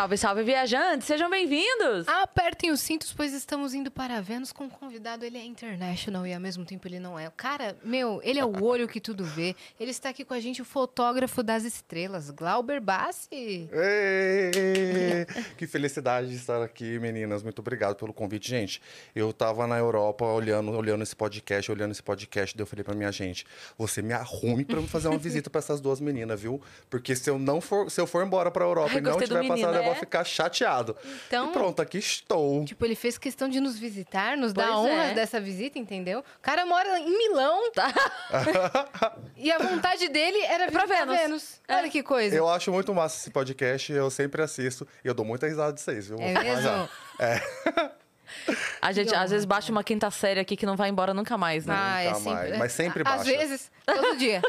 Salve, salve, viajantes! Sejam bem-vindos! Apertem os cintos, pois estamos indo para Vênus com um convidado. Ele é international e ao mesmo tempo ele não é. Cara, meu, ele é o olho que tudo vê. Ele está aqui com a gente, o fotógrafo das estrelas, Glauber Bassi. Ei, que felicidade de estar aqui, meninas. Muito obrigado pelo convite. Gente, eu tava na Europa olhando, olhando esse podcast, olhando esse podcast, daí eu falei pra minha gente, você me arrume eu fazer uma visita pra essas duas meninas, viu? Porque se eu não for, se eu for embora pra Europa Ai, e não tiver menino, passado, eu vou é? ficar chateado. Então- E pronto, aqui estou. Tipo, ele fez questão de nos visitar, nos dar Pois honra é. dessa visita, entendeu? O cara mora em Milão. Tá. E a vontade dele era vir Pra pra Vênus. Vênus. É. Olha que coisa. Eu acho muito massa esse podcast, eu sempre assisto e eu dou muita risada de vocês, viu? É mesmo? já. A gente, às vezes, baixa uma quinta série aqui que não vai embora nunca mais, né? Ah, é Nunca sempre. mais, mas sempre Às baixa. vezes, todo dia.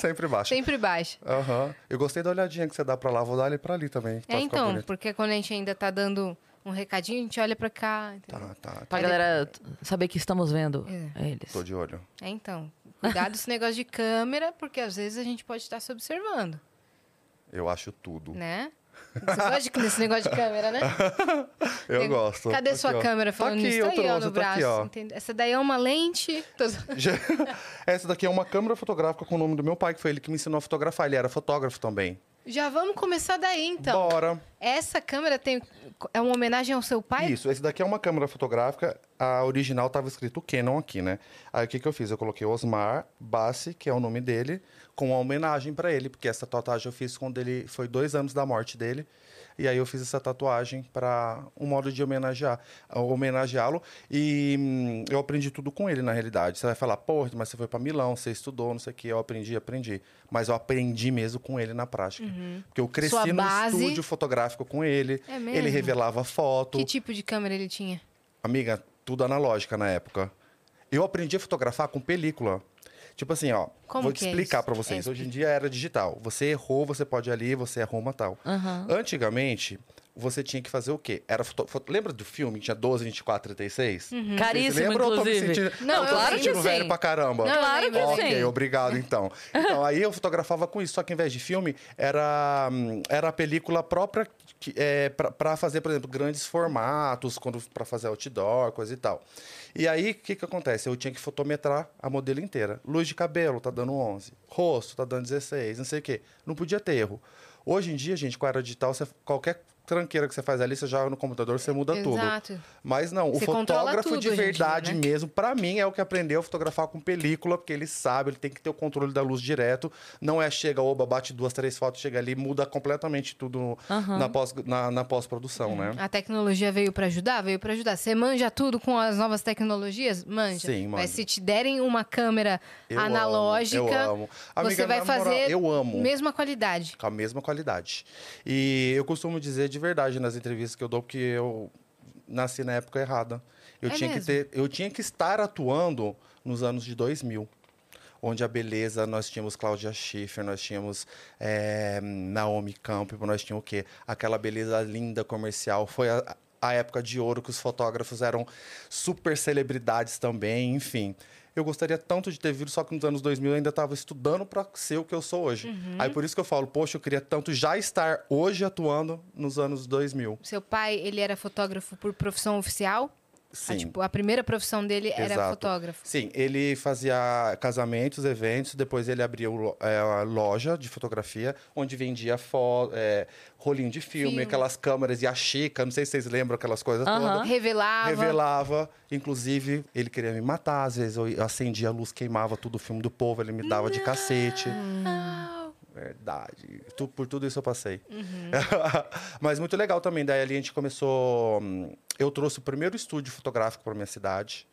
sempre baixo. sempre baixa. Aham. Eu gostei da olhadinha que você dá pra lá, vou dar ali pra ali também. É, então, bonito. porque quando a gente ainda tá dando um recadinho, a gente olha pra cá. entendeu? Tá, tá, tá. Pra galera t- saber que estamos vendo É. eles. Tô de olho. É, então. Cuidado com esse negócio de câmera, porque às vezes a gente pode estar se observando, Eu acho tudo. né? Você gosta de- desse negócio de câmera, né? Eu Tem- gosto. Cadê Aqui, sua ó. câmera Tá falando aqui, nisso? eu Tá aí, ó, no tá braço. aqui, ó. entende? Essa daí é uma lente. Essa daqui é uma câmera fotográfica com o nome do meu pai, que foi ele que me ensinou a fotografar. Ele era fotógrafo também. Já vamos começar daí, então. Bora. Essa câmera tem é uma homenagem ao seu pai? Isso, esse daqui é uma câmera fotográfica. A original tava escrito Canon aqui, né? Aí o que, que eu fiz? Eu coloquei Osmar Bassi, que é o nome dele, com uma homenagem pra ele, porque essa tatuagem eu fiz quando ele foi dois anos da morte dele. E aí eu fiz essa tatuagem para um modo de homenagear, homenageá-lo. E hum, eu aprendi tudo com ele, na realidade. Você vai falar, pô, mas você foi para Milão, você estudou, não sei o quê. Eu aprendi, aprendi. Mas eu aprendi mesmo com ele na prática. Porque eu cresci Sua no base- estúdio fotográfico com ele. É Ele mesmo? revelava foto. Que tipo de câmera ele tinha? Amiga, tudo analógica na época. Eu aprendi a fotografar com película. Tipo assim, ó, Como vou que te é explicar isso? pra vocês. É, Hoje em dia era digital. Você errou, você pode ir ali, você arruma tal. Aham. Antigamente, você tinha que fazer o quê? Era foto... Lembra do filme que tinha 12, 24, 36? Uhum. Caríssimo, Vocês lembram? Eu tô me inclusive. sentindo... Não, eu lembro sentindo sim. velho pra caramba. Não, Claro que lembro. sim. Ok, obrigado então. Então, aí eu fotografava com isso, só que ao invés de filme, era, hum, era a película própria que, é, para fazer, por exemplo, grandes formatos, quando para fazer outdoor, coisa e tal. E aí, o que, que acontece? Eu tinha que fotometrar a modelo inteira. Luz de cabelo tá dando 11, rosto tá dando 16, não sei o quê. Não podia ter erro. Hoje em dia, gente, com a era digital, você- qualquer tranqueira que você faz ali, você joga no computador, você muda tudo. Exato. Mas não, o Você controla fotógrafo de hoje em dia, verdade né? mesmo, pra mim, é o que aprendeu a fotografar com película, porque ele sabe, ele tem que ter o controle da luz direto. Não é chega, oba, bate duas, três fotos, chega ali, muda completamente tudo na pós- na, na pós-produção, né? A tecnologia veio pra ajudar? Veio pra ajudar. Você manja tudo com as novas tecnologias? Manja. Sim, Mas manjo. se te derem uma câmera Eu analógica, amo, eu amo. Amiga, você vai moral, fazer eu amo. mesma qualidade. com a mesma qualidade. E eu costumo dizer de verdade nas entrevistas que eu dou, porque eu nasci na época errada. Eu, É tinha, que mesmo? ter, eu tinha que estar atuando nos anos de 2000. Onde a beleza, nós tínhamos Cláudia Schiffer, nós tínhamos eh, Naomi Campbell, nós tínhamos o quê? Aquela beleza linda comercial. Foi a, a época de ouro que os fotógrafos eram super celebridades também, enfim. Eu gostaria tanto de ter vindo, só que nos anos 2000 eu ainda estava estudando para ser o que eu sou hoje. Uhum. Aí por isso que eu falo, poxa, eu queria tanto já estar hoje atuando nos anos 2000. Seu pai, ele era fotógrafo por profissão oficial? Sim. Ah, tipo, a primeira profissão dele era Exato. fotógrafo. Sim, ele fazia casamentos, eventos, depois ele abriu é, a loja de fotografia, onde vendia fo é, rolinho de filme, Filme. aquelas câmeras e a Chica, não sei se vocês lembram aquelas coisas Aham. todas. Revelava. Revelava, inclusive, ele queria me matar, às vezes eu acendia a luz, queimava tudo o filme do povo, ele me dava de cacete. Verdade. Tu- por tudo isso eu passei. Uhum. Mas muito legal também. Daí ali a gente começou. hum, Eu trouxe o primeiro estúdio fotográfico para minha cidade.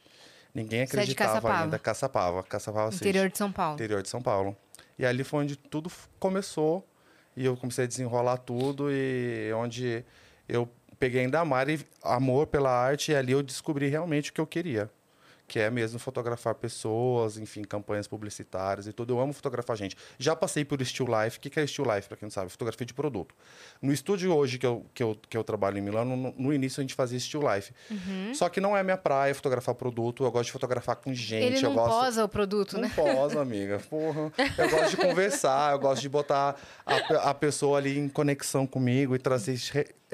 Ninguém Você é acreditava Caçapava? ainda. Caçapava. Caçapava. Interior de São Paulo. Interior de São Paulo. E ali foi onde tudo começou. E eu comecei a desenrolar tudo. E onde eu peguei ainda mais amor pela arte. E ali eu descobri realmente o que eu queria. Que é mesmo fotografar pessoas, enfim, campanhas publicitárias e tudo. Eu amo fotografar gente. Já passei por Still Life. O que é Still Life, para quem não sabe? Fotografia de produto. No estúdio hoje que eu, que eu, que eu trabalho em Milano, no, no início a gente fazia Still Life. Uhum. Só que não é minha praia fotografar produto. Eu gosto de fotografar com gente. Ele não eu gosto... posa o produto, não né? posa, amiga. Porra. Eu gosto de conversar, eu gosto de botar a, a pessoa ali em conexão comigo e trazer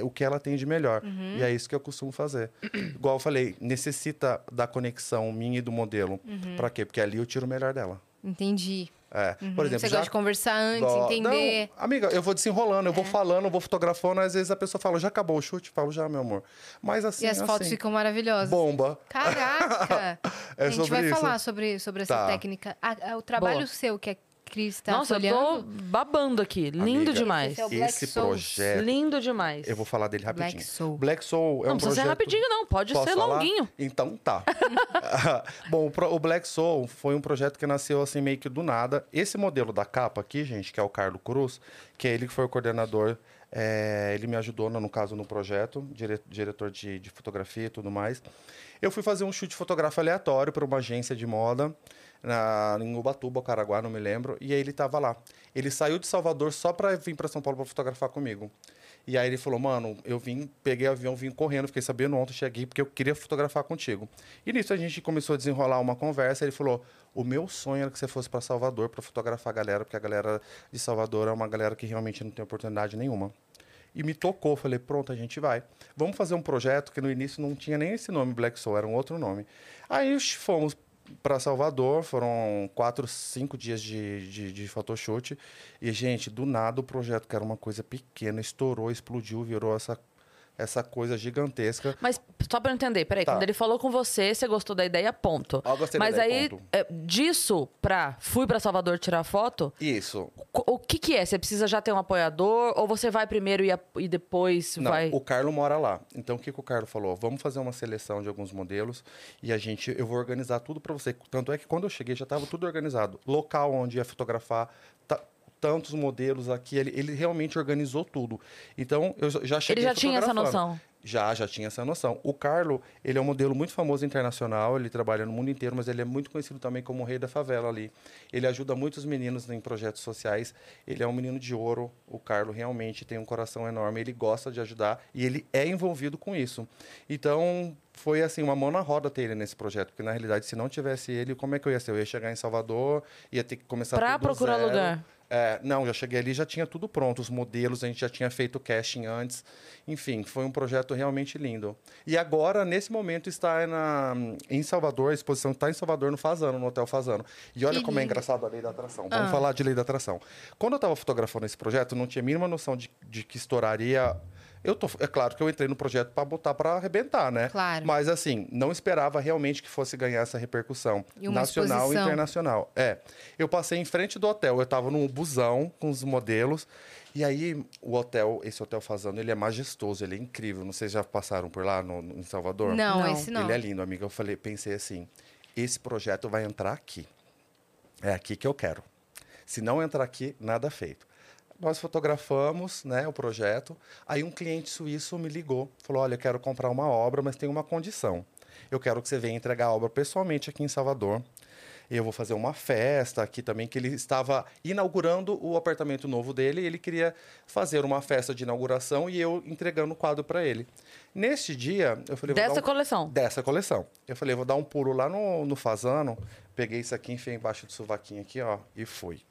o que ela tem de melhor. Uhum. E é isso que eu costumo fazer. Igual eu falei, necessita da conexão minha e do modelo. Uhum. Pra quê? Porque ali eu tiro o melhor dela. Entendi. É. Por exemplo, Você já... gosta de conversar antes, Dó- entender. Não, amiga, eu vou desenrolando, É. eu vou falando, eu vou fotografando, às vezes a pessoa fala, já acabou o chute? Eu falo, já, meu amor. Mas assim, e as fotos assim, ficam maravilhosas. bomba. Caraca! É a gente sobre vai isso. falar sobre, sobre essa Tá. técnica. Ah, o trabalho Boa. seu, que a Cris tá Nossa, eu tô babando aqui. Lindo Amiga, demais. Esse é o Black Esse Souls. projeto, Lindo demais. eu vou falar dele Black rapidinho. Soul. Black Soul é não um precisa ser projeto... rapidinho, não. Pode Posso ser falar? longuinho. Então tá. Bom, o Black Soul foi um projeto que nasceu assim meio que do nada. Esse modelo da capa aqui, gente, que é o Carlos Cruz, que é ele que foi o coordenador, é, ele me ajudou, no no caso, no projeto, dire- diretor de, de fotografia e tudo mais. Eu fui fazer um chute fotográfico aleatório para uma agência de moda na, em Ubatuba, Caraguá, não me lembro, e aí ele tava lá. Ele saiu de Salvador só para vir para São Paulo para fotografar comigo. E aí ele falou, mano, eu vim, peguei o avião, vim correndo, fiquei sabendo ontem, cheguei porque eu queria fotografar contigo. E nisso a gente começou a desenrolar uma conversa, ele falou, o meu sonho era que você fosse para Salvador para fotografar a galera, porque a galera de Salvador é uma galera que realmente não tem oportunidade nenhuma. E me tocou, falei, pronto, a gente vai. Vamos fazer um projeto que no início não tinha nem esse nome, Black Soul, era um outro nome. Aí fomos para Salvador, foram quatro, cinco dias de, de, de. E, gente, do nada o projeto, que era uma coisa pequena, estourou, explodiu, virou essa, essa coisa gigantesca. Mas só eu entender, peraí, Tá. quando ele falou com você, você gostou da ideia, ponto. Eu gostei da Mas ideia, aí, ponto. é, disso pra fui pra Salvador tirar foto, Isso. co- o que que é? Você precisa já ter um apoiador ou você vai primeiro e, a- e depois Não, vai... o Carlo mora lá. Então, o que, que o Carlo falou? Vamos fazer uma seleção de alguns modelos e a gente, eu vou organizar tudo para você. Tanto é que quando eu cheguei já estava tudo organizado. Local onde ia fotografar, ta- tantos modelos aqui, ele, ele realmente organizou tudo. Então, eu já cheguei Ele já tinha essa noção. Já, já tinha essa noção. O Carlo, ele é um modelo muito famoso internacional, ele trabalha no mundo inteiro, mas ele é muito conhecido também como o rei da favela ali. Ele ajuda muitos meninos em projetos sociais. Ele é um menino de ouro. O Carlo realmente tem um coração enorme, ele gosta de ajudar e ele é envolvido com isso. Então, foi assim, uma mão na roda ter ele nesse projeto, porque na realidade, se não tivesse ele, como é que eu ia ser? Eu ia chegar em Salvador, ia ter que começar Pra tudo do procurar zero. lugar. É, não, já cheguei ali, já tinha tudo pronto, os modelos, a gente já tinha feito o casting antes. Enfim, foi um projeto realmente lindo. E agora, nesse momento, está na, em Salvador, a exposição está em Salvador, no Fazano, no Hotel Fazano. E olha Que como é lindo. engraçado a lei da atração. Vamos Ah. falar de lei da atração. Quando eu estava fotografando esse projeto, não tinha a mínima noção de, de que estouraria. Eu tô, é claro que eu entrei no projeto para botar para arrebentar, né? Claro. Mas assim, não esperava realmente que fosse ganhar essa repercussão E uma nacional e exposição. internacional. É. Eu passei em frente do hotel, eu estava num busão com os modelos. E aí, o hotel, esse hotel Fazano, ele é majestoso, ele é incrível. Não sei se já passaram por lá no, no- em Salvador? Não, Não. esse não. Ele é lindo, amiga. Eu falei, pensei assim, esse projeto vai entrar aqui. É aqui que eu quero. Se não entrar aqui, nada feito. Nós fotografamos né, o projeto. Aí um cliente suíço me ligou, falou: Olha, eu quero comprar uma obra, mas tem uma condição. Eu quero que você venha entregar a obra pessoalmente aqui em Salvador. E eu vou fazer uma festa aqui também, que ele estava inaugurando o apartamento novo dele e ele queria fazer uma festa de inauguração e eu entregando o quadro para ele. Neste dia, eu falei: Dessa um- coleção. dessa coleção. Eu falei, vou dar um pulo lá no, no Fazano, peguei isso aqui, enfiei embaixo do sovaquinho aqui, ó, e fui.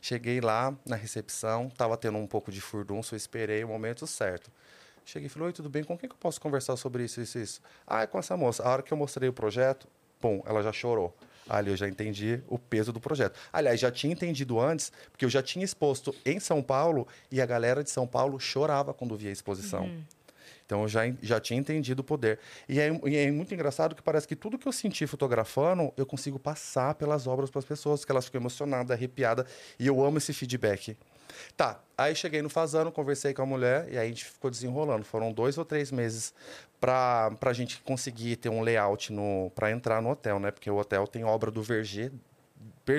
Cheguei lá na recepção, tava tendo um pouco de furdunço, eu esperei o momento certo. Cheguei e falei, oi, tudo bem? Com quem que eu posso conversar sobre isso, isso, isso? Ah, é com essa moça. A hora que eu mostrei o projeto, pum, ela já chorou. Ali eu já entendi o peso do projeto. Aliás, já tinha entendido antes, porque eu já tinha exposto em São Paulo e a galera de São Paulo chorava quando via a exposição. Então eu já, já tinha entendido o poder. E é, e é muito engraçado que parece que tudo que eu senti fotografando, eu consigo passar pelas obras para as pessoas, que elas ficam emocionadas, arrepiadas. E eu amo esse feedback. Tá, aí cheguei no Fazano, conversei com a mulher e aí a gente ficou desenrolando. Foram dois ou três meses para a gente conseguir ter um layout para entrar no hotel, né? Porque o hotel tem obra do Verger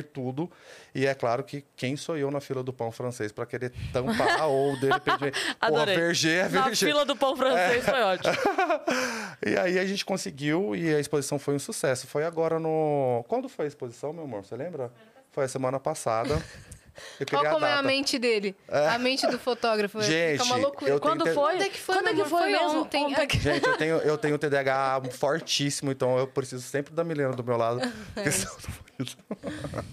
tudo. E é claro que quem sou eu na fila do pão francês para querer tampar ou de repente. Porra, Adorei. Verger é Na Verger. fila do pão francês foi ótimo. E aí a gente conseguiu e a exposição foi um sucesso. Foi agora no. Quando foi a exposição, meu amor? Você lembra? Foi a semana passada. Eu queria Olha como a é a mente dele. A mente do fotógrafo. Gente, Fica uma loucura. eu tenho Quando que- foi? Quando é que foi, Quando é que foi Foi mesmo? ontem. Ontem. Gente, eu tenho, eu tenho TDAH fortíssimo, então eu preciso sempre da Milena do meu lado. isso.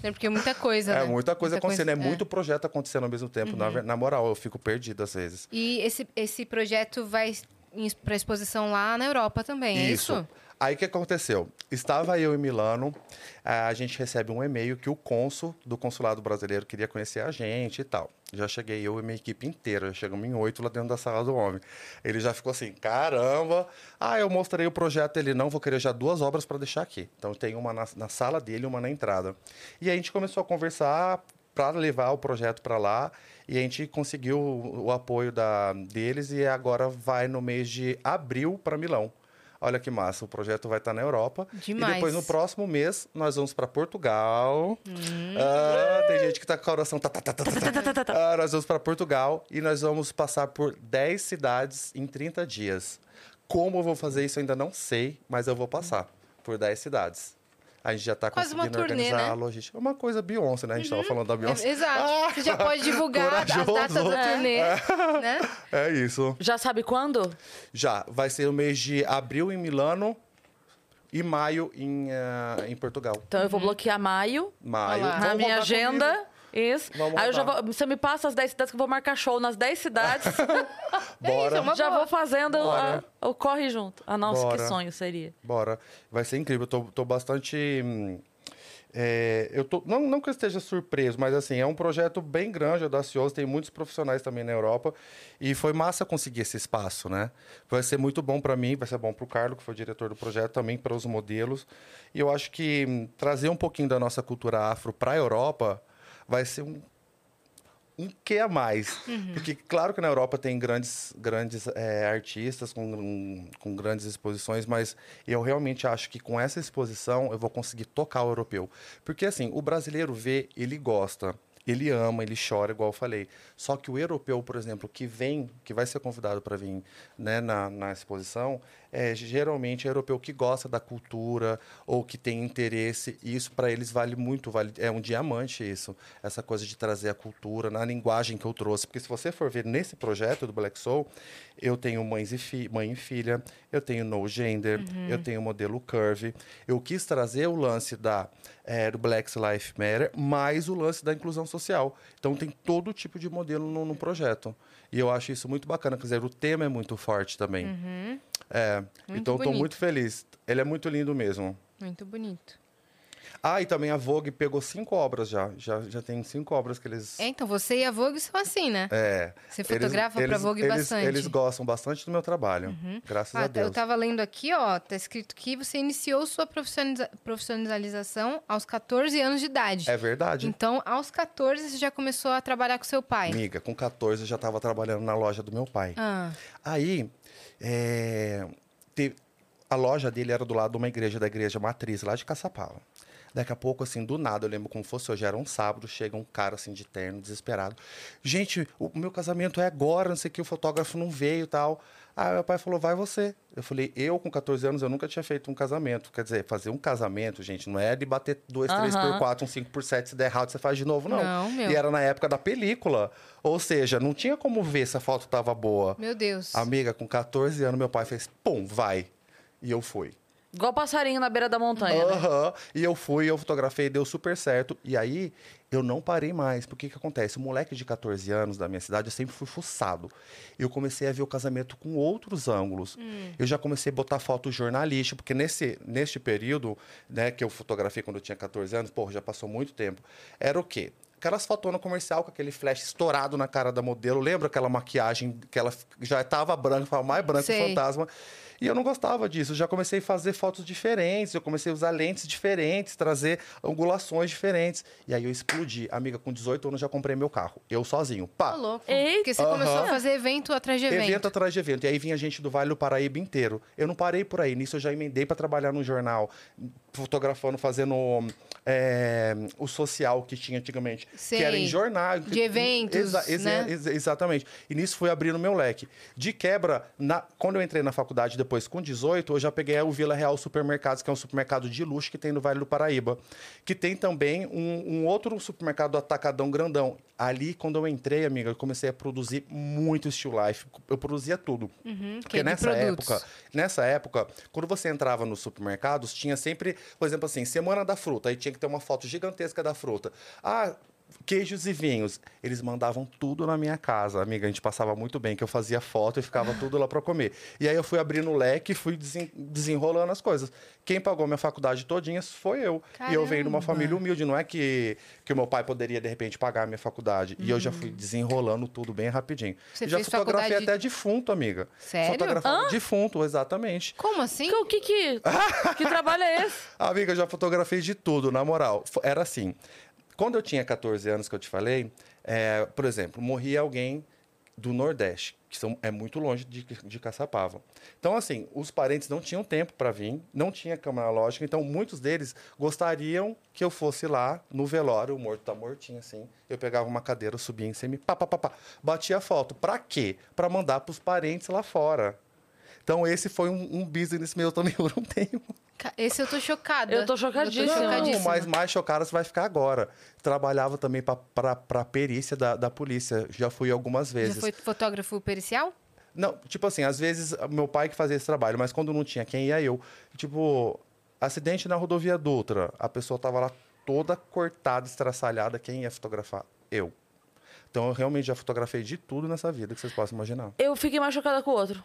É porque é muita coisa, É né? muita coisa acontecendo, é é. muito projeto acontecendo ao mesmo tempo. Na, ver- na moral, eu fico perdido às vezes. E esse, esse projeto vai para exposição lá na Europa também, é isso? Aí o que aconteceu? Estava eu em Milano, a gente recebe um e-mail que o cônsul do consulado brasileiro queria conhecer a gente e tal. Já cheguei eu e minha equipe inteira, já chegamos em oito lá dentro da sala do homem. Ele já ficou assim, caramba! Ah, eu mostrei o projeto, ele não, vou querer já duas obras para deixar aqui. Então tem uma na, na sala dele uma na entrada. E a gente começou a conversar para levar o projeto para lá e a gente conseguiu o, o apoio da, deles e agora vai no mês de abril para Milão. Olha que massa, o projeto vai estar na Europa. Demais. E depois, no próximo mês, nós vamos para Portugal. Ah, tem gente que tá com o coração. Tá, tá, tá, tá, tá, tá. Ah, nós vamos para Portugal e nós vamos passar por 10 cidades em 30 dias. Como eu vou fazer isso, eu ainda não sei, mas eu vou passar por 10 cidades. A gente já está uma conseguindo turnê, organizar né? a logística. É uma coisa Beyoncé, né? A gente estava falando da Beyoncé. É, exato. Você já pode divulgar as corajoso. datas da turnê, né? É isso. Já sabe quando? Já, vai ser o mês de abril em Milano e maio em, ah, em Portugal. Então eu vou bloquear maio Maio. Na minha agenda. comigo. Isso. Vamos Aí eu já vou, você me passa as 10 cidades que eu vou marcar show nas 10 cidades. Bora. é já vou fazendo Bora. a- o corre junto. Ah, nossa, que Bora. sonho seria. Bora. Vai ser incrível. Eu tô, tô bastante. hum, é, eu tô, não, não que eu esteja surpreso, mas assim, é um projeto bem grande, audacioso, tem muitos profissionais também na Europa. E foi massa conseguir esse espaço, né? Vai ser muito bom para mim, vai ser bom para o Carlos, que foi o diretor do projeto, também para os modelos. E eu acho que hum, trazer um pouquinho da nossa cultura afro para a Europa vai ser um, um que a mais. Porque, claro que na Europa tem grandes, grandes eh, artistas com, com grandes exposições, mas eu realmente acho que com essa exposição eu vou conseguir tocar o europeu. Porque, assim, o brasileiro vê, ele gosta. Ele ama, ele chora, igual eu falei. Só que o europeu, por exemplo, que vem, que vai ser convidado para vir né, na, na exposição, é geralmente é europeu que gosta da cultura ou que tem interesse. E isso para eles vale muito, vale, é um diamante isso. Essa coisa de trazer a cultura na linguagem que eu trouxe. Porque se você for ver nesse projeto do Black Soul, eu tenho mães e fi, mãe e filha, eu tenho no gender, eu tenho modelo curve. Eu quis trazer o lance da é, do Black Lives Matter, mais o lance da inclusão social. Então tem todo tipo de modelo no, no projeto. E eu acho isso muito bacana. Quer dizer, o tema é muito forte também. É, Muito então eu tô bonito. muito feliz. Ele é muito lindo mesmo. Muito bonito. Ah, e também a Vogue pegou cinco obras já. Já, já tem cinco obras que eles. É, então você e a Vogue são assim, né? É. Você fotografa pra Vogue eles, bastante. Uhum. Eles gostam bastante do meu trabalho. Graças Ah, a Deus. eu tava lendo aqui, ó, tá escrito que você iniciou sua profissionaliza- profissionalização aos 14 anos de idade. É verdade. Então, aos 14, você já começou a trabalhar com seu pai. Amiga, com 14 eu já estava trabalhando na loja do meu pai. Ah, Aí, é, a loja dele era do lado de uma igreja, da igreja matriz, lá de Caçapava. Daqui a pouco, assim, do nada, eu lembro como fosse hoje, era um sábado, chega um cara, assim, de terno, desesperado. Gente, o meu casamento é agora, não sei o que, o fotógrafo não veio e tal. Aí meu pai falou, vai você. Eu falei, eu com 14 anos, eu nunca tinha feito um casamento. Quer dizer, fazer um casamento, gente, não é de bater 2, 3 por Aham. 4, um 5 por 7, se der errado, você faz de novo, não. Não, meu. E era na época da película. Ou seja, não tinha como ver se a foto tava boa. meu Deus. Amiga, com 14 anos, meu pai fez, pum, vai. E eu fui. Igual passarinho na beira da montanha, né? Aham. E eu fui, eu fotografei, deu super certo. E aí, eu não parei mais. Porque o que acontece? O moleque de 14 anos da minha cidade, eu sempre fui fuçado. Eu comecei a ver o casamento com outros ângulos. Eu já comecei a botar foto jornalística, porque nesse, neste período, né, que eu fotografei quando eu tinha 14 anos, porra, já passou muito tempo. Era o quê? Aquelas fotonas comercial com aquele flash estourado na cara da modelo. Lembra aquela maquiagem que ela já estava branca, mais branca que fantasma? E eu não gostava disso. Eu já comecei a fazer fotos diferentes, eu comecei a usar lentes diferentes, trazer angulações diferentes. E aí eu explodi. Amiga, com 18 anos já comprei meu carro. Eu sozinho. Pá! Tá louco. Eita. Porque você começou a fazer evento atrás de evento. Evento atrás de evento. E aí vinha gente do Vale do Paraíba inteiro. Eu não parei por aí. Nisso eu já emendei para trabalhar no jornal, fotografando, fazendo é, o social que tinha antigamente, Sei. que era em jornal. De eventos, né? exa- exatamente. E nisso foi abrindo meu leque. De quebra, na- quando eu entrei na faculdade depois com 18, eu já peguei o Vila Real Supermercados, que é um supermercado de luxo que tem no Vale do Paraíba. Que tem também um, um outro supermercado atacadão grandão. Ali, quando eu entrei, amiga, eu comecei a produzir muito Still Life. Eu produzia tudo. Uhum, que Porque é de nessa produtos. época, nessa época, quando você entrava nos supermercados, tinha sempre, por exemplo assim, semana da fruta, aí tinha que ter uma foto gigantesca da fruta. Ah, queijos e vinhos. Eles mandavam tudo na minha casa, amiga. A gente passava muito bem, que eu fazia foto e ficava tudo lá para comer. E aí eu fui abrindo o leque e fui desen- desenrolando as coisas. Quem pagou minha faculdade todinha foi eu. E eu venho de uma Caramba. família humilde. Não é que, que o meu pai poderia, de repente, pagar a minha faculdade. E eu já Uhum. fui desenrolando tudo bem rapidinho. Você já fez fotografei faculdade de- até defunto, amiga. Sério? Fotografava defunto, exatamente. Como assim? Que- O que que... que trabalho é esse? Amiga, eu já fotografei de tudo, na moral. Era assim. Quando eu tinha 14 anos, que eu te falei, é, por exemplo, morria alguém do Nordeste, que são, é muito longe de, de Caçapava. Então, assim, os parentes não tinham tempo para vir, não tinha câmera lógica, então muitos deles gostariam que eu fosse lá no velório, o morto tá mortinho, assim. Eu pegava uma cadeira, subia em cima pá, pá, pá, pá, batia a foto. Pra quê? Pra mandar pros parentes lá fora. Então, esse foi um, um business meu também, eu não tenho. Esse eu tô chocada. Eu tô chocadíssima. Eu tô Não, chocadíssima. mas mais chocada você vai ficar agora. Trabalhava também para a perícia da, da polícia. Já fui algumas Já vezes. foi fotógrafo pericial? Não, tipo assim, às vezes meu pai que fazia esse trabalho, mas quando não tinha quem ia eu. Tipo, acidente na rodovia Dutra. A pessoa tava lá toda cortada, estraçalhada. Quem ia fotografar? Eu. Então eu realmente já fotografei de tudo nessa vida que vocês possam imaginar. Eu fiquei mais chocada com o outro.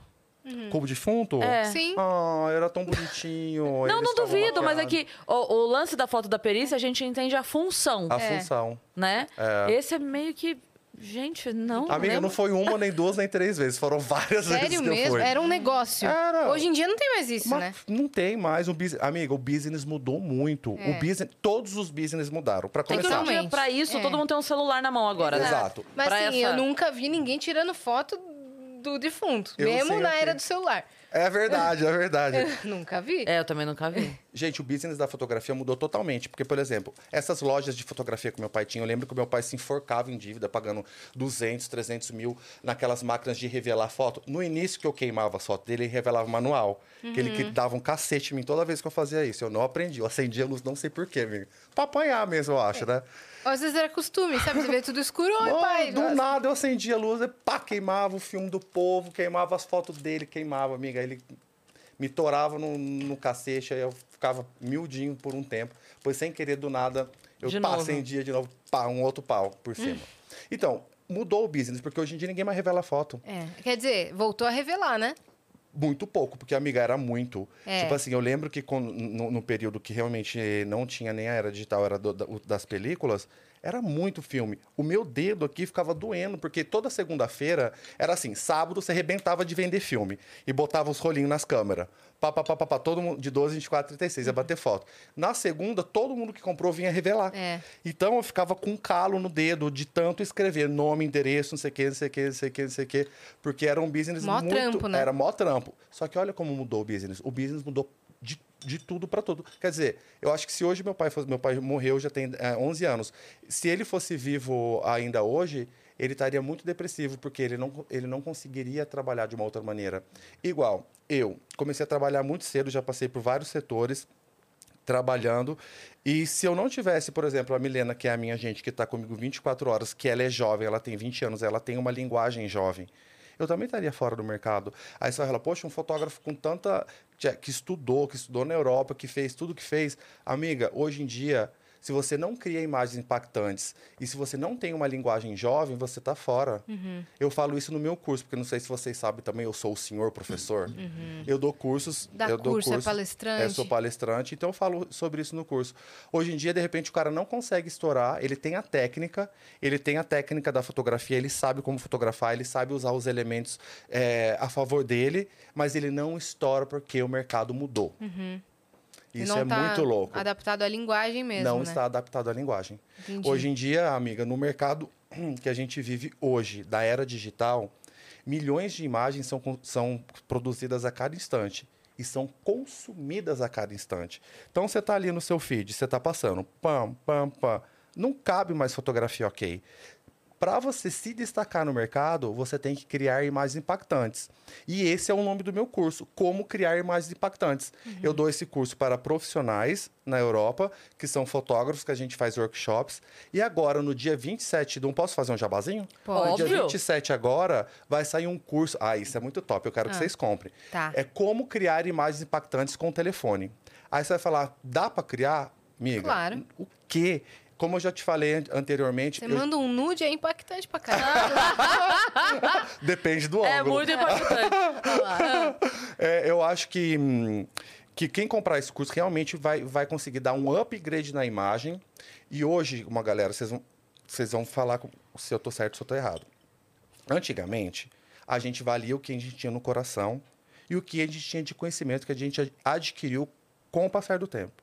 Cubo defunto? É. Sim. Ah, era tão bonitinho. Não, não duvido, mas é que o, o lance da foto da perícia, a gente entende a função, A É. função. né? É. Esse é meio que... Gente, não Amiga, lembro. não foi uma, nem duas, nem três vezes. Foram várias vezes Sério que eu mesmo? fui. Era um negócio. Era. Hoje em dia não tem mais isso, Mas né? não tem mais o business. Amiga, o business mudou muito. É. O business, todos os business mudaram. Para É que hoje começar. dia, Realmente. pra isso, É. todo mundo tem um celular na mão agora, né? Exato. Mas Pra assim, essa- eu nunca vi ninguém tirando foto do defunto. Eu mesmo sei na era do celular. É verdade, é verdade. nunca vi. É, eu também nunca vi. Gente, o business da fotografia mudou totalmente. Porque, por exemplo, essas lojas de fotografia que meu pai tinha, eu lembro que meu pai se enforcava em dívida, pagando 200, 300 mil naquelas máquinas de revelar foto. No início que eu queimava as fotos dele, ele revelava manual. Que ele que dava um cacete em mim toda vez que eu fazia isso. Eu não aprendi. Eu acendia a luz, não sei porquê, amigo. Pra apanhar mesmo, eu acho, né? Às vezes era costume, sabe? Você vê tudo escuro, oi, Mano, pai. do nossa. nada eu acendia a luz e pá, queimava o filme do povo, queimava as fotos dele, queimava, amiga. Aí ele me torava no, no cacete, aí eu ficava miudinho por um tempo. Depois, sem querer, do nada, eu De pá, acendia de novo, pá, um outro pau por cima. Então, mudou o business, porque hoje em dia ninguém mais revela foto. É, quer dizer, voltou a revelar, né? Muito pouco, porque amiga era muito. É. Tipo assim, eu lembro que quando- no, no período que realmente não tinha nem a era digital, era do- da- das películas, era muito filme. O meu dedo aqui ficava doendo, porque toda segunda-feira era assim: sábado você arrebentava de vender filme e botava os rolinhos nas câmeras. Pá, pá, pá, pá, pá, todo mundo de 12, 24, 36, ia bater foto. Na segunda, todo mundo que comprou vinha revelar. É. Então eu ficava com um calo no dedo de tanto escrever nome, endereço, não sei o que, não sei o que, não sei o que, não sei o que, porque era um business Mó muito... trampo, né? Era mó trampo. Só que olha como mudou o business. O business mudou de, de tudo para tudo. Quer dizer, eu acho que se hoje meu pai fosse... Meu pai morreu, já tem é, 11 anos. Se ele fosse vivo ainda hoje, ele estaria muito depressivo, porque ele não, ele não conseguiria trabalhar de uma outra maneira. Igual, eu comecei a trabalhar muito cedo, já passei por vários setores, trabalhando. E se eu não tivesse, por exemplo, a Milena, que é a minha gente, que está comigo 24 horas, que ela é jovem, ela tem 20 anos, ela tem uma linguagem jovem, eu também estaria fora do mercado. Aí você fala, poxa, um fotógrafo com tanta. que estudou, que estudou na Europa, que fez tudo que fez. Amiga, hoje em dia. Se você não cria imagens impactantes e se você não tem uma linguagem jovem, você está fora. Eu falo isso no meu curso, porque não sei se vocês sabem também, eu sou o senhor professor. Eu dou cursos. Dá eu dou curso, é palestrante. Eu sou palestrante, então eu falo sobre isso no curso. Hoje em dia, de repente, o cara não consegue estourar, ele tem a técnica, ele tem a técnica da fotografia, ele sabe como fotografar, ele sabe usar os elementos é, a favor dele, mas ele não estoura porque o mercado mudou. E Isso é tá muito louco. Adaptado à linguagem mesmo, não né? está adaptado à linguagem. Entendi. Hoje em dia, amiga, no mercado que a gente vive hoje, da era digital, milhões de imagens são, são produzidas a cada instante. e são consumidas a cada instante. Então você está ali no seu feed, você está passando, pam, pam, pam. Não cabe mais fotografia ok. Para você se destacar no mercado, você tem que criar imagens impactantes. E esse é o nome do meu curso, Como Criar Imagens Impactantes. Uhum. Eu dou esse curso para profissionais na Europa, que são fotógrafos, que a gente faz workshops. E agora, no dia 27, não posso fazer um jabazinho? Pode. No dia 27 agora, vai sair um curso. Ah, isso é muito top, eu quero ah. que vocês comprem. Tá. É como criar imagens impactantes com o telefone. Aí você vai falar, dá para criar? Amiga, claro. o quê? Como eu já te falei anteriormente. Você eu... manda um nude, é impactante pra caralho. Depende do é ângulo. É muito impactante. é, eu acho que, que quem comprar esse curso realmente vai, vai conseguir dar um upgrade na imagem. E hoje, uma galera, vocês vão, vocês vão falar se eu tô certo ou se eu tô errado. Antigamente, a gente valia o que a gente tinha no coração e o que a gente tinha de conhecimento que a gente adquiriu com o passar do tempo.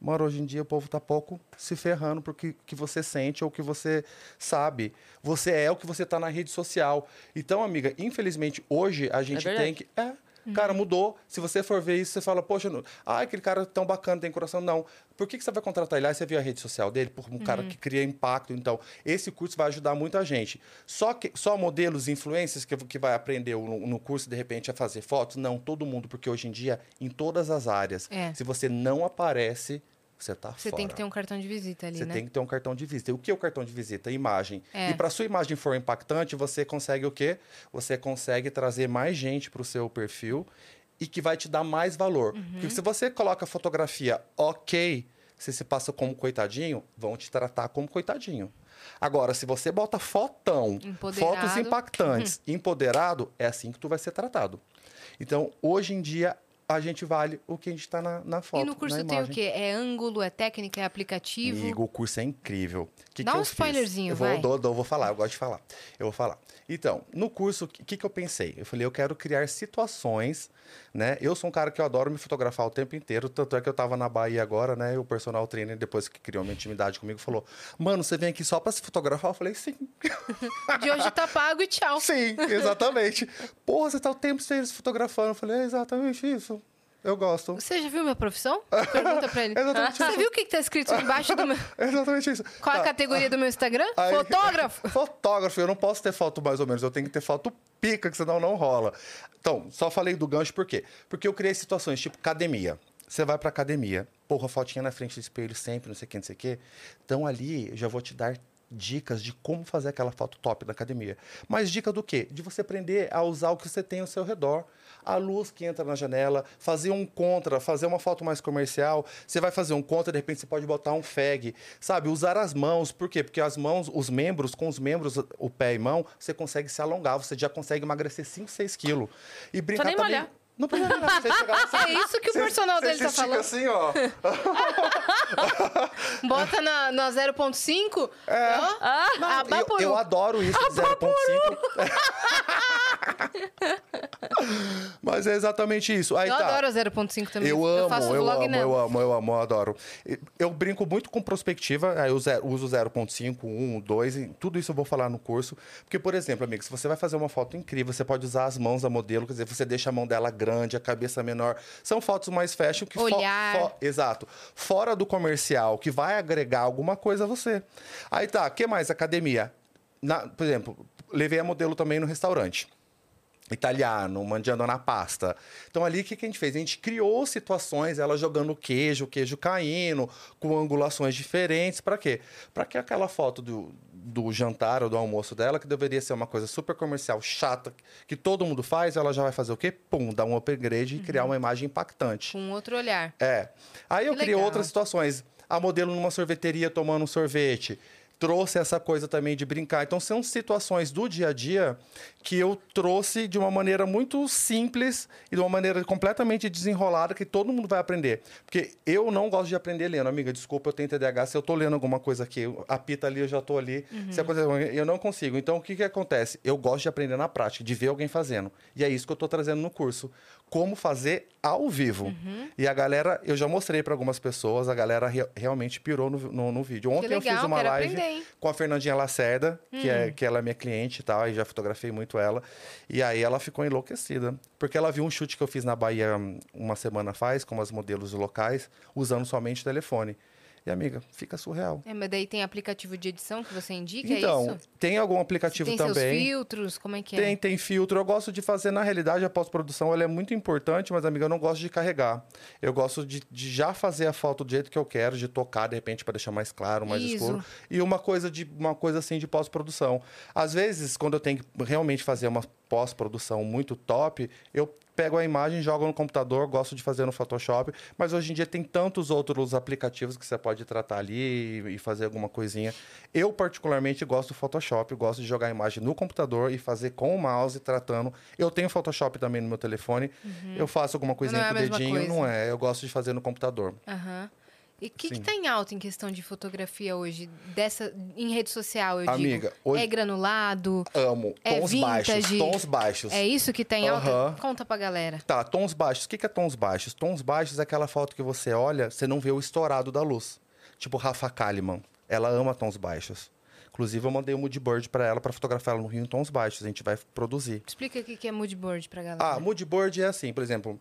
Mano, hoje em dia o povo tá pouco se ferrando porque que você sente ou que você sabe. Você é o que você tá na rede social. Então, amiga, infelizmente, hoje a gente é tem que. É, Cara, mudou. Se você for ver isso, você fala, poxa, não... ah, aquele cara tão bacana, tem coração. Não. Por que, que você vai contratar ele? Aí você viu a rede social dele, por um uhum. cara que cria impacto. Então, esse curso vai ajudar muita gente. Só que só modelos, influências que, que vai aprender no, no curso, de repente, a fazer fotos? Não, todo mundo, porque hoje em dia, em todas as áreas, é. se você não aparece, você tá Você tem que ter um cartão de visita ali, você né? tem que ter um cartão de visita. E o que é o cartão de visita? Imagem. É. E para sua imagem for impactante, você consegue o quê? Você consegue trazer mais gente para o seu perfil e que vai te dar mais valor. Uhum. Porque se você coloca fotografia ok, você se passa como coitadinho, vão te tratar como coitadinho. Agora, se você bota fotão, fotos impactantes, empoderado, é assim que tu vai ser tratado. Então, hoje em dia, a gente vale o que a gente está na, na foto. E no curso tem o quê? É ângulo, é técnica, é aplicativo? Amigo, o curso é incrível. Que Dá que um spoilerzinho, eu vai. Vou, dou, dou, vou falar, eu gosto de falar. Eu vou falar. Então, no curso, o que, que eu pensei? Eu falei, eu quero criar situações, né? Eu sou um cara que eu adoro me fotografar o tempo inteiro, tanto é que eu estava na Bahia agora, né? E o personal trainer, depois que criou minha intimidade comigo, falou: Mano, você vem aqui só para se fotografar? Eu falei, sim. De hoje tá pago e tchau. Sim, exatamente. Porra, você tá o tempo inteiro se fotografando. Eu falei, é exatamente isso. Eu gosto. Você já viu minha profissão? Pergunta pra ele. Exatamente Você isso. viu o que, que tá escrito embaixo do meu. Exatamente isso. Qual tá. a categoria do meu Instagram? Aí, fotógrafo. Fotógrafo. Eu não posso ter foto mais ou menos. Eu tenho que ter foto pica, que senão não rola. Então, só falei do gancho por quê? Porque eu criei situações tipo academia. Você vai pra academia, porra, fotinha na frente do espelho sempre, não sei o que, não sei o que. Então ali eu já vou te dar dicas de como fazer aquela foto top da academia. Mas dica do quê? De você aprender a usar o que você tem ao seu redor a luz que entra na janela, fazer um contra, fazer uma foto mais comercial. Você vai fazer um contra, de repente você pode botar um fag, sabe? Usar as mãos, por quê? Porque as mãos, os membros, com os membros, o pé e mão, você consegue se alongar, você já consegue emagrecer 5, 6 quilos. E brincar nem também. Malhar. Não precisa. Você chegar, você, é isso que o personal dele tá falando. assim, ó. Bota na, na 0.5. É. Ah, eu, eu adoro isso, 0.5. Mas é exatamente isso. Aí, eu tá. adoro a 0.5 também. Eu amo, eu, faço eu, vlog amo eu amo, eu amo, eu adoro. Eu brinco muito com prospectiva, eu uso 0.5, 1, 2, tudo isso eu vou falar no curso. Porque, por exemplo, amigo, se você vai fazer uma foto incrível, você pode usar as mãos da modelo, quer dizer, você deixa a mão dela grande grande, a cabeça menor. São fotos mais fashion que... Olhar. Fo, fo, exato. Fora do comercial, que vai agregar alguma coisa a você. Aí tá, o que mais? Academia. Na, por exemplo, levei a modelo também no restaurante italiano, mandiando na pasta. Então ali o que, que a gente fez? A gente criou situações, ela jogando queijo, queijo caindo, com angulações diferentes. Para quê? Para que aquela foto do, do jantar ou do almoço dela, que deveria ser uma coisa super comercial, chata, que todo mundo faz, ela já vai fazer o quê? Pum, dar um upgrade uhum. e criar uma imagem impactante. Com um outro olhar. É. Aí que eu criei outras situações. A modelo numa sorveteria tomando um sorvete trouxe essa coisa também de brincar. Então, são situações do dia a dia que eu trouxe de uma maneira muito simples e de uma maneira completamente desenrolada que todo mundo vai aprender. Porque eu não gosto de aprender lendo. Amiga, desculpa, eu tenho TDAH. Se eu estou lendo alguma coisa aqui, apita ali, eu já estou ali. Uhum. Se acontecer, eu não consigo. Então, o que, que acontece? Eu gosto de aprender na prática, de ver alguém fazendo. E é isso que eu estou trazendo no curso. Como fazer ao vivo. Uhum. E a galera, eu já mostrei para algumas pessoas, a galera re realmente pirou no, no, no vídeo. Ontem legal, eu fiz uma live. Aprender com a Fernandinha Lacerda, que, Hum. é, que ela é minha cliente e tal, e já fotografei muito ela. E aí ela ficou enlouquecida. Porque ela viu um chute que eu fiz na Bahia hum, uma semana faz, com as modelos locais, usando somente o telefone. E, amiga, fica surreal. É, mas daí tem aplicativo de edição que você indica, então, é isso? tem algum aplicativo tem também. seus filtros, como é que Tem, é? tem filtro. Eu gosto de fazer, na realidade, a pós-produção ela é muito importante, mas, amiga, eu não gosto de carregar. Eu gosto de, de já fazer a foto do jeito que eu quero, de tocar, de repente, para deixar mais claro, mais Isso. escuro. E uma coisa de uma coisa assim de pós-produção. Às vezes, quando eu tenho que realmente fazer uma pós-produção muito top, eu pego a imagem, jogo no computador, gosto de fazer no Photoshop, mas hoje em dia tem tantos outros aplicativos que você pode tratar ali e fazer alguma coisinha. Eu, particularmente, gosto do Photoshop, gosto de jogar a imagem no computador e fazer com o mouse, tratando. Eu tenho Photoshop também no meu telefone, eu faço alguma coisinha Uhum. É com o dedinho, coisa. não é. Eu gosto de fazer no computador. Aham. E o que, que tá em alta em questão de fotografia hoje? Dessa, em rede social, eu Amiga, digo. hoje- É granulado? Amo. É tons vintage? baixos, tons baixos. É isso que tá em alta? Aham. Conta pra galera. Tá, tons baixos. O que que é tons baixos? Tons baixos é aquela foto que você olha, você não vê o estourado da luz. Tipo Rafa Kalimann. Ela ama tons baixos. Inclusive, eu mandei um moodboard pra ela pra fotografar ela no Rio em tons baixos. A gente vai produzir. Explica o que é moodboard pra galera. Ah, moodboard é assim, por exemplo.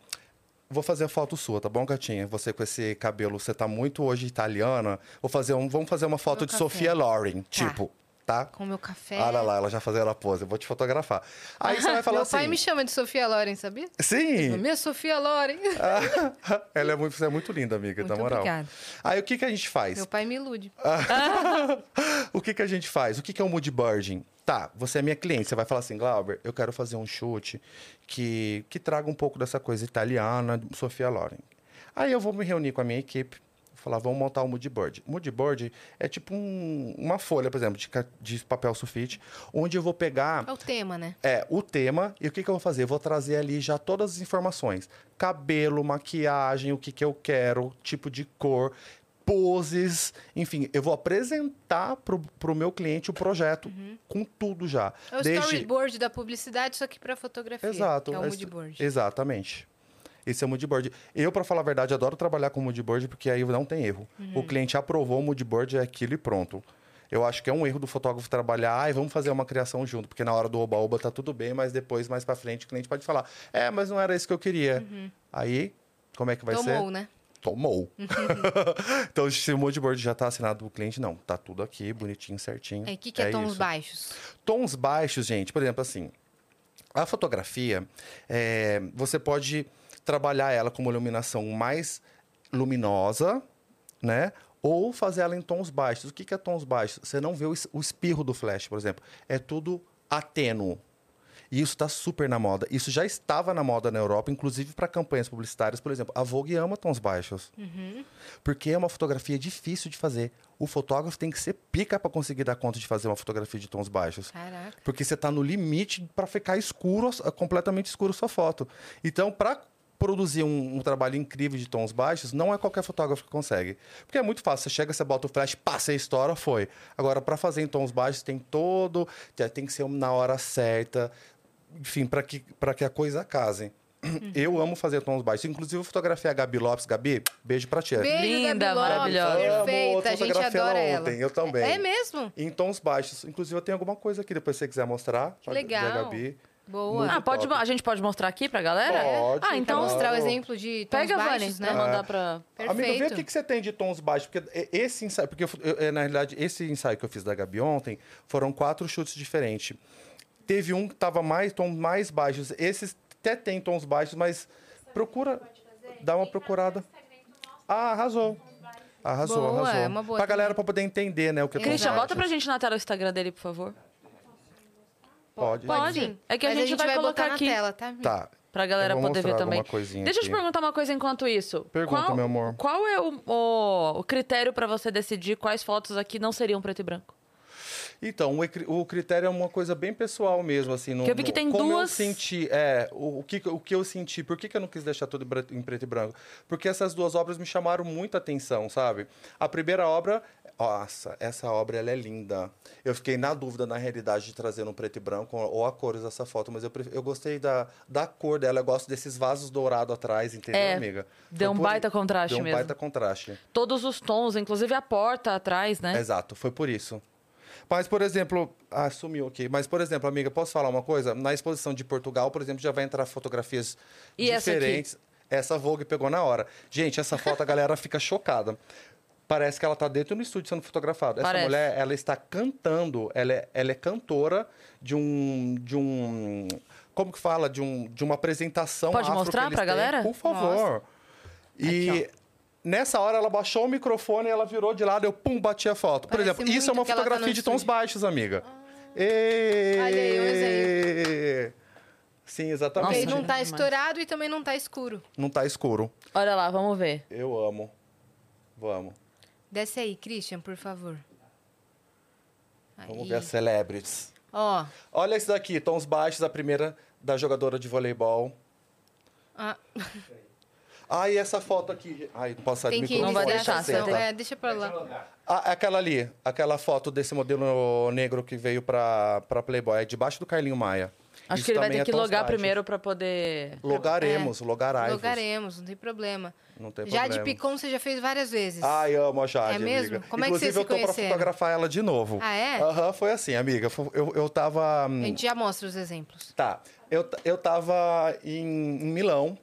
Vou fazer a foto sua, tá bom, gatinha? Você com esse cabelo, você tá muito hoje italiana. Vou fazer um, vamos fazer uma foto Meu de café. Sofia Loren, tipo, tá? Com meu café. Olha lá, ela já fazendo a pose. Eu vou te fotografar. Aí você vai falar meu assim. pai me chama de Sofia Loren, sabia? Sim! Minha Sofia Loren. ela é muito, você é muito linda, amiga, Muito na moral. obrigada. Aí o que, que a gente faz? Meu pai me ilude. o que, que a gente faz? O que, que é o moodboarding? Tá, você é minha cliente, você vai falar assim, Glauber, eu quero fazer um chute que, que traga um pouco dessa coisa italiana, Sofia Loren. Aí eu vou me reunir com a minha equipe, falar, vamos montar o moodboard. O moodboard é tipo um- uma folha, por exemplo, de, de papel sulfite, onde eu vou pegar É o tema, né? é, o tema, e o que, que eu vou fazer? Eu vou trazer ali já todas as informações. Cabelo, maquiagem, o que, que eu quero, tipo de cor, poses, enfim, eu vou apresentar pro, pro meu cliente o projeto com tudo já. É o storyboard da publicidade, só que pra fotografia. Exato. É o esse- moodboard. Exatamente. Esse é o moodboard. Eu, para falar a verdade, adoro trabalhar com moodboard porque aí não tem erro. Uhum. O cliente aprovou o moodboard, é aquilo e pronto. Eu acho que é um erro do fotógrafo trabalhar, ai, vamos fazer uma criação junto, porque na hora do oba-oba tá tudo bem, mas depois, mais para frente, o cliente pode falar, é, mas não era isso que eu queria. Aí, como é que vai ser? Uhum. Tomou, né? Tomou. então, se o moodboard já tá assinado do cliente, não, tá tudo aqui, bonitinho, certinho. É, o que, que é, tons isso. baixos? Tons baixos, gente, por exemplo, assim, a fotografia, é, você pode trabalhar ela com uma iluminação mais luminosa, né? Ou fazer ela em tons baixos. O que, que é tons baixos? Você não vê o, o espirro do flash, por exemplo. É tudo atênuo. E isso está super na moda. Isso já estava na moda na Europa, inclusive para campanhas publicitárias. Por exemplo, a Vogue ama tons baixos. Porque é uma fotografia difícil de fazer. O fotógrafo tem que ser pica para conseguir dar conta de fazer uma fotografia de tons baixos. Caraca. Porque você está no limite para ficar escuro, completamente escuro sua foto. Então, para produzir um, um trabalho incrível de tons baixos, não é qualquer fotógrafo que consegue. Porque é muito fácil. Você chega, você bota o flash, passa a estoura, foi. Agora, para fazer em tons baixos, tem todo... já Tem que ser na hora certa. Enfim, para que, pra que a coisa case. Eu amo fazer tons baixos. Inclusive, eu fotografei a Gabi Lopes. Gabi, beijo pra ti. Beijo, Linda, Gabi Lopes, maravilhosa. Perfeita, a gente fotografei ela adora ela. ontem, eu também. É mesmo? Em tons baixos. Inclusive, eu tenho alguma coisa aqui, depois se você quiser mostrar. Que legal. Da Gabi. Boa. Muito Ah, pode, top. a gente pode mostrar aqui pra galera? Pode, Ah, então claro. Mostrar o exemplo de tons pega, Vani, baixos, pra né? mandar pra... Perfeito. Amigo, vê o que, que você tem de tons baixos. Porque esse ensaio... Porque, eu- eu- é, na realidade, esse ensaio que eu fiz da Gabi ontem, foram quatro chutes diferentes. Teve um que tava mais, tons mais baixos. Esses até tem tons baixos, mas procura... Dá uma procurada. Ah, arrasou. Arrasou, Boa, arrasou. é uma boa pra galera também. pra poder entender, né, o que é Christian, bota pra gente na tela o Instagram dele, por favor. Pode. Pode. sim. É que a Mas gente vai colocar botar aqui. na tela, tá? Tá. Pra galera Eu vou poder ver mostrar também. alguma coisinha Deixa eu te aqui. perguntar uma coisa enquanto isso. Pergunta, qual, meu amor. Qual é o, o, o critério pra você decidir quais fotos aqui não seriam preto e branco? Então, o, ecri- o critério é uma coisa bem pessoal mesmo, assim. No, Que eu vi que no- tem como duas- eu senti, é, o, o que, o que eu senti, por que, que eu não quis deixar tudo em preto e branco? Porque essas duas obras me chamaram muita atenção, sabe? A primeira obra, nossa, essa obra, ela é linda. Eu fiquei na dúvida, na realidade, de trazer no preto e branco ou a cores dessa foto, mas eu, eu gostei da, da cor dela, eu gosto desses vasos dourados atrás, entendeu, É, amiga? deu um por- baita contraste Deu um mesmo. baita contraste. Todos os tons, inclusive a porta atrás, né? Exato, foi por isso. Mas, por exemplo, ah, sumiu aqui. Mas, por exemplo, amiga, posso falar uma coisa? Na exposição de Portugal, por exemplo, já vai entrar fotografias E essa diferentes. Essa Vogue pegou na hora. Gente, essa foto a galera fica chocada. Parece que ela tá dentro do estúdio sendo fotografada. Essa mulher, ela está cantando, ela é, ela é cantora de um, de um, como que fala, de, um, de uma apresentação Pode mostrar pra têm. galera? Por favor. E Aqui, nessa hora ela baixou o microfone, ela virou de lado, eu pum, bati a foto. Por Parece exemplo, isso é uma tá fotografia no de tons baixos, amiga. Ê! Olha aí, um exemplo. Sim, exatamente. Nossa, não tá demais. estourado e também não tá escuro. Não tá escuro. Olha lá, vamos ver. Eu amo. Vamos. Desce aí, Christian, por favor. Vamos Aí. ver as celebrities. Ó, Olha esse daqui, tons baixos, a primeira da jogadora de voleibol. ah, Ah, e essa foto aqui. Ai, não posso tem que microfone. Não vai deixar, certeza. É, deixa pra lá. Ah, aquela ali, aquela foto desse modelo negro que veio pra, pra Playboy, é debaixo do Carlinho Maia. Acho Isso que ele vai ter é que tons logar primeiro pra poder. Logaremos, logarai Logaremos, não tem problema. Não tem Já de problema. Picon você já fez várias vezes. Ai, amo a Jade, É mesmo? amiga. Como é que Inclusive, vocês se eu tô conheceram? fotografar ela de novo. Ah, é? Aham, foi assim, amiga. Eu, eu tava... A gente já mostra os exemplos. Tá. Eu, eu tava em, em Milão.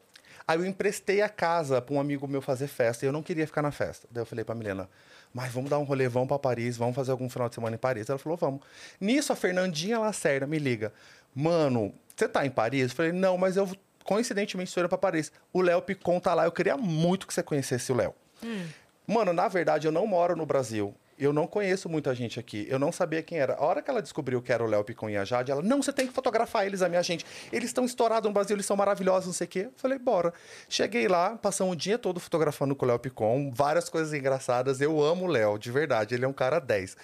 Aí eu emprestei a casa pra um amigo meu fazer festa. E eu não queria ficar na festa. Daí eu falei pra Milena, mas vamos dar um rolê, vamos pra Paris, vamos fazer algum final de semana em Paris. Ela falou, vamos. Nisso, a Fernandinha Lacerda me liga. Mano, você tá em Paris? Eu falei, não, mas eu coincidentemente estou indo pra Paris. O Léo Picon tá lá. Eu queria muito que você conhecesse o Léo. Mano, na verdade, eu não moro no Brasil. Eu não conheço muita gente aqui. Eu não sabia quem era. A hora que ela descobriu que era o Léo Picon e a Jade, ela, não, você tem que fotografar eles, a minha gente. Eles estão estourados no Brasil, eles são maravilhosos, não sei o quê. Eu Falei, bora. Cheguei lá, passamos o dia todo fotografando com o Léo Picon, várias coisas engraçadas. Eu amo o Léo, de verdade. Ele é um cara 10.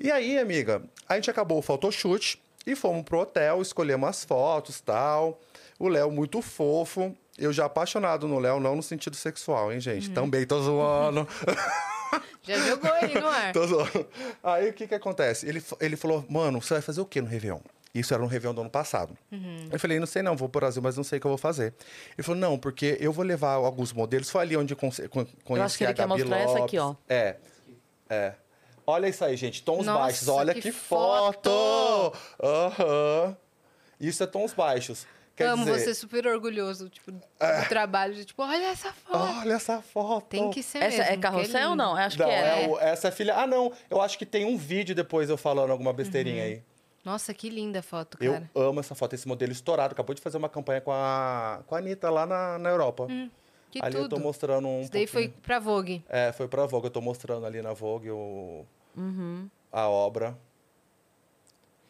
E aí, amiga, a gente acabou o photoshoot e fomos pro hotel, escolhemos as fotos tal. O Léo muito fofo. Eu já apaixonado no Léo, não no sentido sexual, hein, gente? Também tô zoando. Já jogou aí no ar. Tô zoando. Aí o que que acontece? Ele, ele falou, mano, você vai fazer o quê no Réveillon? Isso era no Réveillon do ano passado. Eu falei, não sei não, vou pro Brasil, mas não sei o que eu vou fazer. Ele falou, não, porque eu vou levar alguns modelos. Foi ali onde eu conse- con- conheci que ele a quer Gabi mostrar essa aqui, Lopes. ó. É, é. Olha isso aí, gente, tons Nossa, baixos. Olha que que, foto! Aham. Isso é tons baixos. Quer Amo dizer, você super orgulhoso, tipo, do É. trabalho. de, Tipo, olha essa foto. olha essa foto. Tem que ser Essa mesmo. é carrossel ou não? Acho Não, que é. é o- essa é filha. Ah, não. Eu acho que tem um vídeo depois eu falando alguma besteirinha Uhum. aí. Nossa, que linda a foto, Eu cara. amo essa foto, esse modelo estourado. Acabou de fazer uma campanha com a, com a Anitta lá na, na Europa. Hum, Que ali eu tudo. tô mostrando um. Isso daí foi pouquinho. pra Vogue. É, foi pra Vogue. Eu tô mostrando ali na Vogue o, Uhum. a obra.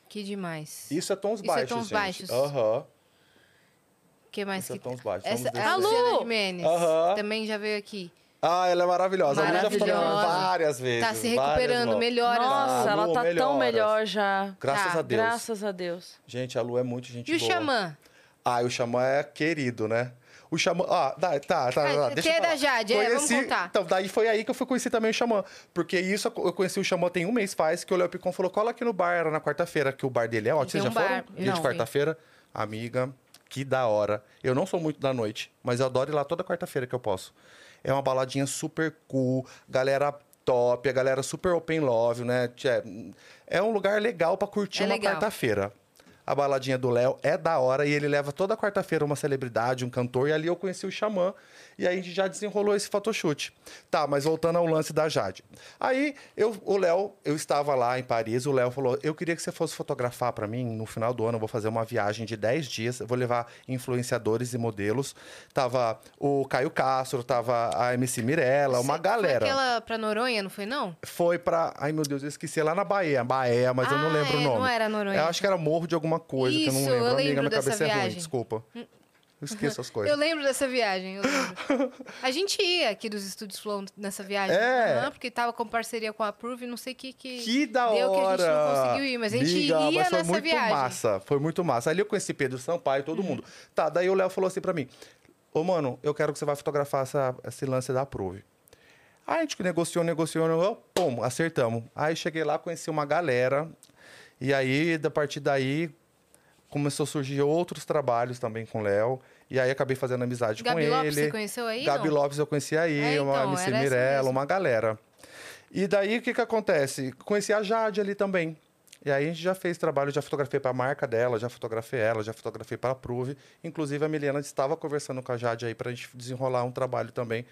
Que demais. Isso é tons Isso é baixos. tons gente. baixos. Aham. O que mais Isso é que tons baixos. Essa, Vamos a. Luciana Lu! Jimenez Aham. também já veio aqui. Ah, ela é maravilhosa. A Lu já Maravilhosa. fotografou várias vezes. Tá se recuperando, melhora. Nossa, Ah, ela Lu, tá tão melhoras. melhor já. Graças Tá, a Deus. Graças a Deus. Gente, a Lu é muito gente E o boa. Xamã? Ah, o Xamã é querido, né? O Xamã. Ah, tá, tá, tá. Tá, deixa que eu é da falar. Jade, é, vamos contar. Então, daí foi aí que eu fui conhecer também o Xamã. Porque isso eu conheci o Xamã tem um mês faz, que o Léo Picon falou: cola aqui no bar, era na quarta-feira, que o bar dele é ótimo. Vocês um já foram? bar. Dia de Não. quarta-feira? Amiga, que da hora. Eu não sou muito da noite, mas eu adoro ir lá toda quarta-feira que eu posso. É uma baladinha super cool, galera top, a galera super open love, né? É, um lugar legal pra curtir É uma quarta-feira. A baladinha do Léo é da hora e ele leva toda quarta-feira uma celebridade, um cantor, e ali eu conheci o Xamã. E aí a gente já desenrolou esse photoshoot. Tá, mas voltando ao lance da Jade. Aí eu, o Léo, eu estava lá em Paris, o Léo falou: Eu queria que você fosse fotografar para mim no final do ano. Eu vou fazer uma viagem de 10 dias, eu vou levar influenciadores e modelos. Tava o Caio Castro, tava a MC Mirella, uma galera. Foi aquela pra Noronha, não foi não? Foi pra. Ai, meu Deus, eu esqueci. Lá na Bahia. Bahia, mas eu não Ah, lembro é, o nome. não era Noronha. Eu acho que era Morro de alguma coisa, que eu não Isso, lembro. eu Amiga, lembro minha cabeça é ruim, viagem. desculpa. Eu esqueço as coisas. Eu lembro dessa viagem, eu lembro. a gente ia aqui dos estúdios Flow nessa viagem. É. Aham, porque tava com parceria com a Prove, não sei o que que... Que da deu hora! que a gente não conseguiu ir, mas a gente ia mas foi nessa muito viagem. massa, foi muito massa. Ali eu conheci Pedro Sampaio, todo Uhum. mundo. Tá, daí o Léo falou assim pra mim, ô mano, eu quero que você vai fotografar essa, esse lance da Prove. Aí a gente negociou, negociou, negociou, pum, acertamos. Aí cheguei lá, conheci uma galera, e aí, da partir daí, começou a surgir outros trabalhos também com o Léo. E aí acabei fazendo amizade Gabi com Lopes, ele. você conheceu aí, Gabi não? Lopes eu conheci aí, É, uma então, MC era essa Mirella, uma galera. E daí o que que acontece? Conheci a Jade ali também. E aí a gente já fez trabalho, já fotografei para a marca dela, já fotografei ela, já fotografei para a Prove. Inclusive a Milena estava conversando com a Jade aí para a gente desenrolar um trabalho também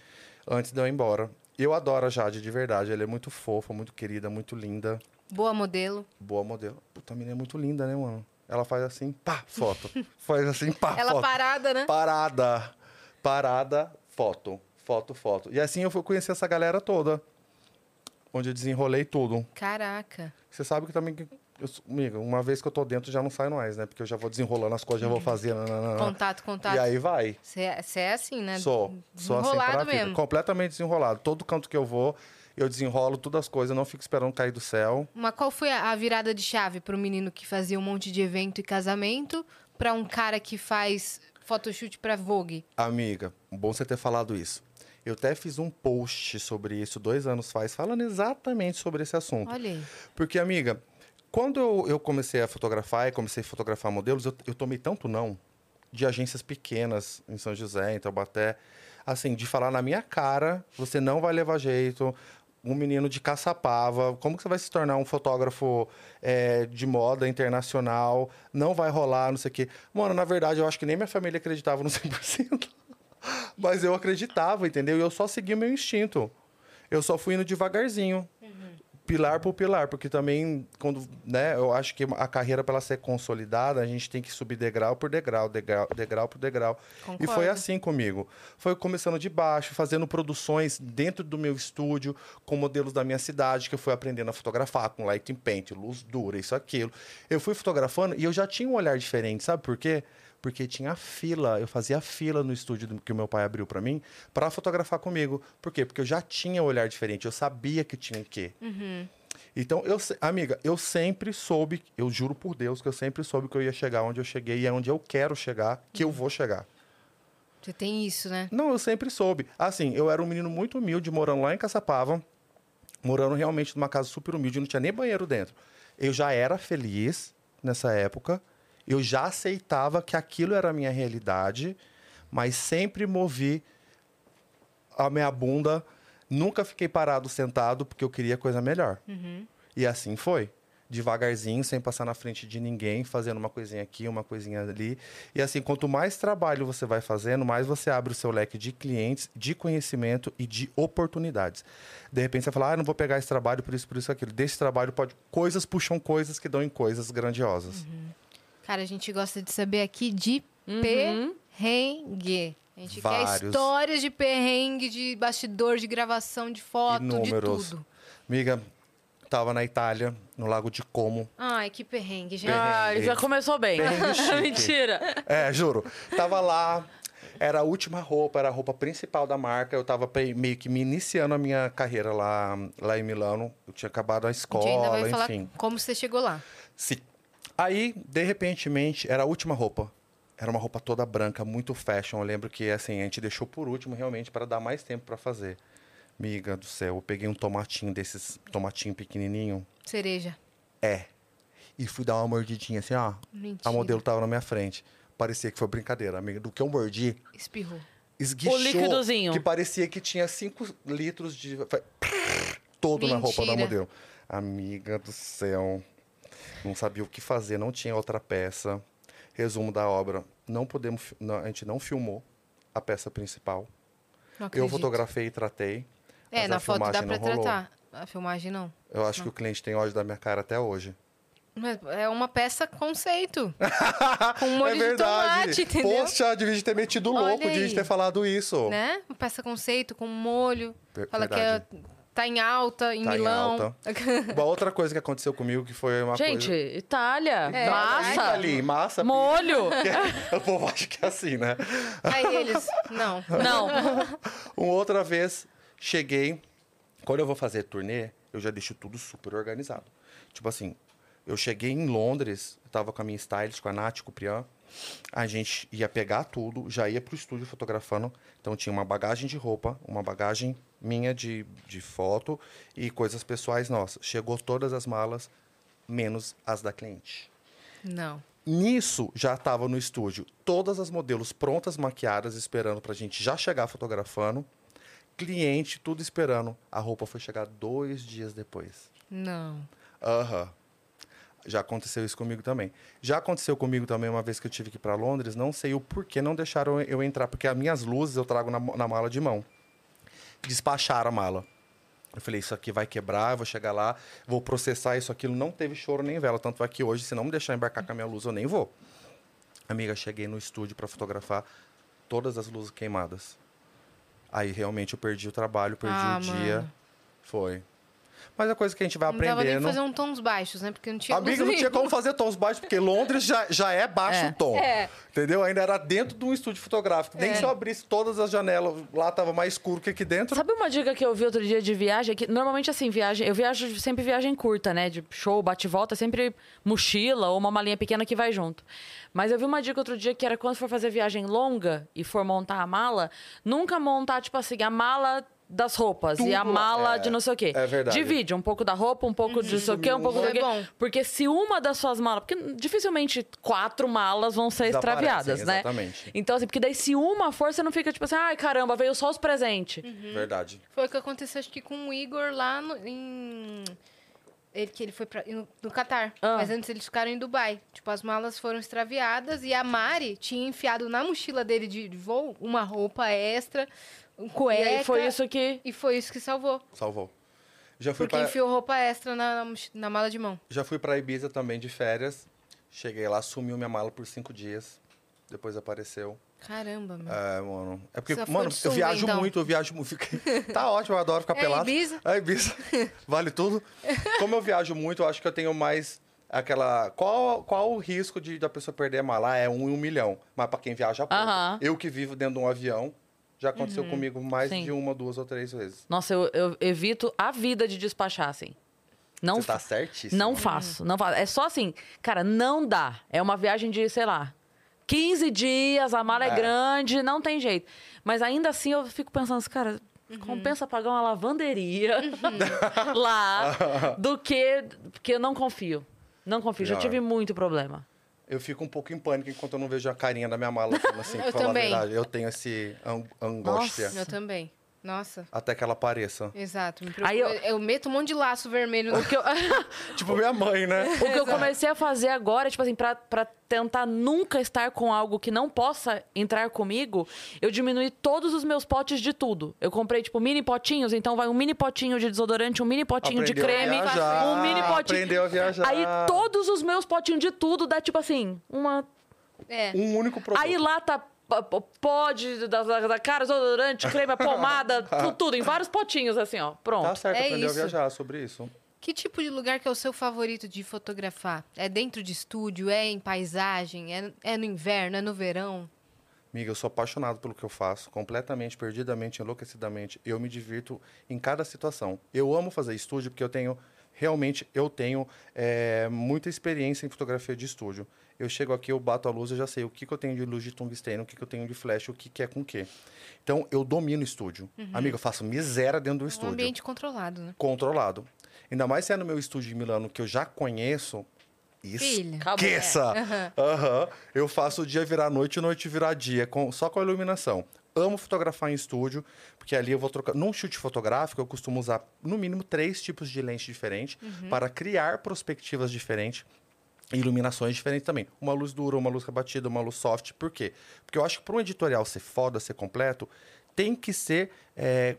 antes de eu ir embora. Eu adoro a Jade de verdade, ela é muito fofa, muito querida, muito linda. Boa modelo. Boa modelo. Puta, a menina é muito linda, né, mano? Ela faz assim, pá, foto. faz assim, pá, Ela foto. parada, né? Parada. Parada, foto. Foto, foto. E assim eu fui conhecer essa galera toda. Onde eu desenrolei tudo. Caraca. Você sabe que também. Eu, amiga, uma vez que eu tô dentro já não sai mais, né? Porque eu já vou desenrolando as coisas, já vou fazendo. nananana. Contato, contato. E aí vai. Você é, é assim, né? Sou. Sou assim pra vida. mesmo. Completamente desenrolado. Todo canto que eu vou, eu desenrolo todas as coisas, não fico esperando cair do céu. Mas qual foi a virada de chave para um menino que fazia um monte de evento e casamento para um cara que faz photoshoot para Vogue? Amiga, bom você ter falado isso. Eu até fiz um post sobre isso dois anos faz, falando exatamente sobre esse assunto. Olha aí. Porque, amiga, quando eu, eu comecei a fotografar e comecei a fotografar modelos, eu, eu tomei tanto não de agências pequenas em São José, em Taubaté, assim, de falar na minha cara, você não vai levar jeito, um menino de Caçapava, como que você vai se tornar um fotógrafo é, de moda internacional, não vai rolar, não sei o quê. Mano, na verdade, eu acho que nem minha família acreditava no 100%. Mas eu acreditava, entendeu? E eu só segui o meu instinto. Eu só fui indo devagarzinho. Pilar por pilar, porque também, quando, né, eu acho que a carreira, para ela ser consolidada, a gente tem que subir degrau por degrau, degrau, degrau por degrau. E foi Concordo. assim comigo. Foi começando de baixo, fazendo produções dentro do meu estúdio, com modelos da minha cidade, que eu fui aprendendo a fotografar com lighting paint, luz dura, isso, aquilo. Eu fui fotografando e eu já tinha um olhar diferente, sabe por quê? Porque tinha fila, eu fazia fila no estúdio do- que o meu pai abriu para mim para fotografar comigo. Por quê? Porque eu já tinha um olhar diferente, eu sabia que tinha o quê. Então, eu, amiga, eu sempre soube, eu juro por Deus que eu sempre soube que eu ia chegar onde eu cheguei e é onde eu quero chegar, que eu vou chegar. Você tem isso, né? Não, eu sempre soube. Assim, eu era um menino muito humilde, morando lá em Caçapava, morando realmente numa casa super humilde, não tinha nem banheiro dentro. Eu já era feliz nessa época, eu já aceitava que aquilo era a minha realidade, mas sempre movi a minha bunda, nunca fiquei parado sentado porque eu queria coisa melhor. E assim foi. Devagarzinho, sem passar na frente de ninguém, fazendo uma coisinha aqui, uma coisinha ali. E assim, quanto mais trabalho você vai fazendo, mais você abre o seu leque de clientes, de conhecimento e de oportunidades. De repente você fala, ah, não vou pegar esse trabalho por isso, por isso, aquilo. Desse trabalho pode. Coisas puxam coisas que dão em coisas grandiosas. Cara, a gente gosta de saber aqui de perrengue. A gente quer Vários. histórias de perrengue, de bastidor, de gravação, de foto, Inúmeros. de tudo. Amiga, tava na Itália, no Lago de Como. Ai, que perrengue, gente. Ah, ele já começou bem. Mentira. É, juro. Tava lá, era a última roupa, era a roupa principal da marca. Eu tava meio que me iniciando a minha carreira lá, lá em Milano. Eu tinha acabado a a gente ainda escola, vai falar enfim. como você chegou lá. Sim. Aí, de repentemente, era a última roupa. Era uma roupa toda branca, muito fashion. Eu lembro que assim, a gente deixou por último realmente para dar mais tempo para fazer. Miga do céu, eu peguei um tomatinho desses, tomatinho pequenininho. Cereja. É. E fui dar uma mordidinha assim, ó. Mentira. A modelo tava na minha frente. Parecia que foi brincadeira, amiga. Do que eu mordi, Espirrou. esguichou. O líquidozinho. Que parecia que tinha 5 litros de... foi Todo na roupa da Mentira. modelo. Amiga do céu. Não sabia o que fazer, não tinha outra peça. Resumo da obra. Não podemos... não, a gente não filmou a peça principal. Não Eu fotografei e tratei. É, na a foto dá não rolou. tratar. A filmagem não. Eu acho que o cliente tem ódio da minha cara até hoje. É uma peça conceito. Com molho é de verdade. tomate, entendeu? Poxa, devia ter metido louco, devia ter falado isso. Né? Uma peça conceito com molho. Ver- Fala que verdade. é, tá em alta, em Tá em Milão. alta. Uma outra coisa que aconteceu comigo que foi uma Gente, coisa... Itália, É, massa, ali, massa. molho. o povo acha que é assim, né? Aí eles, não. Não, Uma outra vez, cheguei... Quando eu vou fazer turnê, eu já deixo tudo super organizado. Tipo assim, eu cheguei em Londres, eu tava com a minha stylist, com a Nath, com o Prian. A gente ia pegar tudo, já ia pro estúdio fotografando. Então tinha uma bagagem de roupa, uma bagagem minha de, de foto e coisas pessoais nossas. Chegou todas as malas, menos as da cliente. Não. Nisso, já estava no estúdio todas as modelos prontas, maquiadas, esperando pra gente já chegar fotografando. Cliente, tudo esperando. A roupa foi chegar dois dias depois. Não. Aham. Já aconteceu isso comigo também. Já aconteceu comigo também uma vez que eu tive que ir para Londres, não sei o porquê não deixaram eu entrar, porque as minhas luzes eu trago na, na mala de mão. Despacharam a mala. Eu falei, isso aqui vai quebrar, eu vou chegar lá, vou processar isso, aquilo. Não teve choro nem vela. Tanto é que hoje, se não me deixar embarcar com a minha luz, eu nem vou. Amiga, cheguei no estúdio para fotografar todas as luzes queimadas. Aí realmente eu perdi o trabalho, perdi Ah, o dia. mano. Foi. Mas é coisa que a gente vai Não dava nem aprendendo. fazer um tons baixos, né? Porque não tinha Amiga, não tinha como fazer tons baixos, porque Londres já, já é baixo É. o tom. É. Entendeu? Ainda era dentro de um estúdio fotográfico. Nem É. se eu abrisse todas as janelas, lá tava mais escuro que aqui dentro. Sabe uma dica que eu vi outro dia de viagem? Que normalmente, assim, viagem. Eu viajo sempre viagem curta, né? De show, bate e volta, sempre mochila ou uma malinha pequena que vai junto. Mas eu vi uma dica outro dia que era quando for fazer viagem longa e for montar a mala, nunca montar, tipo assim, a mala das roupas e a Tudo mala É, de não sei o quê. é verdade. Divide um pouco da roupa, um pouco de não sei o quê, um pouco do É quê. bom. Porque se uma das suas malas. Porque dificilmente quatro malas vão ser extraviadas, né? exatamente. Então, assim, porque daí se uma for, você não fica tipo assim, ai caramba, veio só os presentes. Verdade. Foi o que aconteceu, acho que com o Igor lá no, em. Ele, que ele foi pra, no, no Catar. Ah. Mas antes eles ficaram em Dubai. Tipo, as malas foram extraviadas e a Mari tinha enfiado na mochila dele de voo uma roupa extra, um E cueca. aí foi isso que. E foi isso que salvou. Salvou. Já fui Porque pra, enfiou roupa extra na, na, mala de mão. já fui pra Ibiza também de férias. Cheguei lá, sumiu minha mala por cinco dias. Depois apareceu. Caramba, meu. É, mano. É porque, Você mano, eu sunga, viajo então? muito, eu viajo muito. tá ótimo, eu adoro ficar É pelado. Ibiza? É Ibiza. vale tudo. Como eu viajo muito, eu acho que eu tenho mais aquela. Qual, qual o risco de da pessoa perder a mala? Ah, É um em um milhão. Mas pra quem viaja pouco. Aham. Eu que vivo dentro de um avião, já aconteceu comigo mais Sim. de uma, duas ou três vezes. Nossa, eu, eu evito a vida de despachar, assim. Não, Você tá certíssimo. não faço, não faço. É só assim, cara, não dá. É uma viagem de, sei lá, 15 dias, a mala é, É. grande, não tem jeito. Mas ainda assim eu fico pensando assim, cara, compensa pagar uma lavanderia lá do que. Porque eu não confio. Não confio. Já tive muito problema. Eu fico um pouco em pânico enquanto eu não vejo a carinha da minha mala. falando Assim, Eu também. a verdade. Eu tenho esse ang angústia. Eu também. Nossa, Até que ela apareça. exato. Me Aí preocupa. eu- eu... meto um monte de laço vermelho no O que eu, Tipo minha mãe, né? o que eu comecei a fazer agora, tipo assim, pra, pra tentar nunca estar com algo que não possa entrar comigo, eu diminui todos os meus potes de tudo. Eu comprei, tipo, mini potinhos, então vai um mini potinho de desodorante, um mini potinho de Aprendeu a creme, viajar, um mini potinho. aprendeu a viajar. Aí todos os meus potinhos de tudo dá, tipo assim, uma. É. Um único produto. Aí lá tá p- p- pó de- da, da, da cara, desodorante, creme, a pomada, tu- tudo, em vários potinhos, assim, ó. Pronto. Tá certo, É aprendeu isso. a viajar sobre isso. Que tipo de lugar que é o seu favorito de fotografar? É dentro de estúdio? É em paisagem? É, é no inverno? É no verão? Amiga, eu sou apaixonado pelo que eu faço, completamente, perdidamente, enlouquecidamente. Eu me divirto em cada situação. Eu amo fazer estúdio porque eu tenho, realmente, eu tenho é, muita experiência em fotografia de estúdio. Eu chego aqui, eu bato a luz, eu já sei o que, que eu tenho de luz de tungstênio, o que, que eu tenho de flash, o que, que é com o quê. Então, eu domino o estúdio. Amiga, eu faço miséria dentro do Um estúdio. ambiente controlado, né? Controlado. Ainda mais se é no meu estúdio de Milano, que eu já conheço. Filha. Esqueça! Aham. Eu faço o dia virar noite e noite virar dia, com- só com a iluminação. Amo fotografar em estúdio, porque ali eu vou trocar. Num chute fotográfico, eu costumo usar no mínimo três tipos de lente diferentes para criar perspectivas diferentes. E iluminações diferentes também. Uma luz dura, uma luz rebatida, uma luz soft. Por quê? Porque eu acho que para um editorial ser foda, ser completo, tem que ser. é,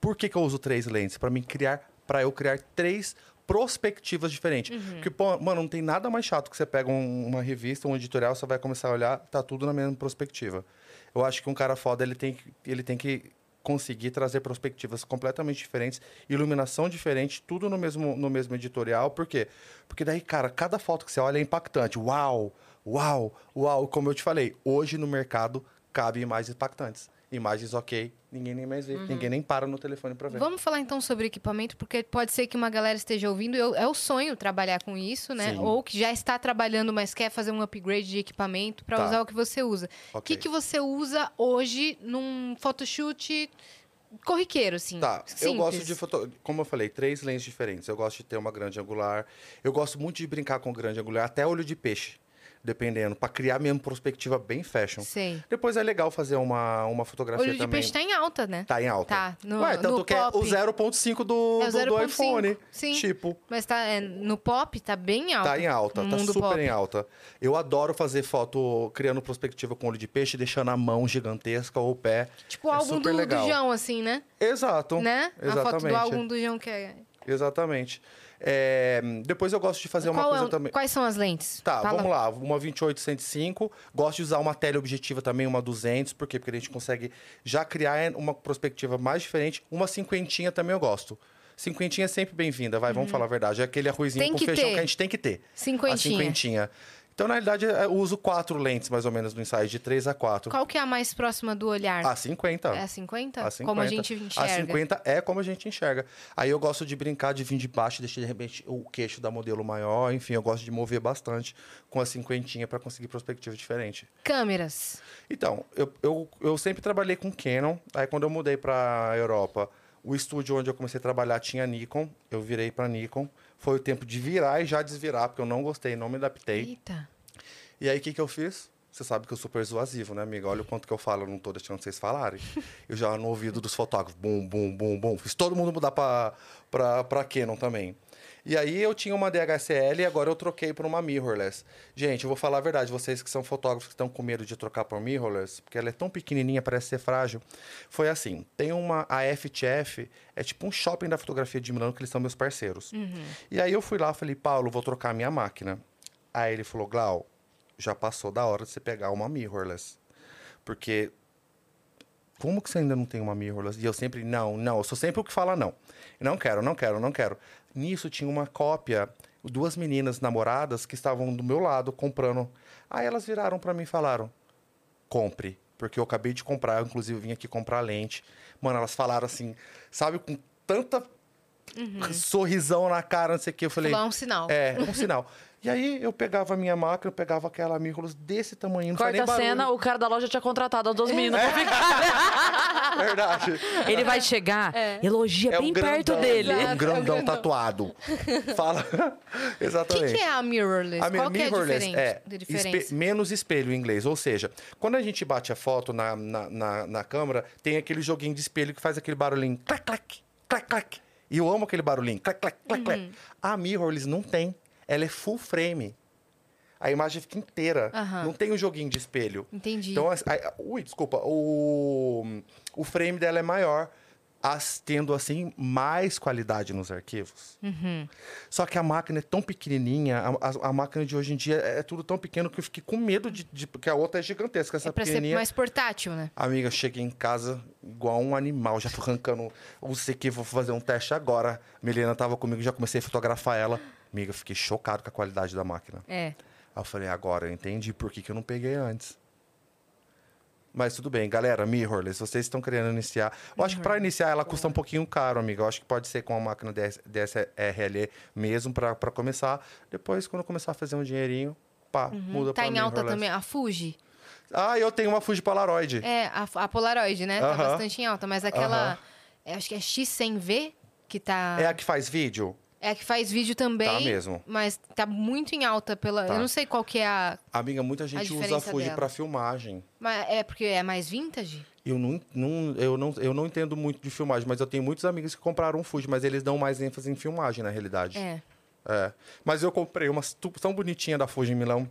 Por que, que eu uso três lentes? Para mim criar, para eu criar três perspectivas diferentes. Porque, pô, mano, não tem nada mais chato que você pega um- uma revista, um editorial, você vai começar a olhar, tá tudo na mesma perspectiva. Eu acho que um cara foda, ele tem, que- ele tem que conseguir trazer perspectivas completamente diferentes, iluminação diferente, tudo no mesmo, no mesmo editorial. Por quê? Porque daí, cara, cada foto que você olha é impactante. Uau! Uau! Uau! Como eu te falei, hoje no mercado cabe imagens impactantes. Imagens ok, ninguém nem mais vê, ninguém nem para no telefone para ver. Vamos falar então sobre equipamento, porque pode ser que uma galera esteja ouvindo. Eu- é o sonho trabalhar com isso, né? Sim. Ou que já está trabalhando, mas quer fazer um upgrade de equipamento para Tá. usar o que você usa. O Ok. que, que você usa hoje num photoshoot corriqueiro, assim? Tá, eu gosto simples? de foto... Como eu falei, três lentes diferentes. Eu gosto de ter uma grande angular. Eu gosto muito de brincar com grande angular, até olho de peixe. Dependendo, pra criar mesmo perspectiva bem fashion. Sei. Depois é legal fazer uma, uma fotografia Olho de também. peixe tá em alta, né? Tá em alta. Tá, no- Ué, tanto no que é o pop. 0.5 do, É do, do 0.5, iPhone. sim. Tipo, Mas tá, é, no pop tá bem alta. tá em alta, tá super pop. em alta. Eu adoro fazer foto criando perspectiva com olho de peixe, deixando a mão gigantesca ou o pé. Tipo o É álbum do, legal. do João, assim, né? Exato. Né? A Exatamente. foto do álbum do João que é... Exatamente. É, depois eu gosto de fazer uma Qual coisa é também. Quais são as lentes? Tá, Fala. vamos lá. Uma 28-105. Gosto de usar uma teleobjetiva também, uma 200. Por quê? Porque a gente consegue já criar uma perspectiva mais diferente. Uma cinquentinha também eu gosto. Cinquentinha é sempre bem-vinda, vai, vamos falar a verdade. É aquele arrozinho Uhum. Com feijão ter. que a gente tem que ter. Cinquentinha. A cinquentinha. Então, na realidade, eu uso quatro lentes, mais ou menos, no ensaio, de 3 a 4. Qual que é a mais próxima do olhar? A 50. É a 50? A 50. Como a gente enxerga. A 50 é como a gente enxerga. Aí eu gosto de brincar de vir de baixo, deixar de repente o queixo da modelo maior. Enfim, eu gosto de mover bastante com a cinquentinha para conseguir perspectiva diferente. Câmeras. Então, eu, eu, eu sempre trabalhei com Canon. Aí quando eu mudei para Europa, o estúdio onde eu comecei a trabalhar tinha Nikon. Eu virei para Nikon. Foi o tempo de virar e já desvirar, porque eu não gostei, não me adaptei. Eita. E aí, o que, que eu fiz? Você sabe que eu sou persuasivo, né, amiga? Olha o quanto que eu falo, eu não tô deixando vocês falarem. Eu já no ouvido dos fotógrafos, bum, bum, bum, bum. Fiz todo mundo mudar pra, pra, pra Canon também. E aí eu tinha uma DHCL e agora eu troquei por uma mirrorless. Gente, eu vou falar a verdade, vocês que são fotógrafos que estão com medo de trocar por mirrorless, porque ela é tão pequenininha, parece ser frágil. Foi assim, tem uma a FTF, é tipo um shopping da fotografia de Milano que eles são meus parceiros. E aí eu fui lá, falei: "Paulo, vou trocar minha máquina". Aí ele falou: "Glau, já passou da hora de você pegar uma mirrorless. Porque como que você ainda não tem uma mirrorless? E eu sempre, não, não, eu sou sempre o que fala não. Não quero, não quero, não quero. Nisso tinha uma cópia, duas meninas namoradas que estavam do meu lado comprando. Aí elas viraram para mim e falaram: compre. Porque eu acabei de comprar, eu, inclusive vim aqui comprar lente. Mano, elas falaram assim, sabe, com tanta sorrisão na cara, não sei o que. Eu falei. É um sinal. É, um sinal. E aí eu pegava a minha máquina, eu pegava aquela mirrorless desse tamanho, não faz Corta nem a cena, o cara da loja tinha contratado as duas meninas pra ficar. Verdade. Ele vai chegar, elogia É bem um perto grandão, dele. Um Exato, grandão é um grandão. tatuado. Fala. O que, Exatamente. que é a mirrorless? A Qual que é a mirrorless é de espe- menos espelho em inglês. Ou seja, quando a gente bate a foto na, na, na, na câmera, tem aquele joguinho de espelho que faz aquele barulhinho. Clac, clac, clac, clac. E eu amo aquele barulhinho. Clac, clac, clac, Uhum. clac. A mirrorless não tem. Ela é full frame. A imagem fica inteira. Não tem o joguinho de espelho. Entendi. Então, as- a- ui, desculpa. O, o frame dela é maior, as- tendo assim mais qualidade nos arquivos. Uhum. Só que a máquina é tão pequenininha, a, a- a máquina de hoje em dia é tudo tão pequeno que eu fiquei com medo de, de- porque a outra é gigantesca, essa é pra ser mais portátil, né? Amiga, cheguei em casa igual um animal, já tô arrancando o que vou fazer um teste agora. Milena tava comigo, já comecei a fotografar ela. Amiga, eu fiquei chocado com a qualidade da máquina. É. Aí eu falei, agora eu entendi por que, que eu não peguei antes. Mas tudo bem, galera, mirrorless, vocês estão querendo iniciar. Eu acho que para iniciar ela custa um pouquinho caro, amiga. Eu acho que pode ser com a máquina DS, DSLR mesmo para começar. Depois, quando começar a fazer um dinheirinho, pá, muda Tá pra em alta também. A Fuji. Ah, eu tenho uma Fuji Polaroid. É, a, a Polaroid, né? Tá Aham. bastante em alta. Mas aquela... É, acho que é X100V que tá... É a que faz vídeo? É a que faz vídeo também. Tá mesmo. Mas tá muito em alta pela... Tá. Eu não sei qual que é a... Amiga, muita gente usa a Fuji para filmagem. Mas é porque é mais vintage? Eu não, não, eu, não, eu não entendo muito de filmagem, mas eu tenho muitos amigos que compraram um Fuji, mas eles dão mais ênfase em filmagem, na realidade. É. É. Mas eu comprei uma tão bonitinha da Fuji em Milão,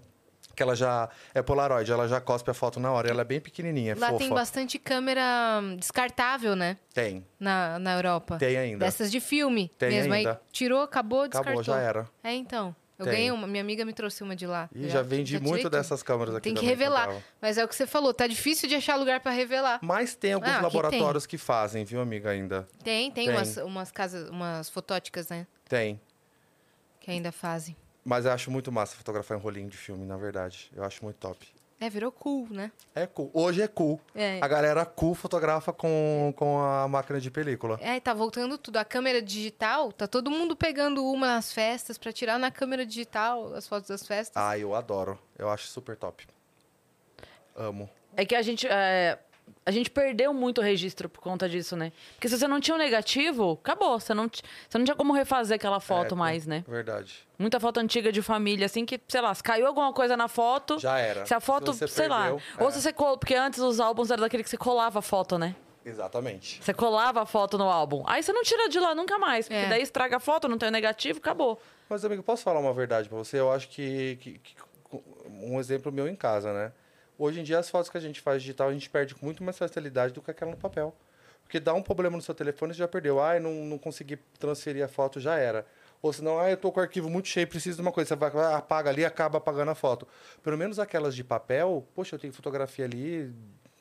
que ela já é Polaroid, ela já cospe a foto na hora. Ela é bem pequenininha, Lá fofa. tem bastante câmera hum, descartável, né? Tem, Na, na Europa. tem ainda. Dessas de filme Tem mesmo. ainda. Aí tirou, acabou, descartou. Acabou, já era. É, então. Eu Tem. ganhei uma. Minha amiga me trouxe uma de lá. E já, vendi já tirei muito tudo. dessas câmeras aqui Tem que revelar. comprava. Mas é o que você falou, tá difícil de achar lugar pra revelar. Mas tem alguns Ah, laboratórios que fazem, viu, amiga, ainda. Tem, tem, Tem. Umas, umas casas, umas fotóticas, né? Tem. Que ainda fazem. Mas eu acho muito massa fotografar em rolinho de filme, na verdade. Eu acho muito top. É, virou cool, né? É cool. Hoje é cool. É. A galera cool fotografa com, com a máquina de película. É, tá voltando tudo. A câmera digital, tá todo mundo pegando uma nas festas pra tirar na câmera digital as fotos das festas. Ah, eu adoro. Eu acho super top. Amo. É que a gente. é, a gente perdeu muito o registro por conta disso, né? Porque se você não tinha o negativo, acabou. Você não, você não tinha como refazer aquela foto É, mais, né? Verdade. Muita foto antiga de família, assim, que, sei lá, se caiu alguma coisa na foto. Já era. Se a foto, Se sei lá. perdeu, Ou é. se você colou. Porque antes os álbuns eram daquele que você colava a foto, né? Exatamente. Você colava a foto no álbum. Aí você não tira de lá nunca mais. Porque É. daí estraga a foto, não tem o negativo, acabou. Mas, amigo, posso falar uma verdade pra você? Eu acho que, que- que- um exemplo meu em casa, né? Hoje em dia, as fotos que a gente faz digital, a gente perde com muito mais facilidade do que aquela no papel. Porque dá um problema no seu telefone, você já perdeu. Ai, não, não consegui transferir a foto, já era. Ou senão, ah, eu tô com o arquivo muito cheio, preciso de uma coisa. Você vai, apaga ali, acaba apagando a foto. Pelo menos aquelas de papel, poxa, eu tenho fotografia ali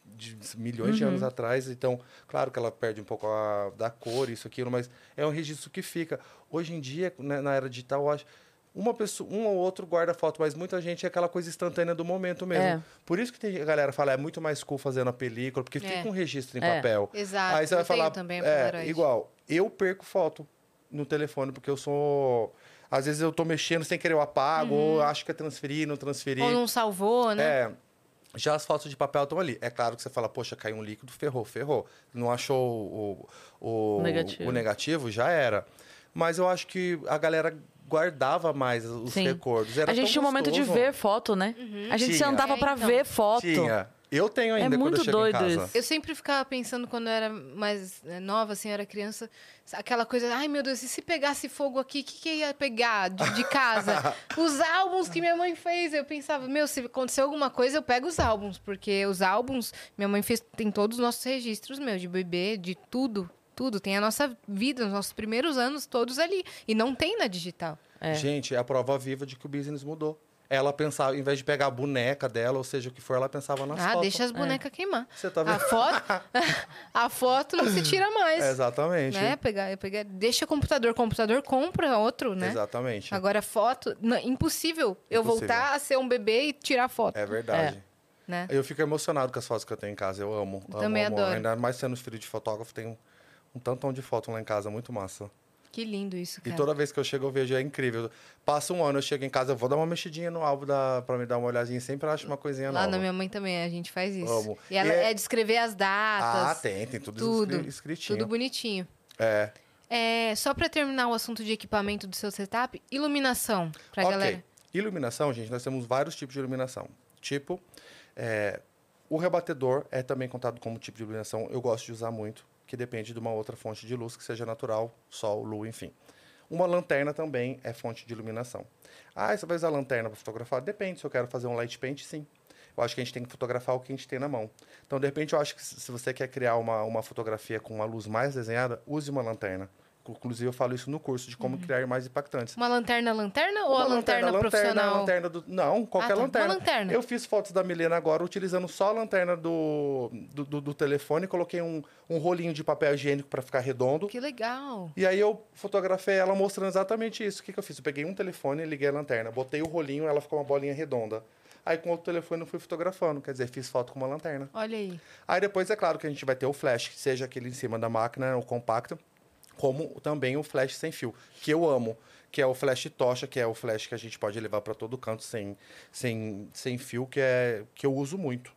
de milhões de anos atrás, então, claro que ela perde um pouco a- da cor, isso, aquilo, mas é um registro que fica. Hoje em dia, né, na era digital, eu acho. Uma pessoa, um ou outro guarda foto, mas muita gente é aquela coisa instantânea do momento mesmo. É. Por isso que tem, a galera fala, é muito mais cool fazendo a película, porque É. fica um registro em É. papel. Exato. Aí você vai eu tenho falar, também é, igual, eu perco foto no telefone, porque eu sou... Às vezes eu tô mexendo sem querer, eu apago, ou acho que é transferir, não transferir. Ou não salvou, né? É. Já as fotos de papel estão ali. É claro que você fala, poxa, caiu um líquido, ferrou, ferrou. Não achou o, o, O negativo. o negativo, já era. Mas eu acho que a galera guardava mais os Sim. recordos. Era a gente tinha um momento de ver foto, né? A gente Tinha. sentava É, pra então. ver foto. Tinha. Eu tenho ainda quando muito eu doido em casa. isso. Eu sempre ficava pensando quando eu era mais né, nova, assim, eu era criança, aquela coisa, ai meu Deus, e se pegasse fogo aqui, o que, que ia pegar de, de casa? os álbuns que minha mãe fez. Eu pensava, meu, se acontecer alguma coisa, eu pego os álbuns, porque os álbuns, minha mãe fez, tem todos os nossos registros, meu, de bebê, de tudo. Tudo, tem a nossa vida, os nossos primeiros anos todos ali. E não tem na digital. É. Gente, é a prova viva de que o business mudou. Ela pensava, em vez de pegar a boneca dela, ou seja, o que for, ela pensava nas ah, fotos. deixa as bonecas queimar. Você tá A vendo? foto, a foto não se tira mais. É, exatamente. né? Pegar, pegar, deixa o computador, o computador compra outro, né? Exatamente. Agora foto, não, impossível eu Impossível. voltar a ser um bebê e tirar foto, É verdade. né? Eu fico emocionado com as fotos que eu tenho em casa. Eu amo. Eu amo, também amo. adoro. Ainda mais sendo filho de fotógrafo, tem um tantão de foto lá em casa, muito massa. Que lindo isso, E cara. toda vez que eu chego, eu vejo, é incrível. Passa um ano, eu chego em casa, eu vou dar uma mexidinha no álbum da, pra me dar uma olhadinha. Sempre acho uma coisinha Lá nova. na minha mãe também a gente faz isso. Amo. E ela E é- é... de escrever as datas. Ah, tem, tem tudo, tudo, escri- escritinho. Tudo bonitinho. É. É, só pra terminar o assunto de equipamento do seu setup, iluminação pra ok. galera. Iluminação, gente, nós temos vários tipos de iluminação. Tipo, é, o rebatedor é também contado como tipo de iluminação. Eu gosto de usar muito, que depende de uma outra fonte de luz que seja natural, sol, lua, enfim. Uma lanterna também é fonte de iluminação. Ah, você vai usar lanterna para fotografar? Depende, se eu quero fazer um light paint, sim. Eu acho que a gente tem que fotografar o que a gente tem na mão. Então, de repente, eu acho que se você quer criar uma, uma fotografia com uma luz mais desenhada, use uma lanterna. Inclusive, eu falo isso no curso de como criar mais impactantes. Uma lanterna lanterna ou Uma a lanterna, lanterna, profissional? lanterna do... Não, qualquer Ah, tá. Uma lanterna. lanterna. Eu fiz fotos da Milena agora utilizando só a lanterna do, do, do- do telefone, coloquei um, um rolinho de papel higiênico para ficar redondo. Que legal. E aí eu fotografei ela mostrando exatamente isso. O que, que eu fiz? Eu peguei um telefone e liguei a lanterna. Botei o rolinho, ela ficou uma bolinha redonda. Aí com outro telefone eu fui fotografando, quer dizer, fiz foto com uma lanterna. Olha aí. Aí depois é claro que a gente vai ter o flash, seja aquele em cima da máquina, o compacto, como também o flash sem fio, que eu amo, que é o flash tocha, que é o flash que a gente pode levar para todo canto sem, sem, sem fio, que é que eu uso muito.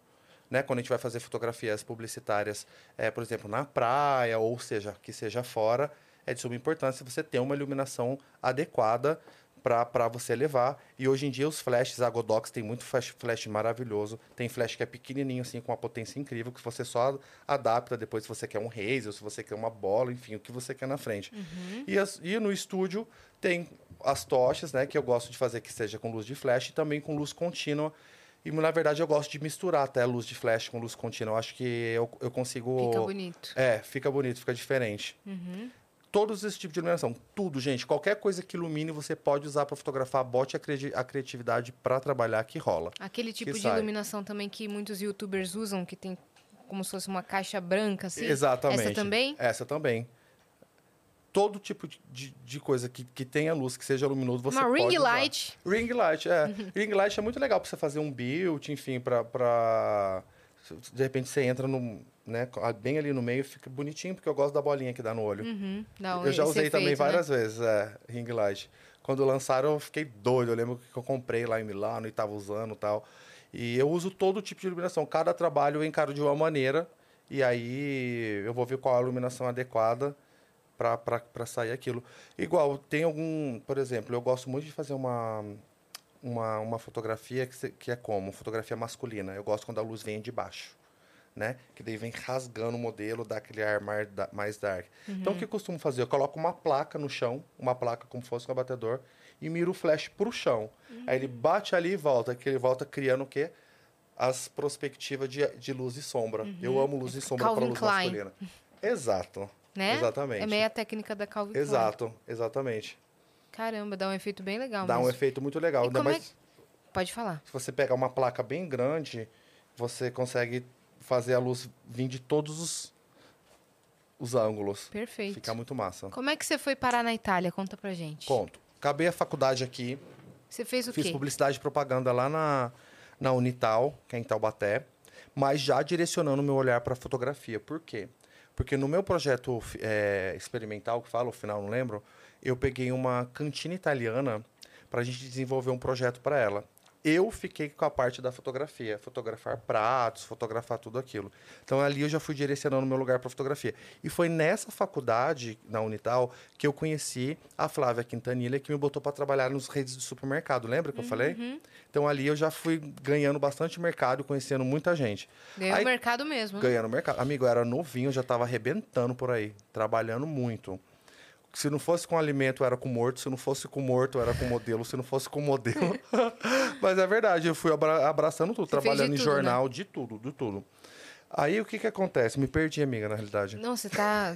Né? Quando a gente vai fazer fotografias publicitárias, é, por exemplo, na praia, ou seja, que seja fora, é de suma importância você ter uma iluminação adequada para você levar. E hoje em dia os flashes, a Godox tem muito flash, flash maravilhoso. Tem flash que é pequenininho, assim, com uma potência incrível, que você só adapta depois se você quer um raise, ou se você quer uma bola, enfim, o que você quer na frente. E, as- e no estúdio tem as tochas, né, que eu gosto de fazer que seja com luz de flash e também com luz contínua. E, na verdade, eu gosto de misturar até luz de flash com luz contínua. Eu acho que eu, eu consigo... Fica bonito. É, fica bonito, fica diferente. Uhum. Todos esses tipos de iluminação, tudo, gente. Qualquer coisa que ilumine, você pode usar para fotografar. Bote a, credi- a criatividade para trabalhar que rola. Aquele tipo de sai. iluminação também que muitos youtubers usam, que tem como se fosse uma caixa branca, assim. Exatamente. Essa também? Essa também. Todo tipo de, de, de coisa que, que tenha luz, que seja luminoso, você uma pode ring usar. light. Ring light, é. ring light é muito legal para você fazer um build, enfim, para pra... De repente você entra no, né, bem ali no meio, fica bonitinho, porque eu gosto da bolinha que dá no olho. Uhum. Dá eu já usei também efeito, né? várias vezes, é, ring light. Quando lançaram, eu fiquei doido. Eu lembro que eu comprei lá em Milano e estava usando e tal. E eu uso todo tipo de iluminação. Cada trabalho eu encaro de uma maneira. E aí eu vou ver qual a iluminação adequada para sair aquilo. Igual, tem algum, por exemplo, eu gosto muito de fazer uma, uma, uma fotografia que, se- que é como? Fotografia masculina. Eu gosto quando a luz vem de baixo. Né? Que daí vem rasgando o modelo, dá aquele ar mais, mais dark. Então, o que eu costumo fazer? Eu coloco uma placa no chão, uma placa como se fosse um abatedor, e miro o flash pro chão. Aí ele bate ali e volta, que ele volta criando o quê? As perspectivas de, de luz e sombra. Eu amo luz e sombra para luz Klein. masculina. Exato. Né? Exatamente. É meia técnica da Calvin Klein. Exato, exatamente. Caramba, dá um efeito bem legal Dá um mesmo. efeito muito legal. E Ainda é mais Pode falar. se você pegar uma placa bem grande, você consegue fazer a luz vir de todos os, os ângulos. Perfeito. Fica muito massa. Como é que você foi parar na Itália? Conta pra gente. Conto. Acabei a faculdade aqui, Você fez o fiz quê? publicidade e propaganda lá na, na Unital, que é em Taubaté, mas já direcionando o meu olhar para fotografia. Por quê? Porque no meu projeto eh, experimental, que fala, o final não lembro, eu peguei uma cantina italiana para a gente desenvolver um projeto para ela. Eu fiquei com a parte da fotografia, fotografar pratos, fotografar tudo aquilo. Então ali eu já fui direcionando o meu lugar para fotografia. E foi nessa faculdade, na Unital, que eu conheci a Flávia Quintanilha, que me botou para trabalhar nos redes de supermercado. Lembra que eu falei? Então ali eu já fui ganhando bastante mercado, conhecendo muita gente. Ganhou Aí- o mercado mesmo. Ganhando mercado. Amigo, eu era novinho, eu já estava arrebentando por aí, trabalhando muito. Se não fosse com alimento, era com morto. Se não fosse com morto, era com modelo. Se não fosse com modelo. Mas é verdade, eu fui abra- abraçando tudo, Você trabalhando em tudo, né? jornal, de tudo, de tudo. Aí o que que acontece? Me perdi, amiga, na realidade. Não, você tá...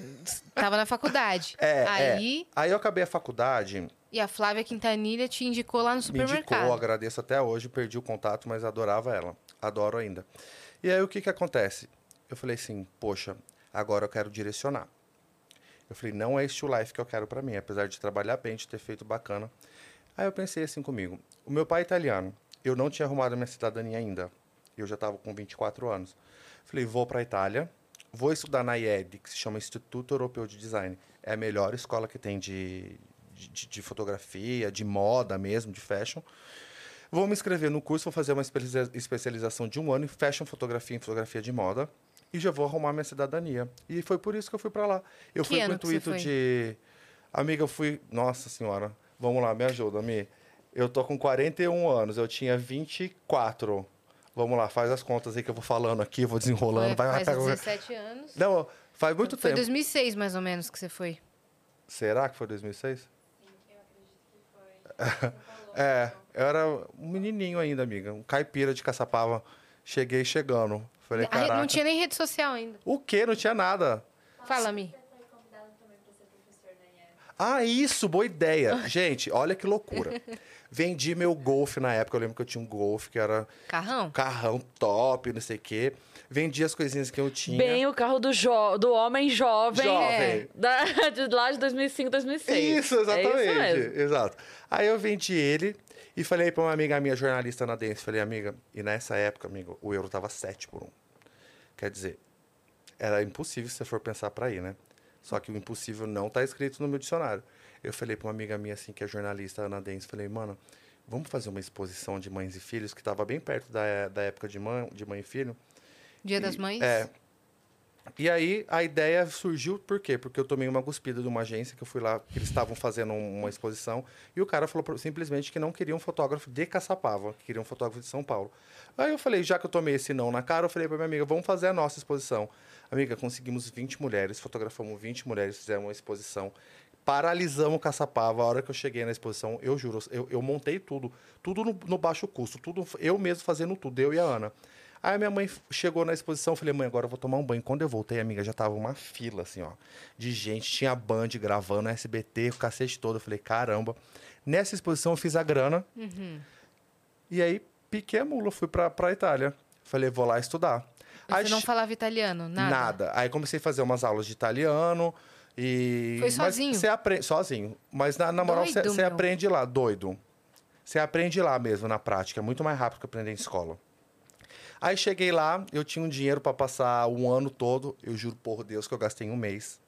tava na faculdade. É, Aí, Aí eu acabei a faculdade, e a Flávia Quintanilha te indicou lá no me supermercado. indicou, agradeço até hoje, perdi o contato, mas adorava ela. Adoro ainda. E aí o que que acontece? Eu falei assim, poxa, agora eu quero direcionar. Eu falei, não é este o life que eu quero pra mim, apesar de trabalhar bem, de ter feito bacana. Aí eu pensei assim comigo, o meu pai é italiano, eu não tinha arrumado a minha cidadania ainda. Eu já estava com 24 anos. Falei, vou pra Itália, vou estudar na IED, que se chama Instituto Europeu de Design. É a melhor escola que tem de, de, de fotografia, de moda mesmo, de fashion. Vou me inscrever no curso, vou fazer uma especializa- especialização de um ano em fashion, fotografia e fotografia de moda. E já vou arrumar minha cidadania. E foi por isso que eu fui para lá. Eu Que fui com o que intuito foi? de. Amiga, eu fui. Nossa Senhora. Vamos lá, me ajuda, Mi. Eu tô com 41 anos, eu tinha 24. Vamos lá, faz as contas aí que eu vou falando aqui, vou desenrolando. Foi, vai, faz vai. 17 anos. Não, faz muito Foi tempo. 2006, mais ou menos, que você foi. Será que foi 2006? É, eu era um menininho ainda, amiga. Um caipira de Caçapava. Cheguei chegando. Falei, caraca. Não tinha nem rede social ainda. O quê? Não tinha nada. Fala, Mi. Ah, isso, boa ideia. Gente, olha que loucura. Vendi meu Golf na época. Eu lembro que eu tinha um Golf que era Carrão? carrão top, não sei o quê. Vendi as coisinhas que eu tinha. Bem o carro do, jo do homem jovem. Jovem. é, da, de lá de 2005, 2006. Isso, exatamente. É isso mesmo. Exato. Aí eu vendi ele e falei pra uma amiga minha, jornalista canadense, falei, amiga, e nessa época, amigo, o euro tava 7 por 1. Quer dizer, era impossível se você for pensar pra ir, né? Só que o impossível não tá escrito no meu dicionário. Eu falei pra uma amiga minha, assim, que é jornalista canadense, falei, mano, vamos fazer uma exposição de mães e filhos, que tava bem perto da, da época de mãe, de mãe e filho. Dia das Mães? É. E aí a ideia surgiu por quê? Porque eu tomei uma cuspida de uma agência que eu fui lá, que eles estavam fazendo um- uma exposição, e o cara falou simplesmente que não queria um fotógrafo de Caçapava, que queria um fotógrafo de São Paulo. Aí eu falei, já que eu tomei esse não na cara, eu falei pra minha amiga, vamos fazer a nossa exposição. Amiga, conseguimos 20 mulheres, fotografamos 20 mulheres, fizemos uma exposição. Paralisamos Caçapava. A hora que eu cheguei na exposição, eu juro, eu, eu montei tudo. Tudo no, no baixo custo. Tudo eu mesmo fazendo tudo, eu e a Ana. Aí minha mãe chegou na exposição, falei, mãe, agora eu vou tomar um banho. Quando eu voltei, amiga, já tava uma fila, assim, ó, de gente. Tinha Band gravando, SBT, o cacete todo. Eu falei, caramba. Nessa exposição eu fiz a grana. E aí, piquei a mula, fui pra, pra Itália. Falei, vou lá estudar. Aí Você não falava italiano? Nada? Nada. Aí comecei a fazer umas aulas de italiano e... Foi mas sozinho? Você aprende... Sozinho. Mas na, na moral, você Doido, você meu. aprende lá, doido. Você aprende lá mesmo, na prática. É muito mais rápido que aprender em escola. Aí cheguei lá, eu tinha um dinheiro pra passar um ano todo. Eu juro por Deus que eu gastei em um mês.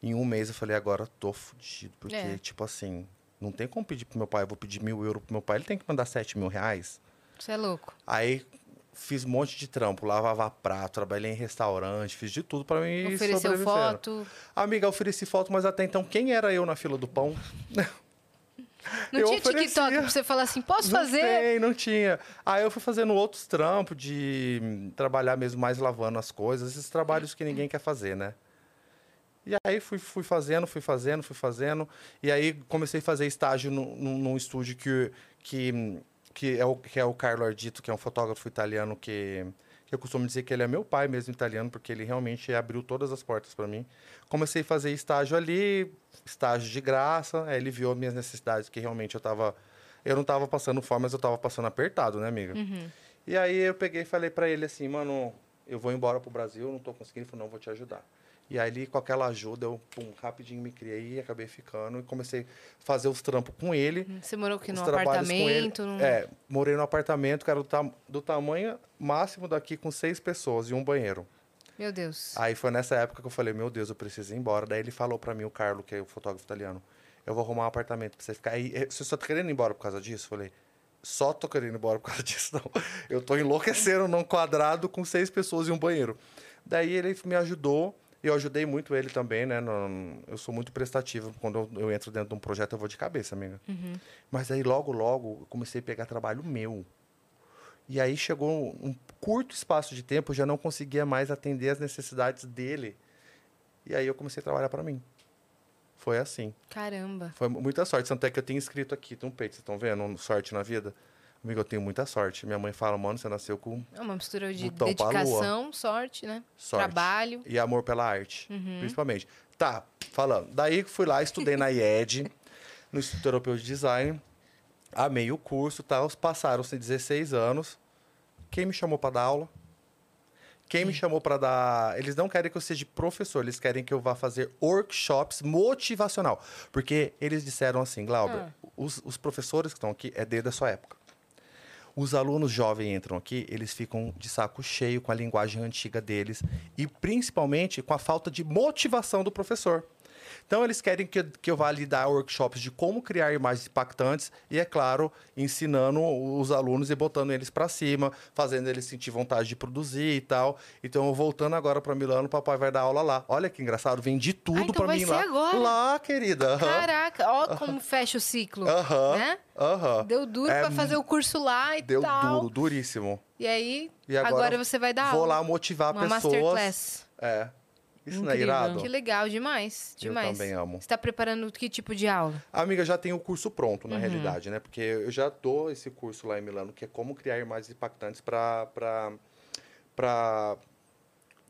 Em um mês eu falei, agora tô fudido. Porque, É. tipo assim, não tem como pedir pro meu pai. Eu vou pedir mil euros pro meu pai. Ele tem que mandar sete mil reais. Você é louco. Aí fiz um monte de trampo, lavava prato, trabalhei em restaurante, fiz de tudo para mim Ofereceu foto. Amiga, ofereci foto, mas até então, quem era eu na fila do pão? Não Eu tinha TikTok oferecia. pra você falar assim, posso Não fazer? tem, não tinha. Aí eu fui fazendo outros trampos de hum, trabalhar mesmo mais lavando as coisas, esses trabalhos que ninguém quer fazer, né? E aí fui, fui fazendo, fui fazendo, fui fazendo. E aí comecei a fazer estágio no- no- num estúdio que, que, hum, que, é o, que é o Carlo Ardito, que é um fotógrafo italiano que, que eu costumo dizer que ele é meu pai mesmo italiano, porque ele realmente abriu todas as portas para mim. Comecei a fazer estágio ali, estágio de graça. Aí ele viu minhas necessidades, que realmente eu tava. Eu não tava passando fome, mas eu tava passando apertado, né, amiga? E aí eu peguei e falei para ele assim, mano, eu vou embora pro Brasil, não tô conseguindo, ele falou, não, vou te ajudar. E aí, ali, com aquela ajuda, eu, pum, rapidinho me criei, acabei ficando e comecei a fazer os trampos com ele. Você morou aqui ele. apartamento? num- É, morei no apartamento que era do, do tamanho máximo daqui com seis pessoas e um banheiro. Meu Deus. Aí foi nessa época que eu falei, meu Deus, eu preciso ir embora. Daí ele falou pra mim, o Carlo, que é o fotógrafo italiano, eu vou arrumar um apartamento pra você ficar aí. Eh, Você só tá querendo ir embora por causa disso? Eu falei, só tô querendo ir embora por causa disso, não. Eu tô enlouquecendo num quadrado com seis pessoas e um banheiro. Daí ele me ajudou, e eu ajudei muito ele também, né? no- eu sou muito prestativo. Quando eu, eu entro dentro de um projeto, eu vou de cabeça, amiga. Mas aí, logo, logo, eu comecei a pegar trabalho meu. E aí chegou um, um curto espaço de tempo, eu já não conseguia mais atender as necessidades dele. E aí eu comecei a trabalhar para mim. Foi assim. Caramba. Foi muita sorte. Tanto é que eu tenho escrito aqui, tem um peito, vocês estão vendo? Sorte na vida. Amigo, eu tenho muita sorte. Minha mãe fala, mano, você nasceu com É uma mistura de dedicação, sorte, né? sorte. Trabalho. E amor pela arte, Uhum. principalmente. Tá, falando. Daí fui lá, estudei na IED, no Instituto Europeu de Design. Amei o curso, tal. Passaram-se 16 anos. Quem me chamou para dar aula? Quem me chamou para dar. Eles não querem que eu seja professor, eles querem que eu vá fazer workshops motivacional. Porque eles disseram assim, Glauber, os, os professores que estão aqui é desde a sua época. Os alunos jovens entram aqui, eles ficam de saco cheio com a linguagem antiga deles e principalmente com a falta de motivação do professor. Então, eles querem que, que eu vá ali dar workshops de como criar imagens impactantes e, é claro, ensinando os alunos e botando eles para cima, fazendo eles sentir vontade de produzir e tal. Então, voltando agora para Milano, o papai vai dar aula lá. Olha que engraçado, vendi tudo então para mim lá. agora? Lá, querida. aham. Caraca, ó como fecha o ciclo. Aham. Né? Aham. Deu duro É pra fazer o curso lá e Deu tal. duro, duríssimo. E aí, E agora, agora você vai dar Vou aula. lá motivar Uma pessoas. masterclass. É. Isso não é Incrível. irado? Que legal, demais. Eu Demais. também amo. Você tá preparando que tipo de aula? Amiga, já tem o curso pronto, Uhum. na realidade, né? Porque eu já dou esse curso lá em Milano, que é como criar imagens impactantes para para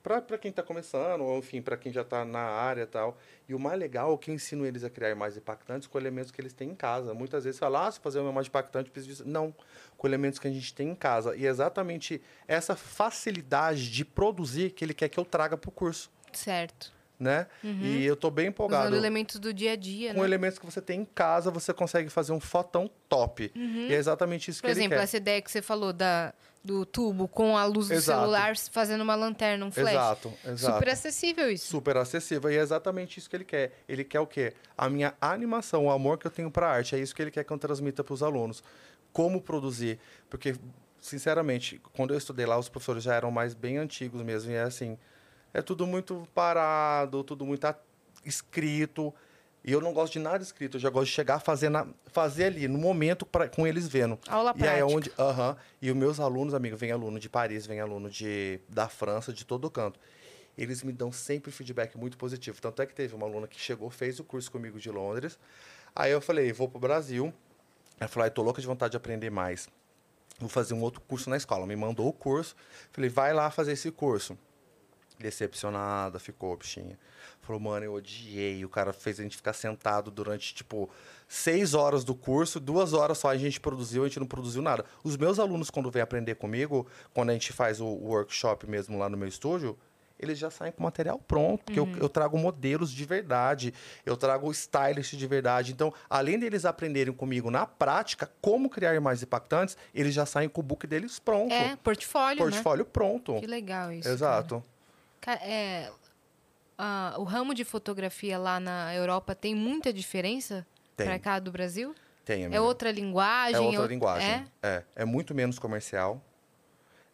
para quem está começando, ou enfim, para quem já está na área e tal. E o mais legal é que eu ensino eles a criar imagens impactantes com elementos que eles têm em casa. Muitas vezes fala, ah, se fazer uma imagem impactante, preciso disso. Não, com elementos que a gente tem em casa. E é exatamente essa facilidade de produzir que ele quer que eu traga para o curso, Certo. né? E eu tô bem empolgado. Usando elementos do dia a dia, Com né? elementos que você tem em casa, você consegue fazer um fotão top. E é exatamente isso Por que exemplo, ele quer. essa ideia que você falou da, do tubo com a luz do Exato. celular fazendo uma lanterna, um flash. Exato, exato. Super acessível isso. Super acessível. E é exatamente isso que ele quer. Ele quer o quê? A minha animação, o amor que eu tenho para arte. É isso que ele quer que eu transmita para os alunos. Como produzir. Porque, sinceramente, quando eu estudei lá, os professores já eram mais bem antigos mesmo. E é assim, é tudo muito parado, tudo muito a- escrito. E eu não gosto de nada escrito. Eu já gosto de chegar, fazer, na, fazer ali, no momento, pra, com eles vendo. Aula E aí é prática. onde. Aham. E os meus alunos, amigo, vem aluno de Paris, vem aluno de, da França, de todo canto. Eles me dão sempre feedback muito positivo. Tanto é que teve uma aluna que chegou, fez o curso comigo de Londres. Aí eu falei, vou pro Brasil. Ela falou, tô louca de vontade de aprender mais. Vou fazer um outro curso na escola. Me mandou o curso. Falei, vai lá fazer esse curso. Decepcionada, ficou, bichinha. Falou, mano, eu odiei. O cara fez a gente ficar sentado durante, tipo, seis horas do curso, duas horas só a gente produziu, a gente não produziu nada. Os meus alunos, quando vêm aprender comigo, quando a gente faz o workshop mesmo lá no meu estúdio, eles já saem com material pronto, porque eu, eu trago modelos de verdade, eu trago stylist de verdade. Então, além deles aprenderem comigo na prática como criar imagens impactantes, eles já saem com o book deles pronto. É, portfólio, né? Portfólio pronto. Que legal isso. Exato. Cara, Ca- é, ah, o ramo de fotografia lá na Europa tem muita diferença pra cá do Brasil? Tem, É amiga. outra linguagem? É outra ou- linguagem. É? É? é. muito menos comercial.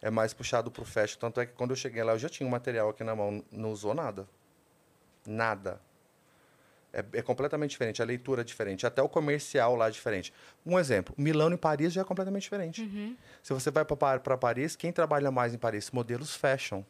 É mais puxado pro fashion. Tanto é que quando eu cheguei lá, eu já tinha um material aqui na mão. Não usou nada. Nada. É, é completamente diferente. A leitura é diferente. Até o comercial lá é diferente. Um exemplo. Milão e Paris já é completamente diferente. Uhum. Se você vai para Paris, quem trabalha mais em Paris? Modelos fashion.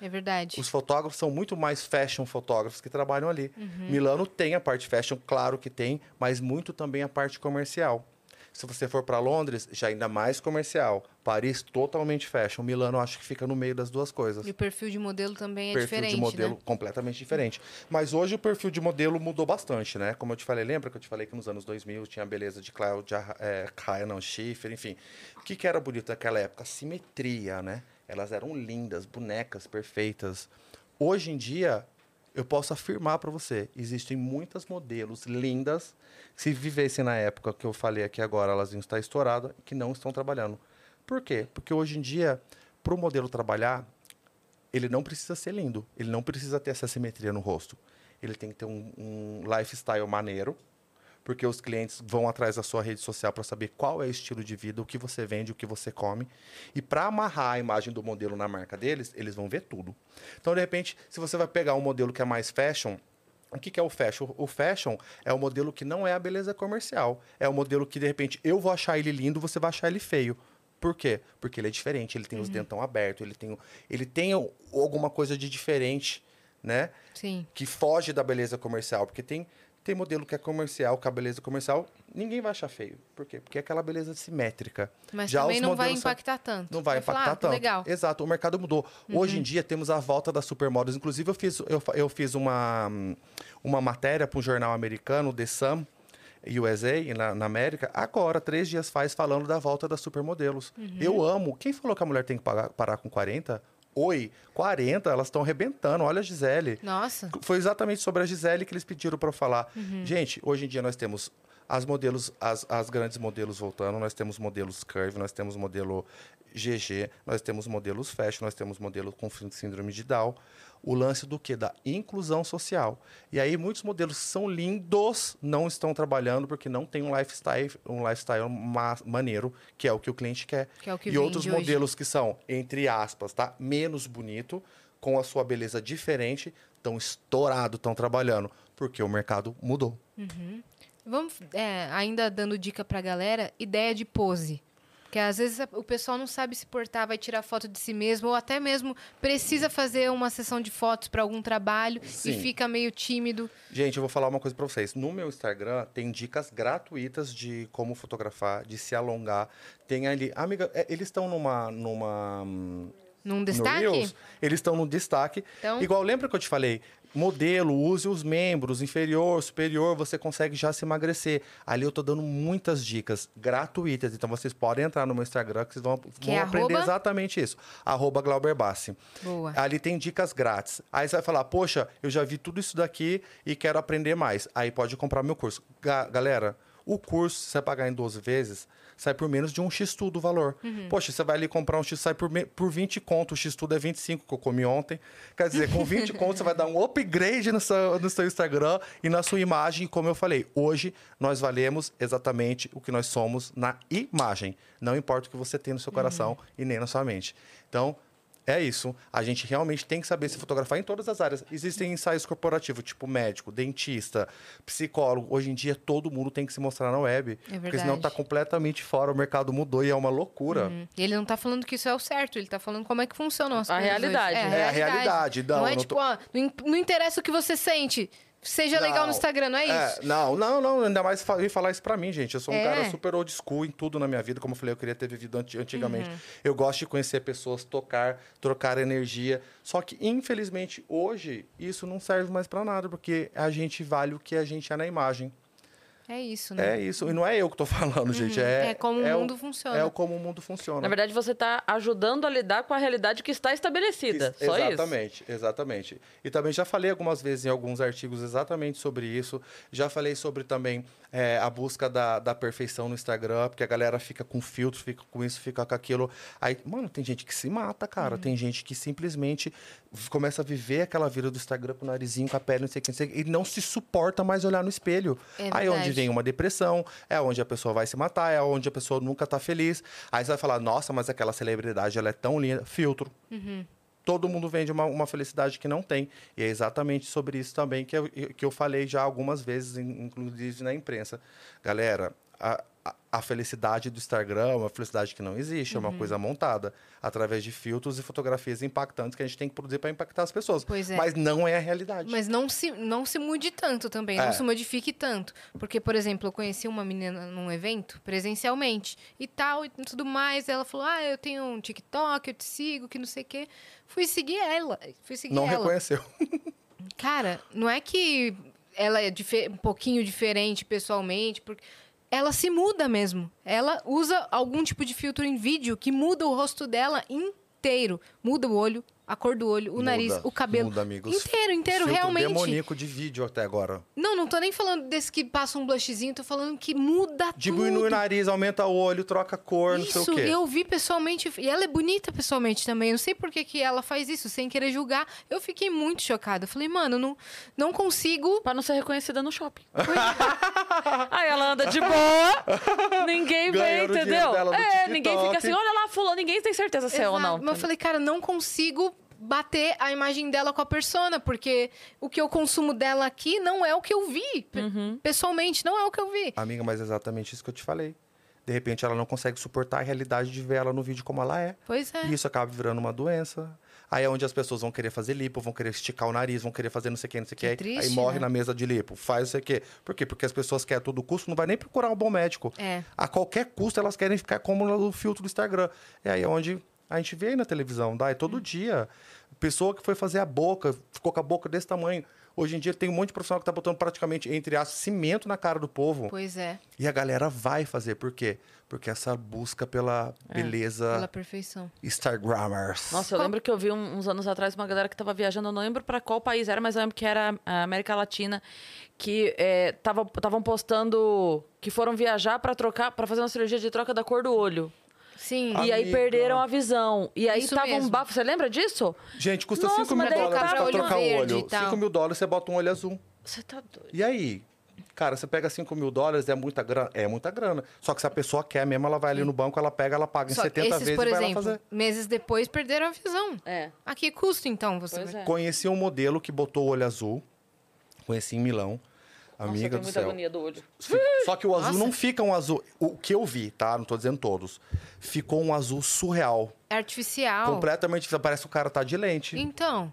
É verdade. Os fotógrafos são muito mais fashion fotógrafos que trabalham ali. Milano tem a parte fashion, claro que tem, mas muito também a parte comercial. Se você for para Londres, já ainda mais comercial. Paris, totalmente fashion. Milano, acho que fica no meio das duas coisas. E o perfil de modelo também é perfil diferente, de modelo né? completamente diferente. Mas hoje o perfil de modelo mudou bastante, né? Como eu te falei, lembra que eu te falei que nos anos 2000 tinha a beleza de Cláudia é, Kaia, Schiffer, enfim. O que, que era bonito naquela época? Simetria, né? Elas eram lindas, bonecas perfeitas. Hoje em dia, eu posso afirmar para você, existem muitas modelos lindas, se vivessem na época que eu falei aqui agora, elas iam estar estouradas, que não estão trabalhando. Por quê? Porque hoje em dia, para o modelo trabalhar, ele não precisa ser lindo, ele não precisa ter essa simetria no rosto. Ele tem que ter um, um lifestyle maneiro, porque os clientes vão atrás da sua rede social para saber qual é o estilo de vida, o que você vende, o que você come. E para amarrar a imagem do modelo na marca deles, eles vão ver tudo. Então, de repente, se você vai pegar um modelo que é mais fashion, o que, que é o fashion? O fashion é o modelo que não é a beleza comercial. É o modelo que, de repente, eu vou achar ele lindo, você vai achar ele feio. Por quê? Porque ele é diferente, ele tem os dentão abertos, ele tem, ele tem alguma coisa de diferente, né? Sim. que foge da beleza comercial, porque tem tem modelo que é comercial, com a beleza comercial, ninguém vai achar feio. Por quê? Porque é aquela beleza simétrica. Mas Já também não vai modelos são- impactar tanto. Não vai Vai falar, impactar ah, tanto. legal. Uhum. Exato, o mercado mudou. Hoje em dia temos a volta das supermodels. Inclusive, eu fiz, eu, eu fiz uma, uma matéria para um jornal americano, The Sun, USA, na, na América, agora, três dias faz, falando da volta das supermodelos. Uhum. Eu amo. Quem falou que a mulher tem que pagar- parar com 40? Oi, 40, elas estão arrebentando. Olha a Gisele. Nossa. Foi exatamente sobre a Gisele que eles pediram para eu falar. Gente, hoje em dia nós temos as modelos, as, as grandes modelos voltando, nós temos modelos curve, nós temos modelo GG, nós temos modelos fashion, nós temos modelo com síndrome de Down. O lance do que? Da inclusão social. E aí muitos modelos que são lindos não estão trabalhando porque não tem um lifestyle, um lifestyle ma- maneiro, que é o que o cliente quer. Que é o que e outros hoje. modelos que são, entre aspas, tá? menos bonito, com a sua beleza diferente, estão estourado, estão trabalhando, porque o mercado mudou. Vamos, é, ainda dando dica pra galera, ideia de pose. Porque às vezes o pessoal não sabe se portar, vai tirar foto de si mesmo, ou até mesmo precisa fazer uma sessão de fotos para algum trabalho Sim. e fica meio tímido. Gente, eu vou falar uma coisa pra vocês. No meu Instagram tem dicas gratuitas de como fotografar, de se alongar. Tem ali, amiga, é, eles estão numa numa hum, Num no destaque? Reels, eles estão no destaque. Então- Igual lembra que eu te falei? Modelo, use os membros, inferior, superior, você consegue já se emagrecer. Ali eu tô dando muitas dicas gratuitas. Então vocês podem entrar no meu Instagram que vocês vão, Que vão é aprender arroba? exatamente isso. Arroba Glauber Bassi. Boa. Ali tem dicas grátis. Aí você vai falar, poxa, eu já vi tudo isso daqui e quero aprender mais. Aí pode comprar meu curso. Ga- galera, o curso, se você pagar em 12 vezes, sai por menos de um X tudo o valor. Poxa, você vai ali comprar um X, sai por, por 20 conto. O X tudo é 25, que eu comi ontem. Quer dizer, com 20 conto você vai dar um upgrade no seu, no seu Instagram e na sua imagem. E como eu falei, hoje nós valemos exatamente o que nós somos na imagem. Não importa o que você tem no seu coração e nem na sua mente. Então, é isso. A gente realmente tem que saber se fotografar em todas as áreas. Existem ensaios corporativos, tipo médico, dentista, psicólogo. Hoje em dia, todo mundo tem que se mostrar na web. Porque senão verdade. tá completamente fora. O mercado mudou e é uma loucura. Hum. E ele não tá falando que isso é o certo, ele tá falando como é que funcionam as A realidade. É, É a realidade, não, Não, é não tipo, tô- ó, não interessa o que você sente. Seja legal no Não. Instagram, não é isso? não, não, não. Ainda mais vir falar isso pra mim, gente. Eu sou um É. cara super old school em tudo na minha vida. Como eu falei, eu queria ter vivido anti- antigamente. Uhum. Eu gosto de conhecer pessoas, tocar, trocar energia. Só que, infelizmente, hoje, isso não serve mais pra nada, porque a gente vale o que a gente é na imagem. É isso, né? É isso. E não é eu que tô falando, gente. É, É como o é mundo funciona. É o como o mundo funciona. Na verdade, você está ajudando a lidar com a realidade que está estabelecida. Isso, Só isso. exatamente, exatamente. E também já falei algumas vezes em alguns artigos exatamente sobre isso. Já falei sobre também é, a busca da, da perfeição no Instagram, porque a galera fica com filtro, fica com isso, fica com aquilo. Aí, mano, tem gente que se mata, cara. Uhum. Tem gente que simplesmente começa a viver aquela vida do Instagram com o narizinho, com a pele, não sei o que, não sei o que, e não se suporta mais olhar no espelho. É Aí onde verdade. vem uma depressão, é onde a pessoa vai se matar, é onde a pessoa nunca tá feliz. Aí você vai falar, nossa, mas aquela celebridade, ela é tão linda. Filtro. Todo mundo vende uma, uma felicidade que não tem. E é exatamente sobre isso também que eu, que eu falei já algumas vezes, in- inclusive na imprensa. Galera, a, a- felicidade do Instagram é uma felicidade que não existe, Uhum. é uma coisa montada através de filtros e fotografias impactantes que a gente tem que produzir para impactar as pessoas. Pois é. Mas não é a realidade. Mas não se, não se mude tanto também, É. não se modifique tanto. Porque, por exemplo, eu conheci uma menina num evento, presencialmente, e tal, e tudo mais. Ela falou: Ah, eu tenho um TikTok, eu te sigo, que não sei o quê. Fui seguir ela. Fui seguir não ela. reconheceu. Cara, não é que ela é um pouquinho diferente pessoalmente, porque ela se muda mesmo. Ela usa algum tipo de filtro em vídeo que muda o rosto dela inteiro. Muda o olho, a cor do olho, o nariz, Muda, o cabelo. Muda, amigos. Inteiro, inteiro, Filtro realmente. demoníaco de vídeo até agora. Não, não tô nem falando desse que passa um blushzinho, tô falando que muda Diminui tudo. o nariz, aumenta o olho, troca cor, não sei Isso, o quê. eu vi pessoalmente, e ela é bonita pessoalmente também. Eu não sei por que, que ela faz isso, sem querer julgar. Eu fiquei muito chocada. Eu falei, mano, não, não consigo. Pra não ser reconhecida no shopping. Aí ela anda de boa, ninguém vê, entendeu? É, ninguém fica assim, olha lá, fulano, ninguém tem certeza se é ou não. Mas eu falei, cara, não consigo bater a imagem dela com a persona, porque o que eu consumo dela aqui não é o que eu vi. Uhum. Pessoalmente, não é o que eu vi. Amiga, mas é exatamente isso que eu te falei. De repente ela não consegue suportar a realidade de ver ela no vídeo como ela é. Pois é. E isso acaba virando uma doença. Aí é onde as pessoas vão querer fazer lipo, vão querer esticar o nariz, vão querer fazer não sei o que, não sei o que. Que Aí- triste, aí morre né? na mesa de lipo, faz não sei o quê. Por quê? Porque as pessoas querem a todo custo, não vai nem procurar um bom médico. É. A qualquer custo elas querem ficar como no filtro do Instagram. E aí é onde a gente vê aí na televisão, dá, é todo Hum. dia. Pessoa que foi fazer a boca, ficou com a boca desse tamanho. Hoje em dia tem um monte de profissional que tá botando praticamente, entre aspas, cimento na cara do povo. Pois é. E a galera vai fazer. Por quê? Porque essa busca pela beleza Pela perfeição. Instagrammers. Nossa, eu lembro que eu vi um- uns anos atrás uma galera que tava viajando, eu não lembro pra qual país era, mas eu lembro que era a América Latina, que estavam postando que foram viajar pra trocar, para fazer uma cirurgia de troca da cor do olho. Sim. E aí Amiga. perderam a visão. E aí Isso tava um bafo. Você lembra disso? Gente, custa Nossa, 5 mil mas daí dólares tá pra olho trocar o verde olho. e tal. 5 mil dólares você bota um olho azul. Você tá doido. E aí? Cara, você pega 5 mil dólares, é muita grana? É muita grana. Só que se a pessoa quer mesmo, ela vai ali no banco, ela pega, ela paga em Só que 70 esses, vezes por e vai exemplo, lá fazer. meses depois perderam a visão. É. A que custo, então, você Pois vai... é. Conheci um modelo que botou o olho azul. Conheci em Milão. Nossa, eu Amiga tenho do muita céu. agonia do olho. Só que o azul Nossa. não fica um azul. O que eu vi, tá? Não tô dizendo todos. Ficou um azul surreal. É artificial. Completamente. Parece que o cara tá de lente. Então,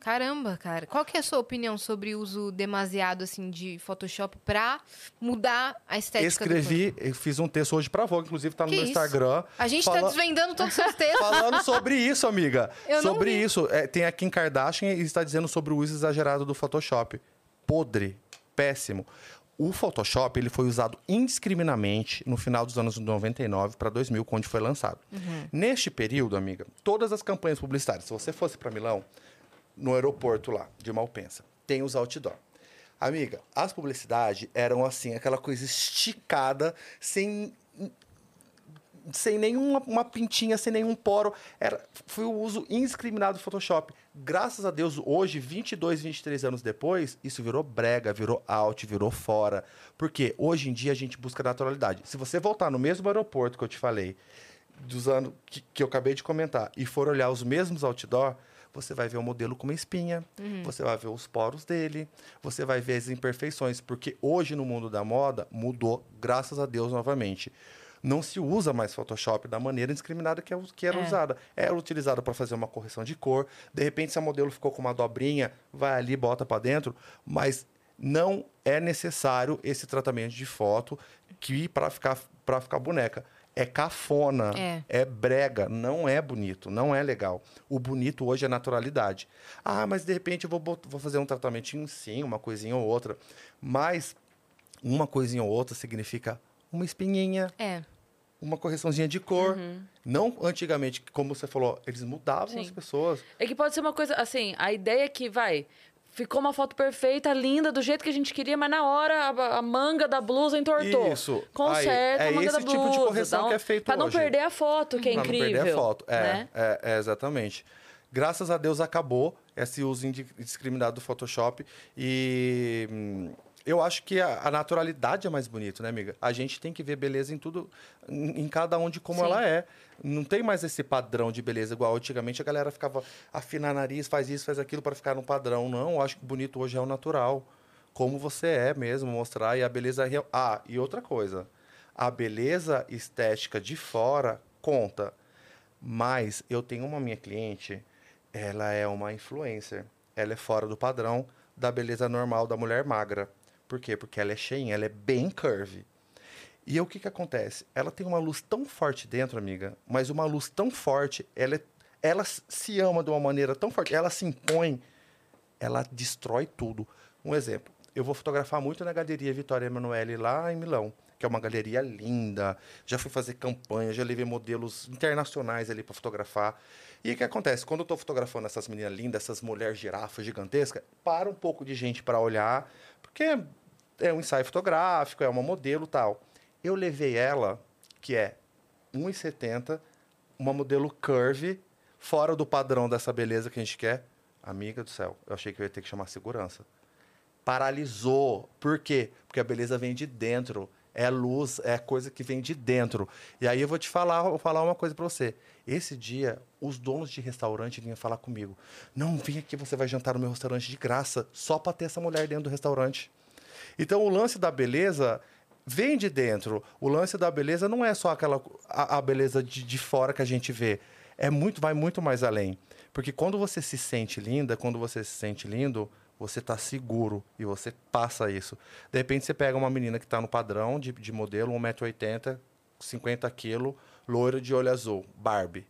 caramba, cara. Qual que é a sua opinião sobre o uso demasiado, assim, de Photoshop pra mudar a estética do Escrevi, eu fiz um texto hoje pra Vogue, inclusive tá no Que meu isso? Instagram. A gente tá fala- desvendando todos os seus textos. Falando sobre isso, amiga. Eu não sobre vi. isso. É, tem a Kim Kardashian e está dizendo sobre o uso exagerado do Photoshop. Podre. Péssimo. O Photoshop ele foi usado indiscriminadamente no final dos anos 99 para 2000, quando foi lançado. Uhum. Neste período, amiga, todas as campanhas publicitárias, se você fosse para Milão, no aeroporto lá de Malpensa, tem os outdoor. Amiga, as publicidades eram assim, aquela coisa esticada, sem sem nenhuma uma pintinha, sem nenhum poro. Era, foi o uso indiscriminado do Photoshop. Graças a Deus, hoje, 22, 23 anos depois, isso virou brega, virou out, virou fora. Porque hoje em dia a gente busca naturalidade. Se você voltar no mesmo aeroporto que eu te falei, dos anos que, que eu acabei de comentar, e for olhar os mesmos outdoor, você vai ver o modelo com uma espinha, você vai ver os poros dele, você vai ver as imperfeições, porque hoje no mundo da moda mudou, graças a Deus novamente. Não se usa mais Photoshop da maneira indiscriminada que, é, que era É. usada. Era utilizada para fazer uma correção de cor. De repente, se a modelo ficou com uma dobrinha, vai ali, bota para dentro. Mas não é necessário esse tratamento de foto que para ficar para ficar boneca. É cafona, É. brega, não é bonito, não é legal. O bonito hoje é naturalidade. Ah, mas de repente eu vou, vou fazer um tratamentinho sim, uma coisinha ou outra. Mas uma coisinha ou outra significa uma espinhinha, É. uma correçãozinha de cor. Não antigamente, como você falou, eles mudavam Sim. as pessoas. É que pode ser uma coisa, assim, a ideia é que, vai, ficou uma foto perfeita, linda, do jeito que a gente queria, mas na hora a, a manga da blusa entortou. Isso. Conserta Aí, é a manga esse da tipo de blusa. correção um- que é feito Pra não hoje. perder a foto, que é Pra incrível. não perder a foto. É, né? é, é, exatamente. Graças a Deus acabou esse uso indi- indiscriminado do Photoshop e hum, eu acho que a, a naturalidade é mais bonito, né, amiga? A gente tem que ver beleza em tudo, em, em cada um de como Sim. ela é. Não tem mais esse padrão de beleza igual antigamente a galera ficava afinar nariz, faz isso, faz aquilo para ficar no padrão. Não, eu acho que bonito hoje é o natural. Como você é mesmo, mostrar e a beleza real. Ah, e outra coisa. A beleza estética de fora conta. Mas eu tenho uma minha cliente, ela é uma influencer. Ela é fora do padrão da beleza normal da mulher magra. Por quê? Porque ela é cheinha, ela é bem curvy. E o que que acontece? Ela tem uma luz tão forte dentro, amiga, mas uma luz tão forte, ela, é- ela se ama de uma maneira tão forte, ela se impõe, ela destrói tudo. Um exemplo, eu vou fotografar muito na Galeria Vitória Emanuele lá em Milão, que é uma galeria linda. Já fui fazer campanha, já levei modelos internacionais ali para fotografar. E o que acontece? Quando eu estou fotografando essas meninas lindas, essas mulheres girafas gigantescas, para um pouco de gente para olhar, porque é um ensaio fotográfico, é uma modelo tal. Eu levei ela, que é 1,70, uma modelo curve, fora do padrão dessa beleza que a gente quer. Amiga do céu, eu achei que eu ia ter que chamar segurança. Paralisou. Por quê? Porque a beleza vem de dentro. É luz, é coisa que vem de dentro. E aí eu vou te falar, vou falar uma coisa para você. Esse dia, os donos de restaurante vinham falar comigo. Não, vem aqui, você vai jantar no meu restaurante de graça, só para ter essa mulher dentro do restaurante. Então, o lance da beleza vem de dentro. O lance da beleza não é só aquela a, a beleza de, de fora que a gente vê. É muito, vai muito mais além. Porque quando você se sente linda, quando você se sente lindo, você está seguro e você passa isso. De repente, você pega uma menina que está no padrão de, de modelo, 1,80m, 50 quilos, loira de olho azul, Barbie.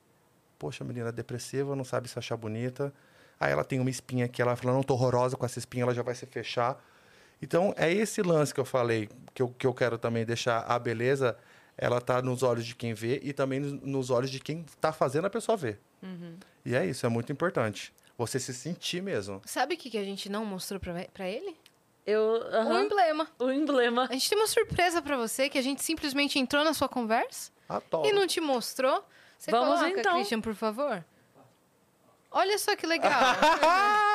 Poxa, menina depressiva, não sabe se achar bonita. Aí ela tem uma espinha aqui, ela fala, não, tô horrorosa com essa espinha, ela já vai se fechar. Então, é esse lance que eu falei, que eu, que eu quero também deixar a beleza, ela tá nos olhos de quem vê e também nos- olhos de quem tá fazendo a pessoa ver. E é isso, é muito importante. Você se sentir mesmo. Sabe o que, que a gente não mostrou pra, pra ele? Eu. O aham, emblema. O emblema. A gente tem uma surpresa pra você que a gente simplesmente entrou na sua conversa Adoro. e não te mostrou. Você Vamos coloca, então. Christian, por favor. Olha só que legal.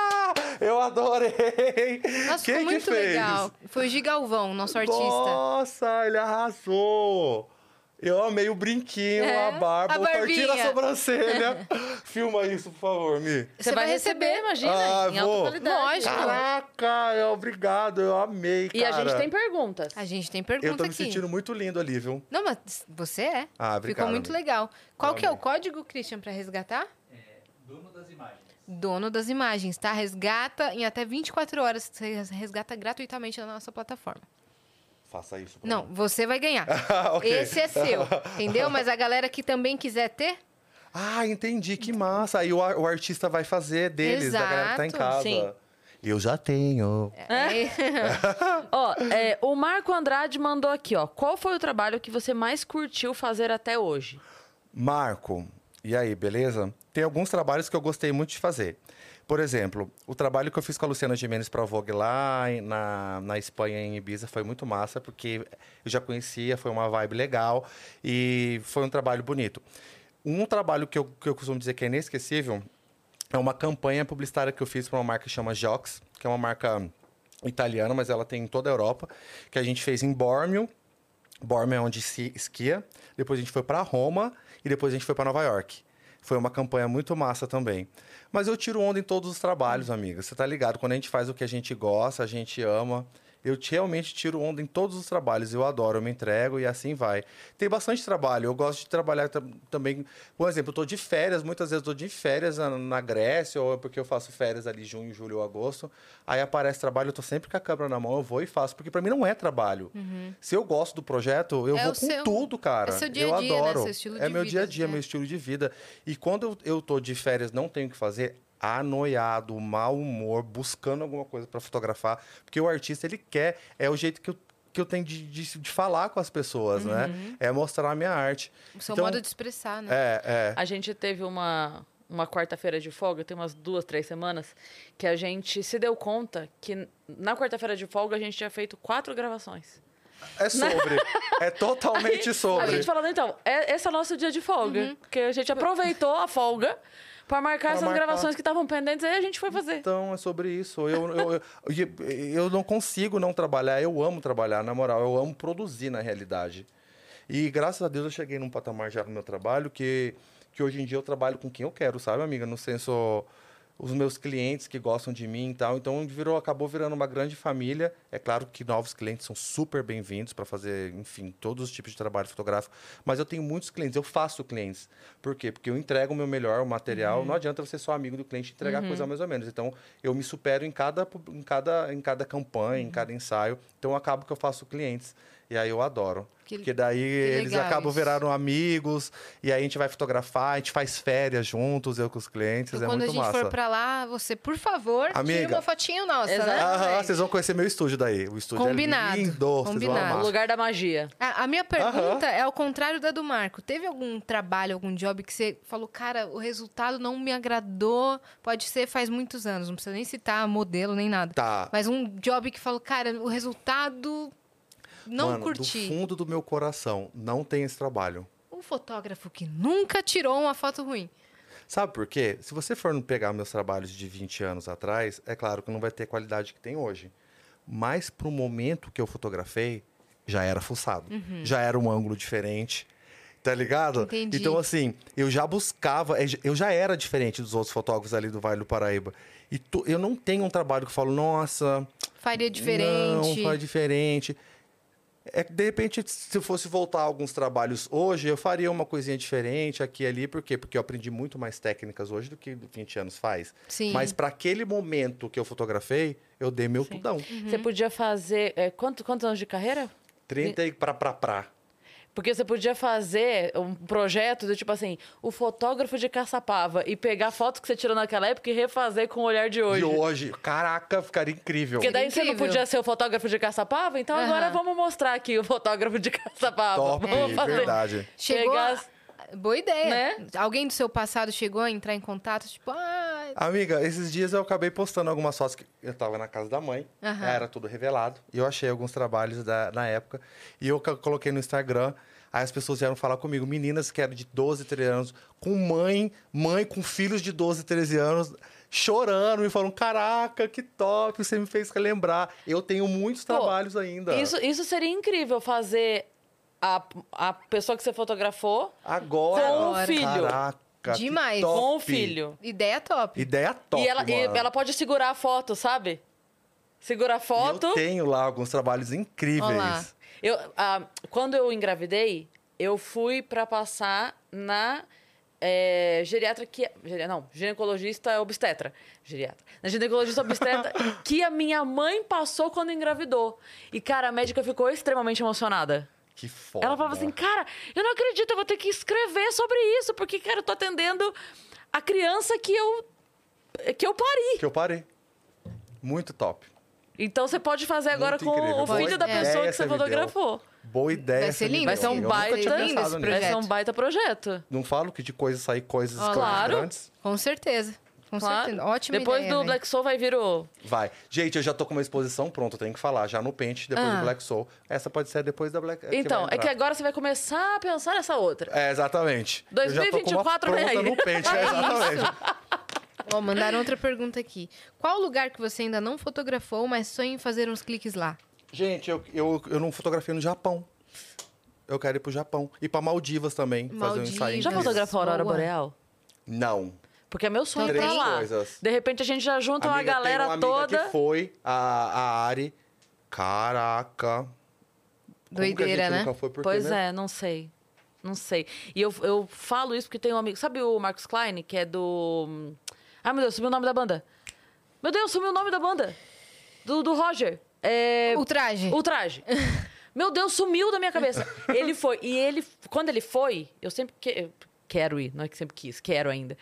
eu adorei! Nossa, Quem ficou que muito fez? legal. Foi o Gigalvão, nosso artista. Nossa, ele arrasou! Eu amei o brinquinho, É, a barba, a o barbinha. sobrancelha. Filma isso, por favor, Mi. Você vai receber, imagina, Ah, em alta vou. qualidade. Lógico. Caraca, eu- obrigado, eu amei, E a gente tem perguntas. A gente tem pergunta Eu tô me aqui. sentindo muito lindo ali, viu? Não, mas você é. Ah, obrigado, Ficou muito legal. Qual Eu que é o amei. código, Christian, pra resgatar? Dono das imagens. Dono das imagens, tá? Resgata em até 24 horas. Você resgata gratuitamente na nossa plataforma. Faça isso. Não, mim. você vai ganhar. Ok. Esse é seu, entendeu? Mas a galera que também quiser ter, Ah, entendi, que massa. Aí o, o artista vai fazer deles, a galera que tá em Exato, casa. sim. Eu já tenho. é, Ó, é, o Marco Andrade mandou aqui, ó. Qual foi o trabalho que você mais curtiu fazer até hoje? Marco, e aí, beleza? Tem alguns trabalhos que eu gostei muito de fazer. Por exemplo, o trabalho que eu fiz com a Luciana Gimenez para a Vogue lá na, na Espanha, em Ibiza, foi muito massa, porque eu já conhecia, foi uma vibe legal e foi um trabalho bonito. Um trabalho que eu, que eu costumo dizer que é inesquecível é uma campanha publicitária que eu fiz para uma marca que chama Jox, que é uma marca italiana, mas ela tem em toda a Europa, que a gente fez em Bormio, Bormio é onde se esquia. Depois a gente foi para Roma e depois a gente foi para Nova York. Foi uma campanha muito massa também. Mas eu tiro onda em todos os trabalhos, amiga. Você tá ligado? Quando a gente faz o que a gente gosta, a gente ama. Eu te- realmente tiro onda em todos os trabalhos. Eu adoro, eu me entrego e assim vai. Tem bastante trabalho. Eu gosto de trabalhar tam- também. Por exemplo, eu tô de férias, muitas vezes eu tô de férias na, na Grécia, ou é porque eu faço férias ali junho, julho ou agosto. Aí aparece trabalho, eu tô sempre com a câmera na mão, eu vou e faço, porque para mim não é trabalho. Se eu gosto do projeto, eu Uhum. É vou com seu- tudo, cara. é seu dia a eu dia, né? adoro. Seu estilo é meu vida, dia a dia, né? meu estilo de vida. E quando eu, eu tô de férias, não tenho o que fazer, anoiado, mau humor, buscando alguma coisa para fotografar, porque o artista ele quer, é o jeito que eu, que eu tenho de, de, de falar com as pessoas, Uhum. né? É mostrar a minha arte. o seu Então, modo de expressar, né? É, é. A gente teve uma, uma quarta-feira de folga, tem umas duas, três semanas, que a gente se deu conta que na quarta-feira de folga a gente tinha feito quatro gravações. É sobre. é totalmente A sobre. gente falando, então, é, esse é o nosso dia de folga. Porque a gente aproveitou a folga Pra marcar Pra essas marcar. gravações que estavam pendentes, aí a gente foi fazer. Então, é sobre isso. Eu, eu, eu, eu- eu não consigo não trabalhar. Eu amo trabalhar, na moral. Eu amo produzir, na realidade. E graças a Deus eu cheguei num patamar já no meu trabalho que, que hoje em dia eu trabalho com quem eu quero, sabe, amiga? No senso, os meus clientes que gostam de mim e tal. Então, virou, acabou virando uma grande família. É claro que novos clientes são super bem-vindos para fazer, enfim, todos os tipos de trabalho fotográfico. Mas eu tenho muitos clientes, eu faço clientes. Por quê? Porque eu entrego o meu melhor, o material. Não adianta você ser só amigo do cliente e entregar coisa mais ou menos. Então, eu me supero em cada, em cada, em cada campanha, em cada ensaio. Então, acabo que eu faço clientes. E aí eu adoro. Que- Porque daí eles acabam isso. viraram amigos. E aí a gente vai fotografar, a gente faz férias juntos, eu com os clientes. Então, é quando a muito gente massa. for pra lá, você, por favor, tire Amiga. uma fotinho nossa, Exato. né? Aham, vocês vão conhecer meu estúdio daí. O estúdio Combinado, é lindo. Combinado. O lugar da magia. A, a minha pergunta é ao contrário da do Marco. Teve algum trabalho, algum job que você falou, cara, o resultado não me agradou? Pode ser faz muitos anos, não precisa nem citar modelo nem nada. Tá. Mas um job que falou, cara, o resultado não Mano, curti. do fundo do meu coração, não tem esse trabalho. Um fotógrafo que nunca tirou uma foto ruim. Sabe por quê? Se você for pegar meus trabalhos de 20 anos atrás, é claro que não vai ter a qualidade que tem hoje. Mas pro momento que eu fotografei, já era fuçado. Já era um ângulo diferente. Tá ligado? Entendi. Então, assim, eu já buscava, é, eu já era diferente dos outros fotógrafos ali do Vale do Paraíba. E tu- eu não tenho um trabalho que eu falo, nossa, Faria diferente. Não, faz diferente. É que, de repente, se eu fosse voltar a alguns trabalhos hoje, eu faria uma coisinha diferente aqui e ali. Por quê? Porque eu aprendi muito mais técnicas hoje do que 20 anos faz. Sim. Mas para aquele momento que eu fotografei, eu dei meu tudão. Uhum. Você podia fazer. é, quanto- quantos anos de carreira? 30 e pra pra pra. Porque você podia fazer um projeto do tipo assim, o fotógrafo de Caçapava e pegar fotos que você tirou naquela época e refazer com o olhar de hoje. De hoje. Caraca, ficaria incrível. Porque daí você não Incrível. podia ser o fotógrafo de Caçapava, então agora Aham. vamos mostrar aqui o fotógrafo de Caçapava. Top, vamos fazer. verdade. Chegou. Pegar Boa ideia. Né? Alguém do seu passado chegou a entrar em contato, tipo, ah, Amiga, esses dias eu acabei postando algumas fotos que eu tava na casa da mãe, Aham. era tudo revelado, e eu achei alguns trabalhos da, na época, e eu coloquei no Instagram, aí as pessoas vieram falar comigo, meninas que eram de 12, 13 anos, com mãe, mãe com filhos de 12, 13 anos, chorando, me falando, caraca, que top, você me fez lembrar. Eu tenho muitos Pô, trabalhos ainda. Isso, isso seria incrível, fazer a, a pessoa que você fotografou Agora. com o filho. Caraca, Demais. top. com o filho. ideia top. Ideia top, e, ela, e ela pode segurar a foto, sabe? Segura a E foto. Eu tenho lá alguns trabalhos incríveis. Olá. Eu, ah, quando eu engravidei, eu fui pra passar na é, geriatra que. geri- Não, ginecologista obstetra. Geriatra. Na ginecologista obstetra que a minha mãe passou quando engravidou. E, cara, a médica ficou extremamente emocionada. Que foda. Ela falava assim, cara, eu não acredito, eu vou ter que escrever sobre isso, porque, cara, eu tô atendendo a criança que eu. que eu pari. Que eu parei. Muito top. Então você pode fazer agora Muito com incrível. o Boa filho da ideia pessoa que você fotografou. Boa ideia. Vai ser lindo. Vai ser um baita- lindo esse projeto. Vai ser um baita projeto. Não falo que de coisas sair coisas, coisas Claro. grandes. Com certeza. Com Claro. certeza. Ótima Depois ideia, do velho. Black Soul vai vir o. Vai. Gente, eu já tô com uma exposição pronta, eu tenho que falar. Já no Pente, depois Ah. do Black Soul. Essa pode ser depois da Black Então, vai é que agora você vai começar a pensar nessa outra. É, exatamente. Eu já tô com uma 2024 vem aí. no Pente, é, exatamente. Ó, mandaram outra pergunta aqui. Qual lugar que você ainda não fotografou, mas sonha em fazer uns cliques lá? Gente, eu, eu, eu não fotografei no Japão. Eu quero ir pro Japão. E pra Maldivas também, fazer um Maldivas. ensaio. Já fotografou a Aurora. Boreal? Não. Porque é meu sonho ir Três pra lá. coisas. De repente a gente já junta uma Amiga, tem galera uma amiga toda. que foi, a, a Ari. Caraca. Como que a Doideira, gente né? Nunca foi, porque, Pois né? é, não sei. Não sei. E eu, eu falo isso porque tem um amigo. Sabe o Marcos Klein, que é do. Ai, meu Deus, sumiu o nome da banda. Meu Deus, sumiu o nome da banda. Do, do Roger. É. O traje. O traje. Meu Deus, sumiu da minha cabeça. Ele foi. E ele, quando ele foi, eu sempre que, eu quero ir, não é que sempre quis, quero ainda.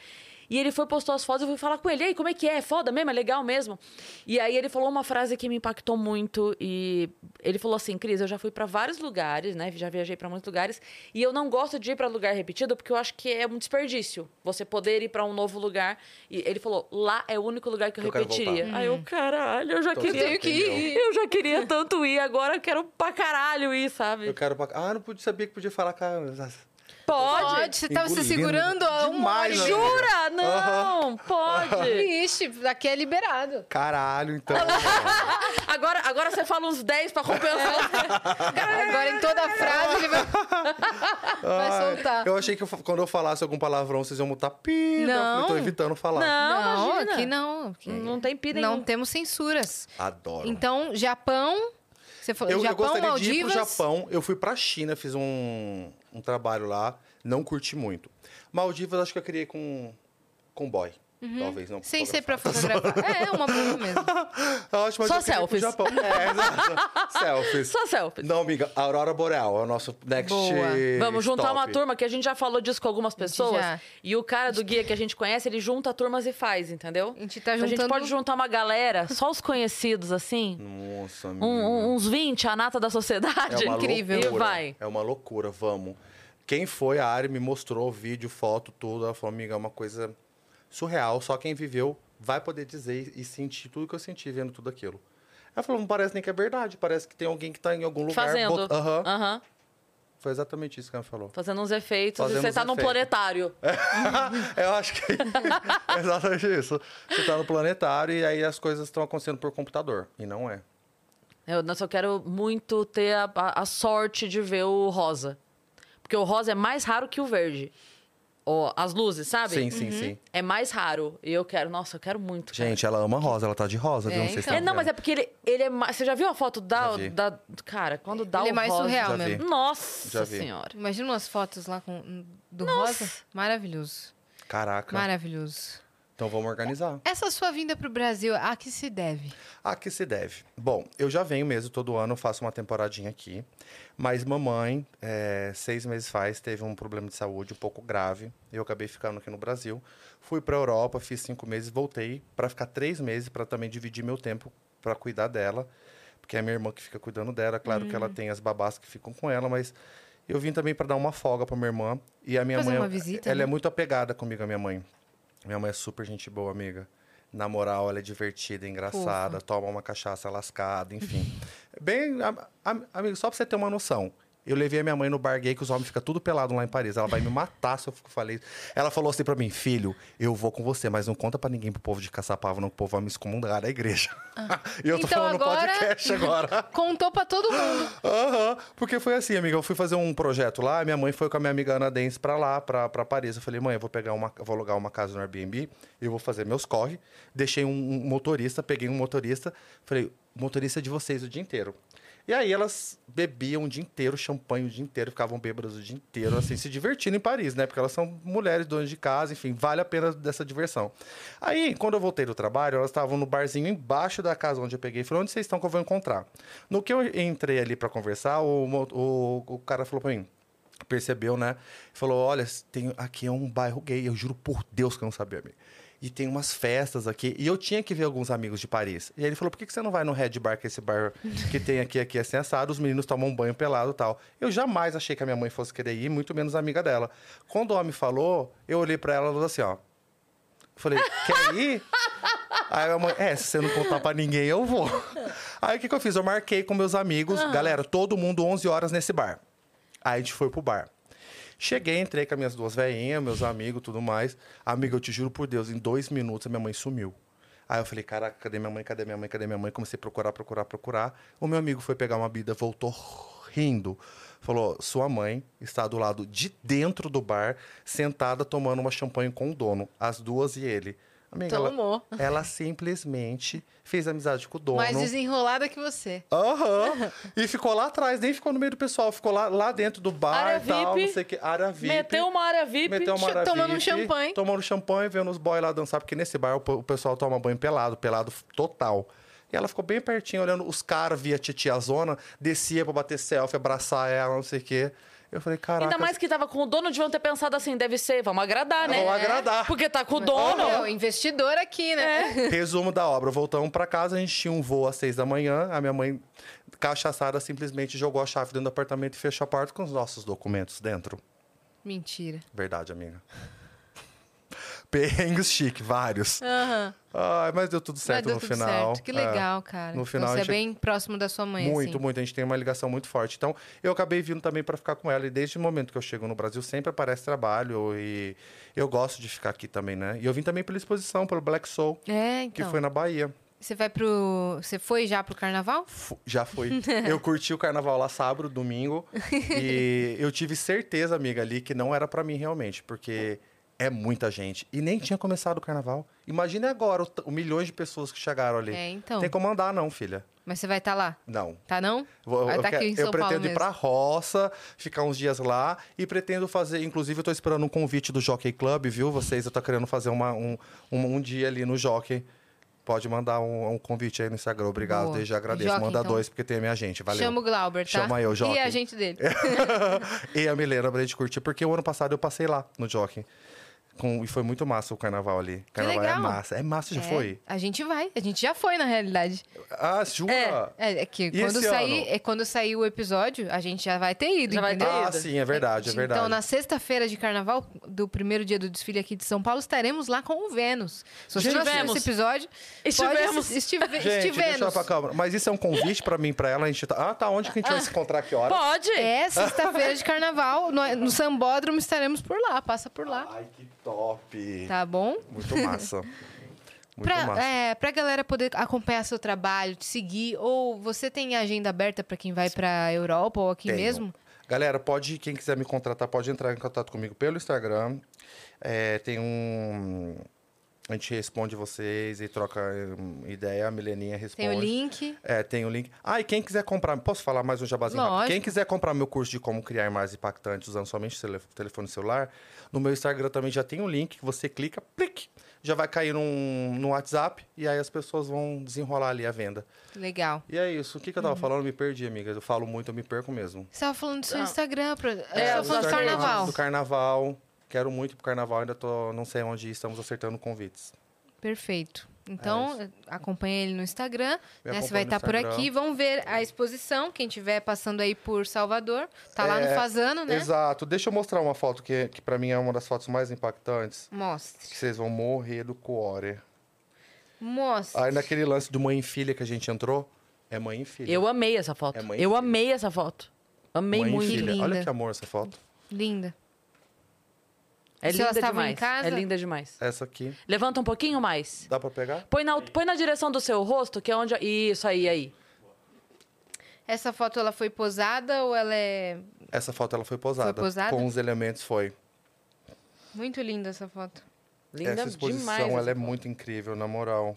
E ele foi, postou as fotos, eu fui falar com ele, e aí, como é que é? É foda mesmo? É legal mesmo? E aí ele falou uma frase que me impactou muito e ele falou assim, Cris, eu já fui pra vários lugares, né? Já viajei pra muitos lugares e eu não gosto de ir pra lugar repetido porque eu acho que é um desperdício você poder ir pra um novo lugar. E ele falou, lá é o único lugar que eu, Eu repetiria. Aí eu, caralho, eu já Então, queria você entendeu. eu já queria tanto ir, agora eu quero pra caralho ir, sabe? Eu quero pra... Ah, não podia, sabia que podia falar com a... Pode. Você tava se Engolindo segurando há uma hora. demais, e né? Jura? Não, pode. Ixi, aqui é liberado. Caralho, então. Agora, agora você fala uns 10 pra compensar. Agora em toda frase ele vai, vai Ai, soltar. Eu achei que eu quando eu falasse algum palavrão, vocês iam mutar pi. Não. Eu tô evitando falar. Não, Não, imagina. aqui não. Aqui Não tem pi Não temos censuras. Adoro. Então, Japão. Você falou eu, eu Japão, gostaria Maldivas. de ir pro Japão. Eu fui pra China, fiz um, um trabalho lá. Não curti muito. Maldivas, acho que eu queria ir com, com boy. Talvez não. Uhum. Sem ser pra fotografar. fotografar. É, uma boa mesmo. Eu acho, mas Só selfies. Japão. É, exato. selfies. Só selfie. Não, amiga, Aurora Boreal é o nosso next Boa. Vamos juntar uma turma, que a gente já falou disso com algumas pessoas. já. E o cara do guia que a gente conhece, ele junta turmas e faz, entendeu? A gente tá Então, a gente juntando- pode juntar uma galera, só os conhecidos, assim. Nossa, amiga. um- uns 20, a nata da É sociedade. uma incrível. loucura. E vai. É uma loucura, vamos. Quem foi, a Ari me mostrou vídeo, foto, tudo. Ela falou, amiga, é uma coisa surreal. Só quem viveu vai poder dizer e sentir tudo que eu senti vendo tudo aquilo. Ela falou, não parece nem que é verdade. Parece que tem alguém que tá em algum lugar... Fazendo. bot- Aham. Aham. Foi exatamente isso que ela falou. Fazendo uns efeitos Fazendo e você uns tá num efeitos. planetário. eu acho que é exatamente isso. Você tá no planetário e aí as coisas estão acontecendo por computador. E não é. Eu eu só quero muito ter a, a- a sorte de ver o rosa. Porque o rosa é mais raro que o verde. Ó, as luzes, sabe? Sim, sim, sim. É mais raro. E eu quero, nossa, eu quero muito. cara. Gente, ela ama rosa. Ela tá de rosa? É, Não sei se então. tá É, não, mas é porque ele, ele é mais. Você já viu a foto da. Já vi. da cara, quando dá Ele o é mais rosa. surreal Já mesmo. Nossa Já vi. senhora. Imagina umas fotos lá com, do Nossa. rosa. Maravilhoso. Caraca. Maravilhoso. Então vamos organizar. Essa sua vinda pro Brasil, a que se deve? A que se deve? Bom, eu já venho mesmo todo ano, faço uma temporadinha aqui. Mas mamãe, é, seis meses faz, teve um problema de saúde um pouco grave. Eu acabei ficando aqui no Brasil. Fui para Europa, fiz cinco meses, voltei para ficar três meses para também dividir meu tempo para cuidar dela, porque é a minha irmã que fica cuidando dela. Claro que ela tem as babás que ficam com ela, mas eu vim também para dar uma folga para minha irmã. E a minha Fazer mãe, uma visita, ela né? é muito apegada comigo, a minha mãe. Minha mãe é super gente boa, amiga. Na moral, ela é divertida, engraçada, toma uma cachaça lascada, enfim. Bem, a- a- amigo, só pra você ter uma noção. Eu levei a minha mãe no bar gay, que os homens ficam tudo pelado lá em Paris. Ela vai me matar se eu falei. Ela falou assim pra mim, filho, eu vou com você, mas não conta pra ninguém pro povo de Caçapava, não, que o povo vai me excomungar da igreja. e eu tô Então falando agora- podcast agora. Contou pra todo mundo. Aham, porque foi assim, amiga. Eu fui fazer um projeto lá, minha mãe foi com a minha amiga Ana Dens pra lá, pra, pra Paris. Eu falei, mãe, eu vou pegar uma. vou alugar uma casa no Airbnb, eu vou fazer meus corre. Deixei um, um motorista, peguei um motorista, falei, motorista de vocês o dia inteiro. E aí elas bebiam o dia inteiro, champanhe o dia inteiro, ficavam bêbadas o dia inteiro, assim, se divertindo em Paris, né? Porque elas são mulheres, donas de casa, enfim, vale a pena dessa diversão. Aí, quando eu voltei do trabalho, elas estavam no barzinho embaixo da casa onde eu peguei. Falei, onde vocês estão que eu vou encontrar? No que eu entrei ali pra conversar, o, o, o cara falou pra mim, percebeu, né? Falou, olha, tem, aqui é um bairro gay, eu juro por Deus que eu não sabia, amigo. E tem umas festas aqui. E eu tinha que ver alguns amigos de Paris. E aí ele falou, por que, que você não vai no Red Bar, que é esse bar que tem aqui, aqui assim, assado, os meninos tomam um banho pelado e tal. Eu jamais achei que a minha mãe fosse querer ir, muito menos amiga dela. Quando o homem falou, eu olhei pra ela e falei assim, ó. Falei, quer ir? Aí a mãe, é, se você não contar pra ninguém, eu vou. Aí o que, que eu fiz? Eu marquei com meus amigos, galera, todo mundo 11 horas nesse bar. Aí a gente foi pro bar. Cheguei, entrei com as minhas duas velhinhas, meus amigos, tudo mais. Amiga, eu te juro por Deus, em dois minutos a minha mãe sumiu. Aí eu falei, caraca, cadê minha mãe? Cadê minha mãe? Cadê minha mãe? Comecei a procurar, procurar, procurar. O meu amigo foi pegar uma bebida, voltou rindo. Falou, sua mãe está do lado de dentro do bar, sentada tomando uma champanhe com o dono. As duas e ele. Amiga, ela, Tomou. ela simplesmente fez amizade com o dono. Mais desenrolada que você. Aham. E ficou lá atrás, nem ficou no meio do pessoal, ficou lá, lá dentro do bar Área e tal, VIP. não sei o que. Área VIP. Meteu uma área VIP. Meteu uma área tomando um champanhe. Tomando champanhe, vendo os boys lá dançar, porque nesse bar o, pe- o pessoal toma banho pelado, pelado total. E ela ficou bem pertinho, olhando os caras via Titia Zona, descia pra bater selfie, abraçar ela, não sei o quê. Eu falei, caraca. Ainda mais que tava com o dono, deviam ter pensado assim, deve ser, vamos agradar, né? Vamos agradar. Porque tá com o dono. Meu, investidor aqui, né? Resumo da obra. Voltamos pra casa, a gente tinha um voo às seis da manhã. A minha mãe, cachaçada, simplesmente jogou a chave dentro do apartamento e fechou a porta com os nossos documentos dentro. Mentira. Verdade, amiga. Perrengues chique, vários. Aham. Ai, mas deu tudo certo deu no tudo final. certo. Que É. legal, cara. No final, Então, você a é gente- bem próximo da sua mãe, Muito, assim. muito. A gente tem uma ligação muito forte. Então, eu acabei vindo também para ficar com ela. E desde o momento que eu chego no Brasil, sempre aparece trabalho. E eu gosto de ficar aqui também, né? E eu vim também pela exposição, pelo Black Soul, É, que então. foi na Bahia. Você vai pro... Você foi já pro carnaval? Já fui. eu curti o carnaval lá sábado, domingo. e eu tive certeza, amiga, ali, que não era para mim realmente. Porque é muita gente. E nem tinha começado o carnaval. Imagine agora o, o milhões de pessoas que chegaram ali. É, então. Tem como andar, não, filha. Mas você vai estar lá? Não. Tá não? Vou- Vai eu tá aqui em eu São Paulo pretendo ir mesmo. pra roça, ficar uns dias lá e pretendo fazer. Inclusive, eu tô esperando um convite do Jockey Club, viu? Vocês, eu tô querendo fazer uma, um, um, um dia ali no Jockey. Pode mandar um, um convite aí no Instagram. Obrigado, Boa. desde já agradeço. Jockey, Manda então. dois, porque tem a minha gente. Valeu. Chama o Glauber, tá? Chama eu, Jockey. E a gente dele. e a Milena pra gente curtir, porque o ano passado eu passei lá no Jockey. Com, e foi muito massa o carnaval ali. Carnaval é legal. massa. É massa, já É, foi? A gente vai. A gente já foi, na realidade. Ah, jura? É, é que E quando sair, é quando sair o episódio, a gente já vai ter ido, Já vai entendeu? ter Ah, ido. sim, é verdade, é verdade. Então, na sexta-feira de carnaval, do primeiro dia do desfile aqui de São Paulo, estaremos lá com o Vênus. Se você Estivemos. esse episódio, Estivemos. Pode, estive, Gente, deixa eu estivemos. pra câmera. Mas isso é um convite pra mim, pra ela. A gente tá... Ah, tá. Onde que a gente vai se encontrar? Que hora? Pode! É, sexta-feira de carnaval, no, no Sambódromo estaremos por lá, passa por lá. Ai, que top. Tá bom? Muito massa. Muito Pra, massa. é, pra galera poder acompanhar seu trabalho, te seguir, ou você tem agenda aberta pra quem vai pra Europa ou aqui Tenho. mesmo? Galera, pode, quem quiser me contratar, pode entrar em contato comigo pelo Instagram. É, tem um. A gente responde vocês e troca hum, ideia. A Mileninha responde. Tem o link. É, tem o link. Ah, e quem quiser comprar, posso falar mais um jabazinho rápido? Lógico. Quem quiser comprar meu curso de como criar mais impactantes usando somente tele- telefone celular, no meu Instagram também já tem um link que você clica, plic, já vai cair num, no WhatsApp e aí as pessoas vão desenrolar ali a venda. Legal. E é isso. O que, que eu Uhum. tava falando? Eu me perdi, amiga. Eu falo muito, eu me perco mesmo. Você tava falando do seu Não. Instagram. Pra... É, tava do falando do carnaval. Do carnaval. Quero muito ir pro carnaval, ainda tô, não sei onde estamos acertando convites. Perfeito. Então, acompanha ele no Instagram. Né? Você vai estar por Instagram. aqui. Vão ver a exposição. Quem estiver passando aí por Salvador, tá lá no É, Fazano, né? Exato. Deixa eu mostrar uma foto que, que para mim é uma das fotos mais impactantes. Mostre. Que vocês vão morrer do core. Mostre. Aí naquele lance de mãe e filha que a gente entrou, é mãe e filha. Eu amei essa foto. É eu filha. amei essa foto. Amei mãe muito. e filha. linda. Olha que amor essa foto. Linda. É Se elas linda estavam em demais. casa? É linda demais. Essa aqui. Levanta um pouquinho mais. Dá pra pegar? Põe na, põe na direção do seu rosto, que é onde. Isso aí, aí. Essa foto, ela foi posada ou ela é... Essa foto ela foi posada. Foi posada? Com os elementos foi. Muito linda essa foto. Linda essa exposição demais. ela essa é foto. muito incrível, na moral.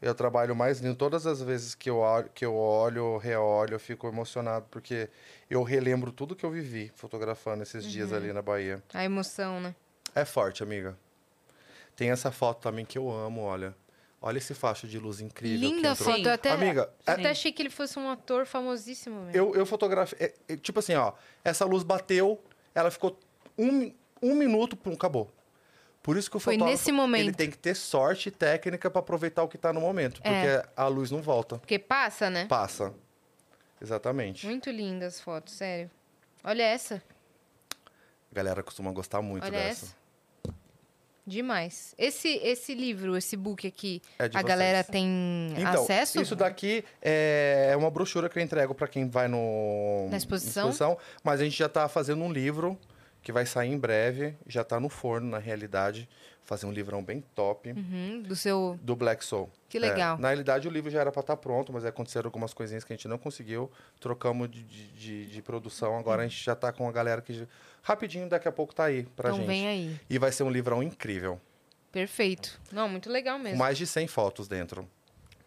Eu trabalho mais lindo. Todas as vezes que eu olho, que eu olho, reolho, eu fico emocionado, porque eu relembro tudo que eu vivi fotografando esses Uhum. dias ali na Bahia. A emoção, né? É forte, amiga. Tem essa foto também que eu amo, olha. Olha esse faixa de luz incrível. que Linda foto. Eu até, Amiga, eu é- até achei que ele fosse um ator famosíssimo mesmo. Eu, eu fotografei. é, é, tipo assim, ó. Essa luz bateu, ela ficou um, um minuto, pum, acabou. Por isso que o Foi fotógrafo nesse momento. ele tem que ter sorte e técnica pra aproveitar o que tá no momento. Porque É. a luz não volta. Porque passa, né? Passa. Exatamente. Muito lindas as fotos, sério. Olha essa. A galera costuma gostar muito Olha dessa. essa. Demais. Esse, esse livro, esse book aqui, É a vocês. galera tem Então, acesso? isso daqui é uma brochura que eu entrego para quem vai no Na exposição? mas a gente já está fazendo um livro que vai sair em breve, já está no forno, na realidade, fazer um livrão bem top Uhum, do seu. do Black Soul. Que É, legal. na realidade, o livro já era para estar pronto, mas aconteceram algumas coisinhas que a gente não conseguiu. Trocamos de, de, de- produção. Agora a gente já está com a galera que rapidinho daqui a pouco tá aí pra então gente. vem aí. E vai ser um livrão incrível, Perfeito. Não, muito legal mesmo. mais de 100 fotos dentro.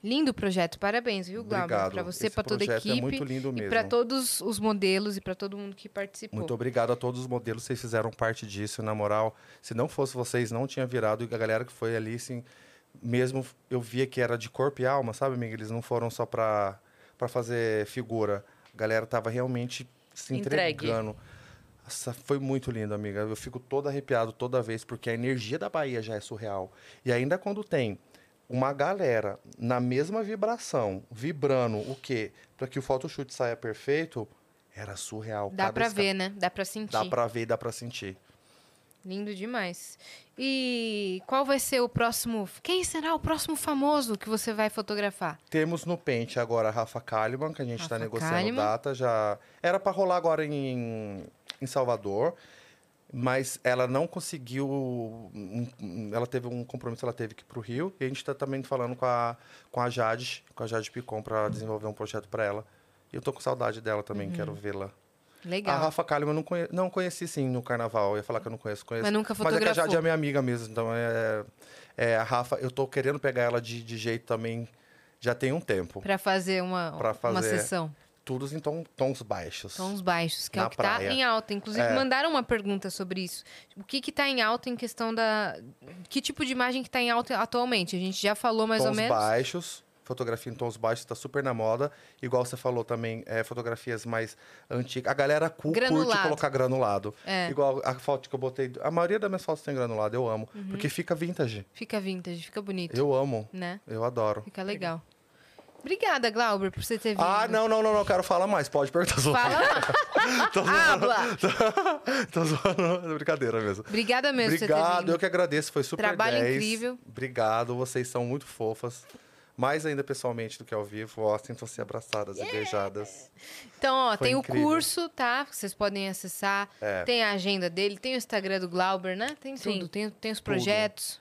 Lindo projeto. Parabéns, viu, Glauber? Obrigado. Pra você, Esse pra toda a projeto é equipe. muito lindo e mesmo. pra todos os modelos e pra todo mundo que participou. Muito obrigado a todos os modelos, vocês fizeram parte disso, na moral. Se não fosse vocês, não tinha virado. E a galera que foi ali, assim, mesmo eu via que era de corpo e alma, sabe, amiga? Eles não foram só pra, pra fazer figura. A galera tava realmente se Entregue. Nossa, foi muito lindo, amiga. Eu fico todo arrepiado toda vez, porque a energia da Bahia já é surreal. E ainda quando tem uma galera na mesma vibração, vibrando o quê? Para que o photoshoot saia perfeito, era surreal. Dá Cada pra esca- ver, né? Dá pra sentir. Dá pra ver e dá pra sentir. Lindo demais. E qual vai ser o próximo. Quem será o próximo famoso que você vai fotografar? Temos no pente agora a Rafa Kalimann, que a gente está negociando Kalimann. data. Já era para rolar agora em, em Salvador, mas ela não conseguiu. um- Ela teve um compromisso, ela teve que ir para o Rio. E a gente está também falando com a, com a Jade, com a Jade Picon, para desenvolver um projeto para ela. E eu tô com saudade dela também, Uhum. quero vê-la. Legal. A Rafa Kalimann eu não, conhe... não conheci sim no carnaval. Eu ia falar que eu não conheço, conheço. Mas nunca Mas é que a fotografou. Jade é minha amiga mesmo. Então é, é a Rafa, eu tô querendo pegar ela de, de jeito também já tem um tempo. Pra fazer uma, Pra uma fazer. sessão. Todos em tom- tons baixos. Tons baixos, que é o que tá praia. em alta. Inclusive, É. mandaram uma pergunta sobre isso. O que que tá em alta em questão da... Que tipo de imagem que tá em alta atualmente? A gente já falou mais ou tons menos. baixos. Fotografia em tons baixos está super na moda. Igual você falou também, é, fotografias mais antigas. A galera cu- curte Granulado. colocar granulado. É. Igual a foto que eu botei. A maioria das minhas fotos tem granulado, eu amo. Uhum. Porque fica vintage. Fica vintage, fica bonito, Eu amo. né? Eu adoro. Fica legal. Obrigada, Glauber, por você ter vindo. Ah, não, não, não, não quero falar mais. Pode perguntar. Fala. Tô zoando. Habla. Tô zoando. Brincadeira mesmo. Obrigada mesmo Obrigado, eu que agradeço, foi super Trabalho 10. incrível. Obrigado, vocês são muito fofas. Mais ainda pessoalmente do que ao vivo. Ó, sintam-se abraçadas e beijadas. Então, ó, Foi tem incrível. o curso, tá? Que vocês podem acessar. É. Tem a agenda dele, tem o Instagram do Glauber, né? Tem Sim. tudo. Tem, tem os projetos. Tudo,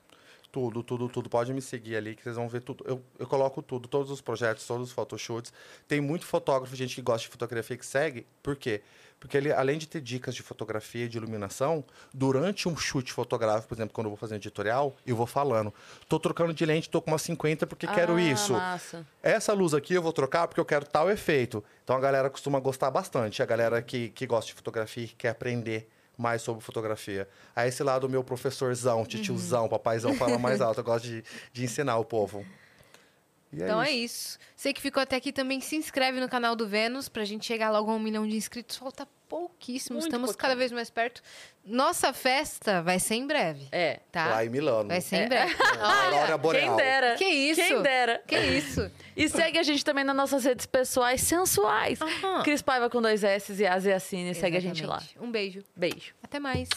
tudo, tudo. Pode me seguir ali que vocês vão ver tudo. Eu, eu coloco tudo, todos os projetos, todos os photoshoots. Tem muito fotógrafo, gente que gosta de fotografia que segue. Por quê? Porque ele, além de ter dicas de fotografia e de iluminação, durante um shoot fotográfico, por exemplo, quando eu vou fazer um editorial, eu vou falando. Tô trocando de lente, tô com uma 50 porque quero Ah, isso. Massa. Essa luz aqui eu vou trocar porque eu quero tal efeito. Então a galera costuma gostar bastante. A galera que, que gosta de fotografia e que quer aprender mais sobre fotografia. Aí esse lado, meu professorzão, titiozão, papaizão, fala mais alto. Eu gosto de, de ensinar o povo. E Então é isso. Você que ficou até aqui também se inscreve no canal do Vênus pra gente chegar logo a um milhão de inscritos. Falta pouquíssimo, Muito estamos pouquinho. cada vez mais perto. Nossa festa vai ser em breve, É. tá? Lá em Milano. Vai ser É. em breve. Aurora Quem Boreal. dera. Que isso? Quem dera. Que isso? E segue a gente também nas nossas redes pessoais sensuais. Aham. Cris Paiva com dois S e Aziacine. Segue a gente lá. Um beijo. Beijo. Até mais.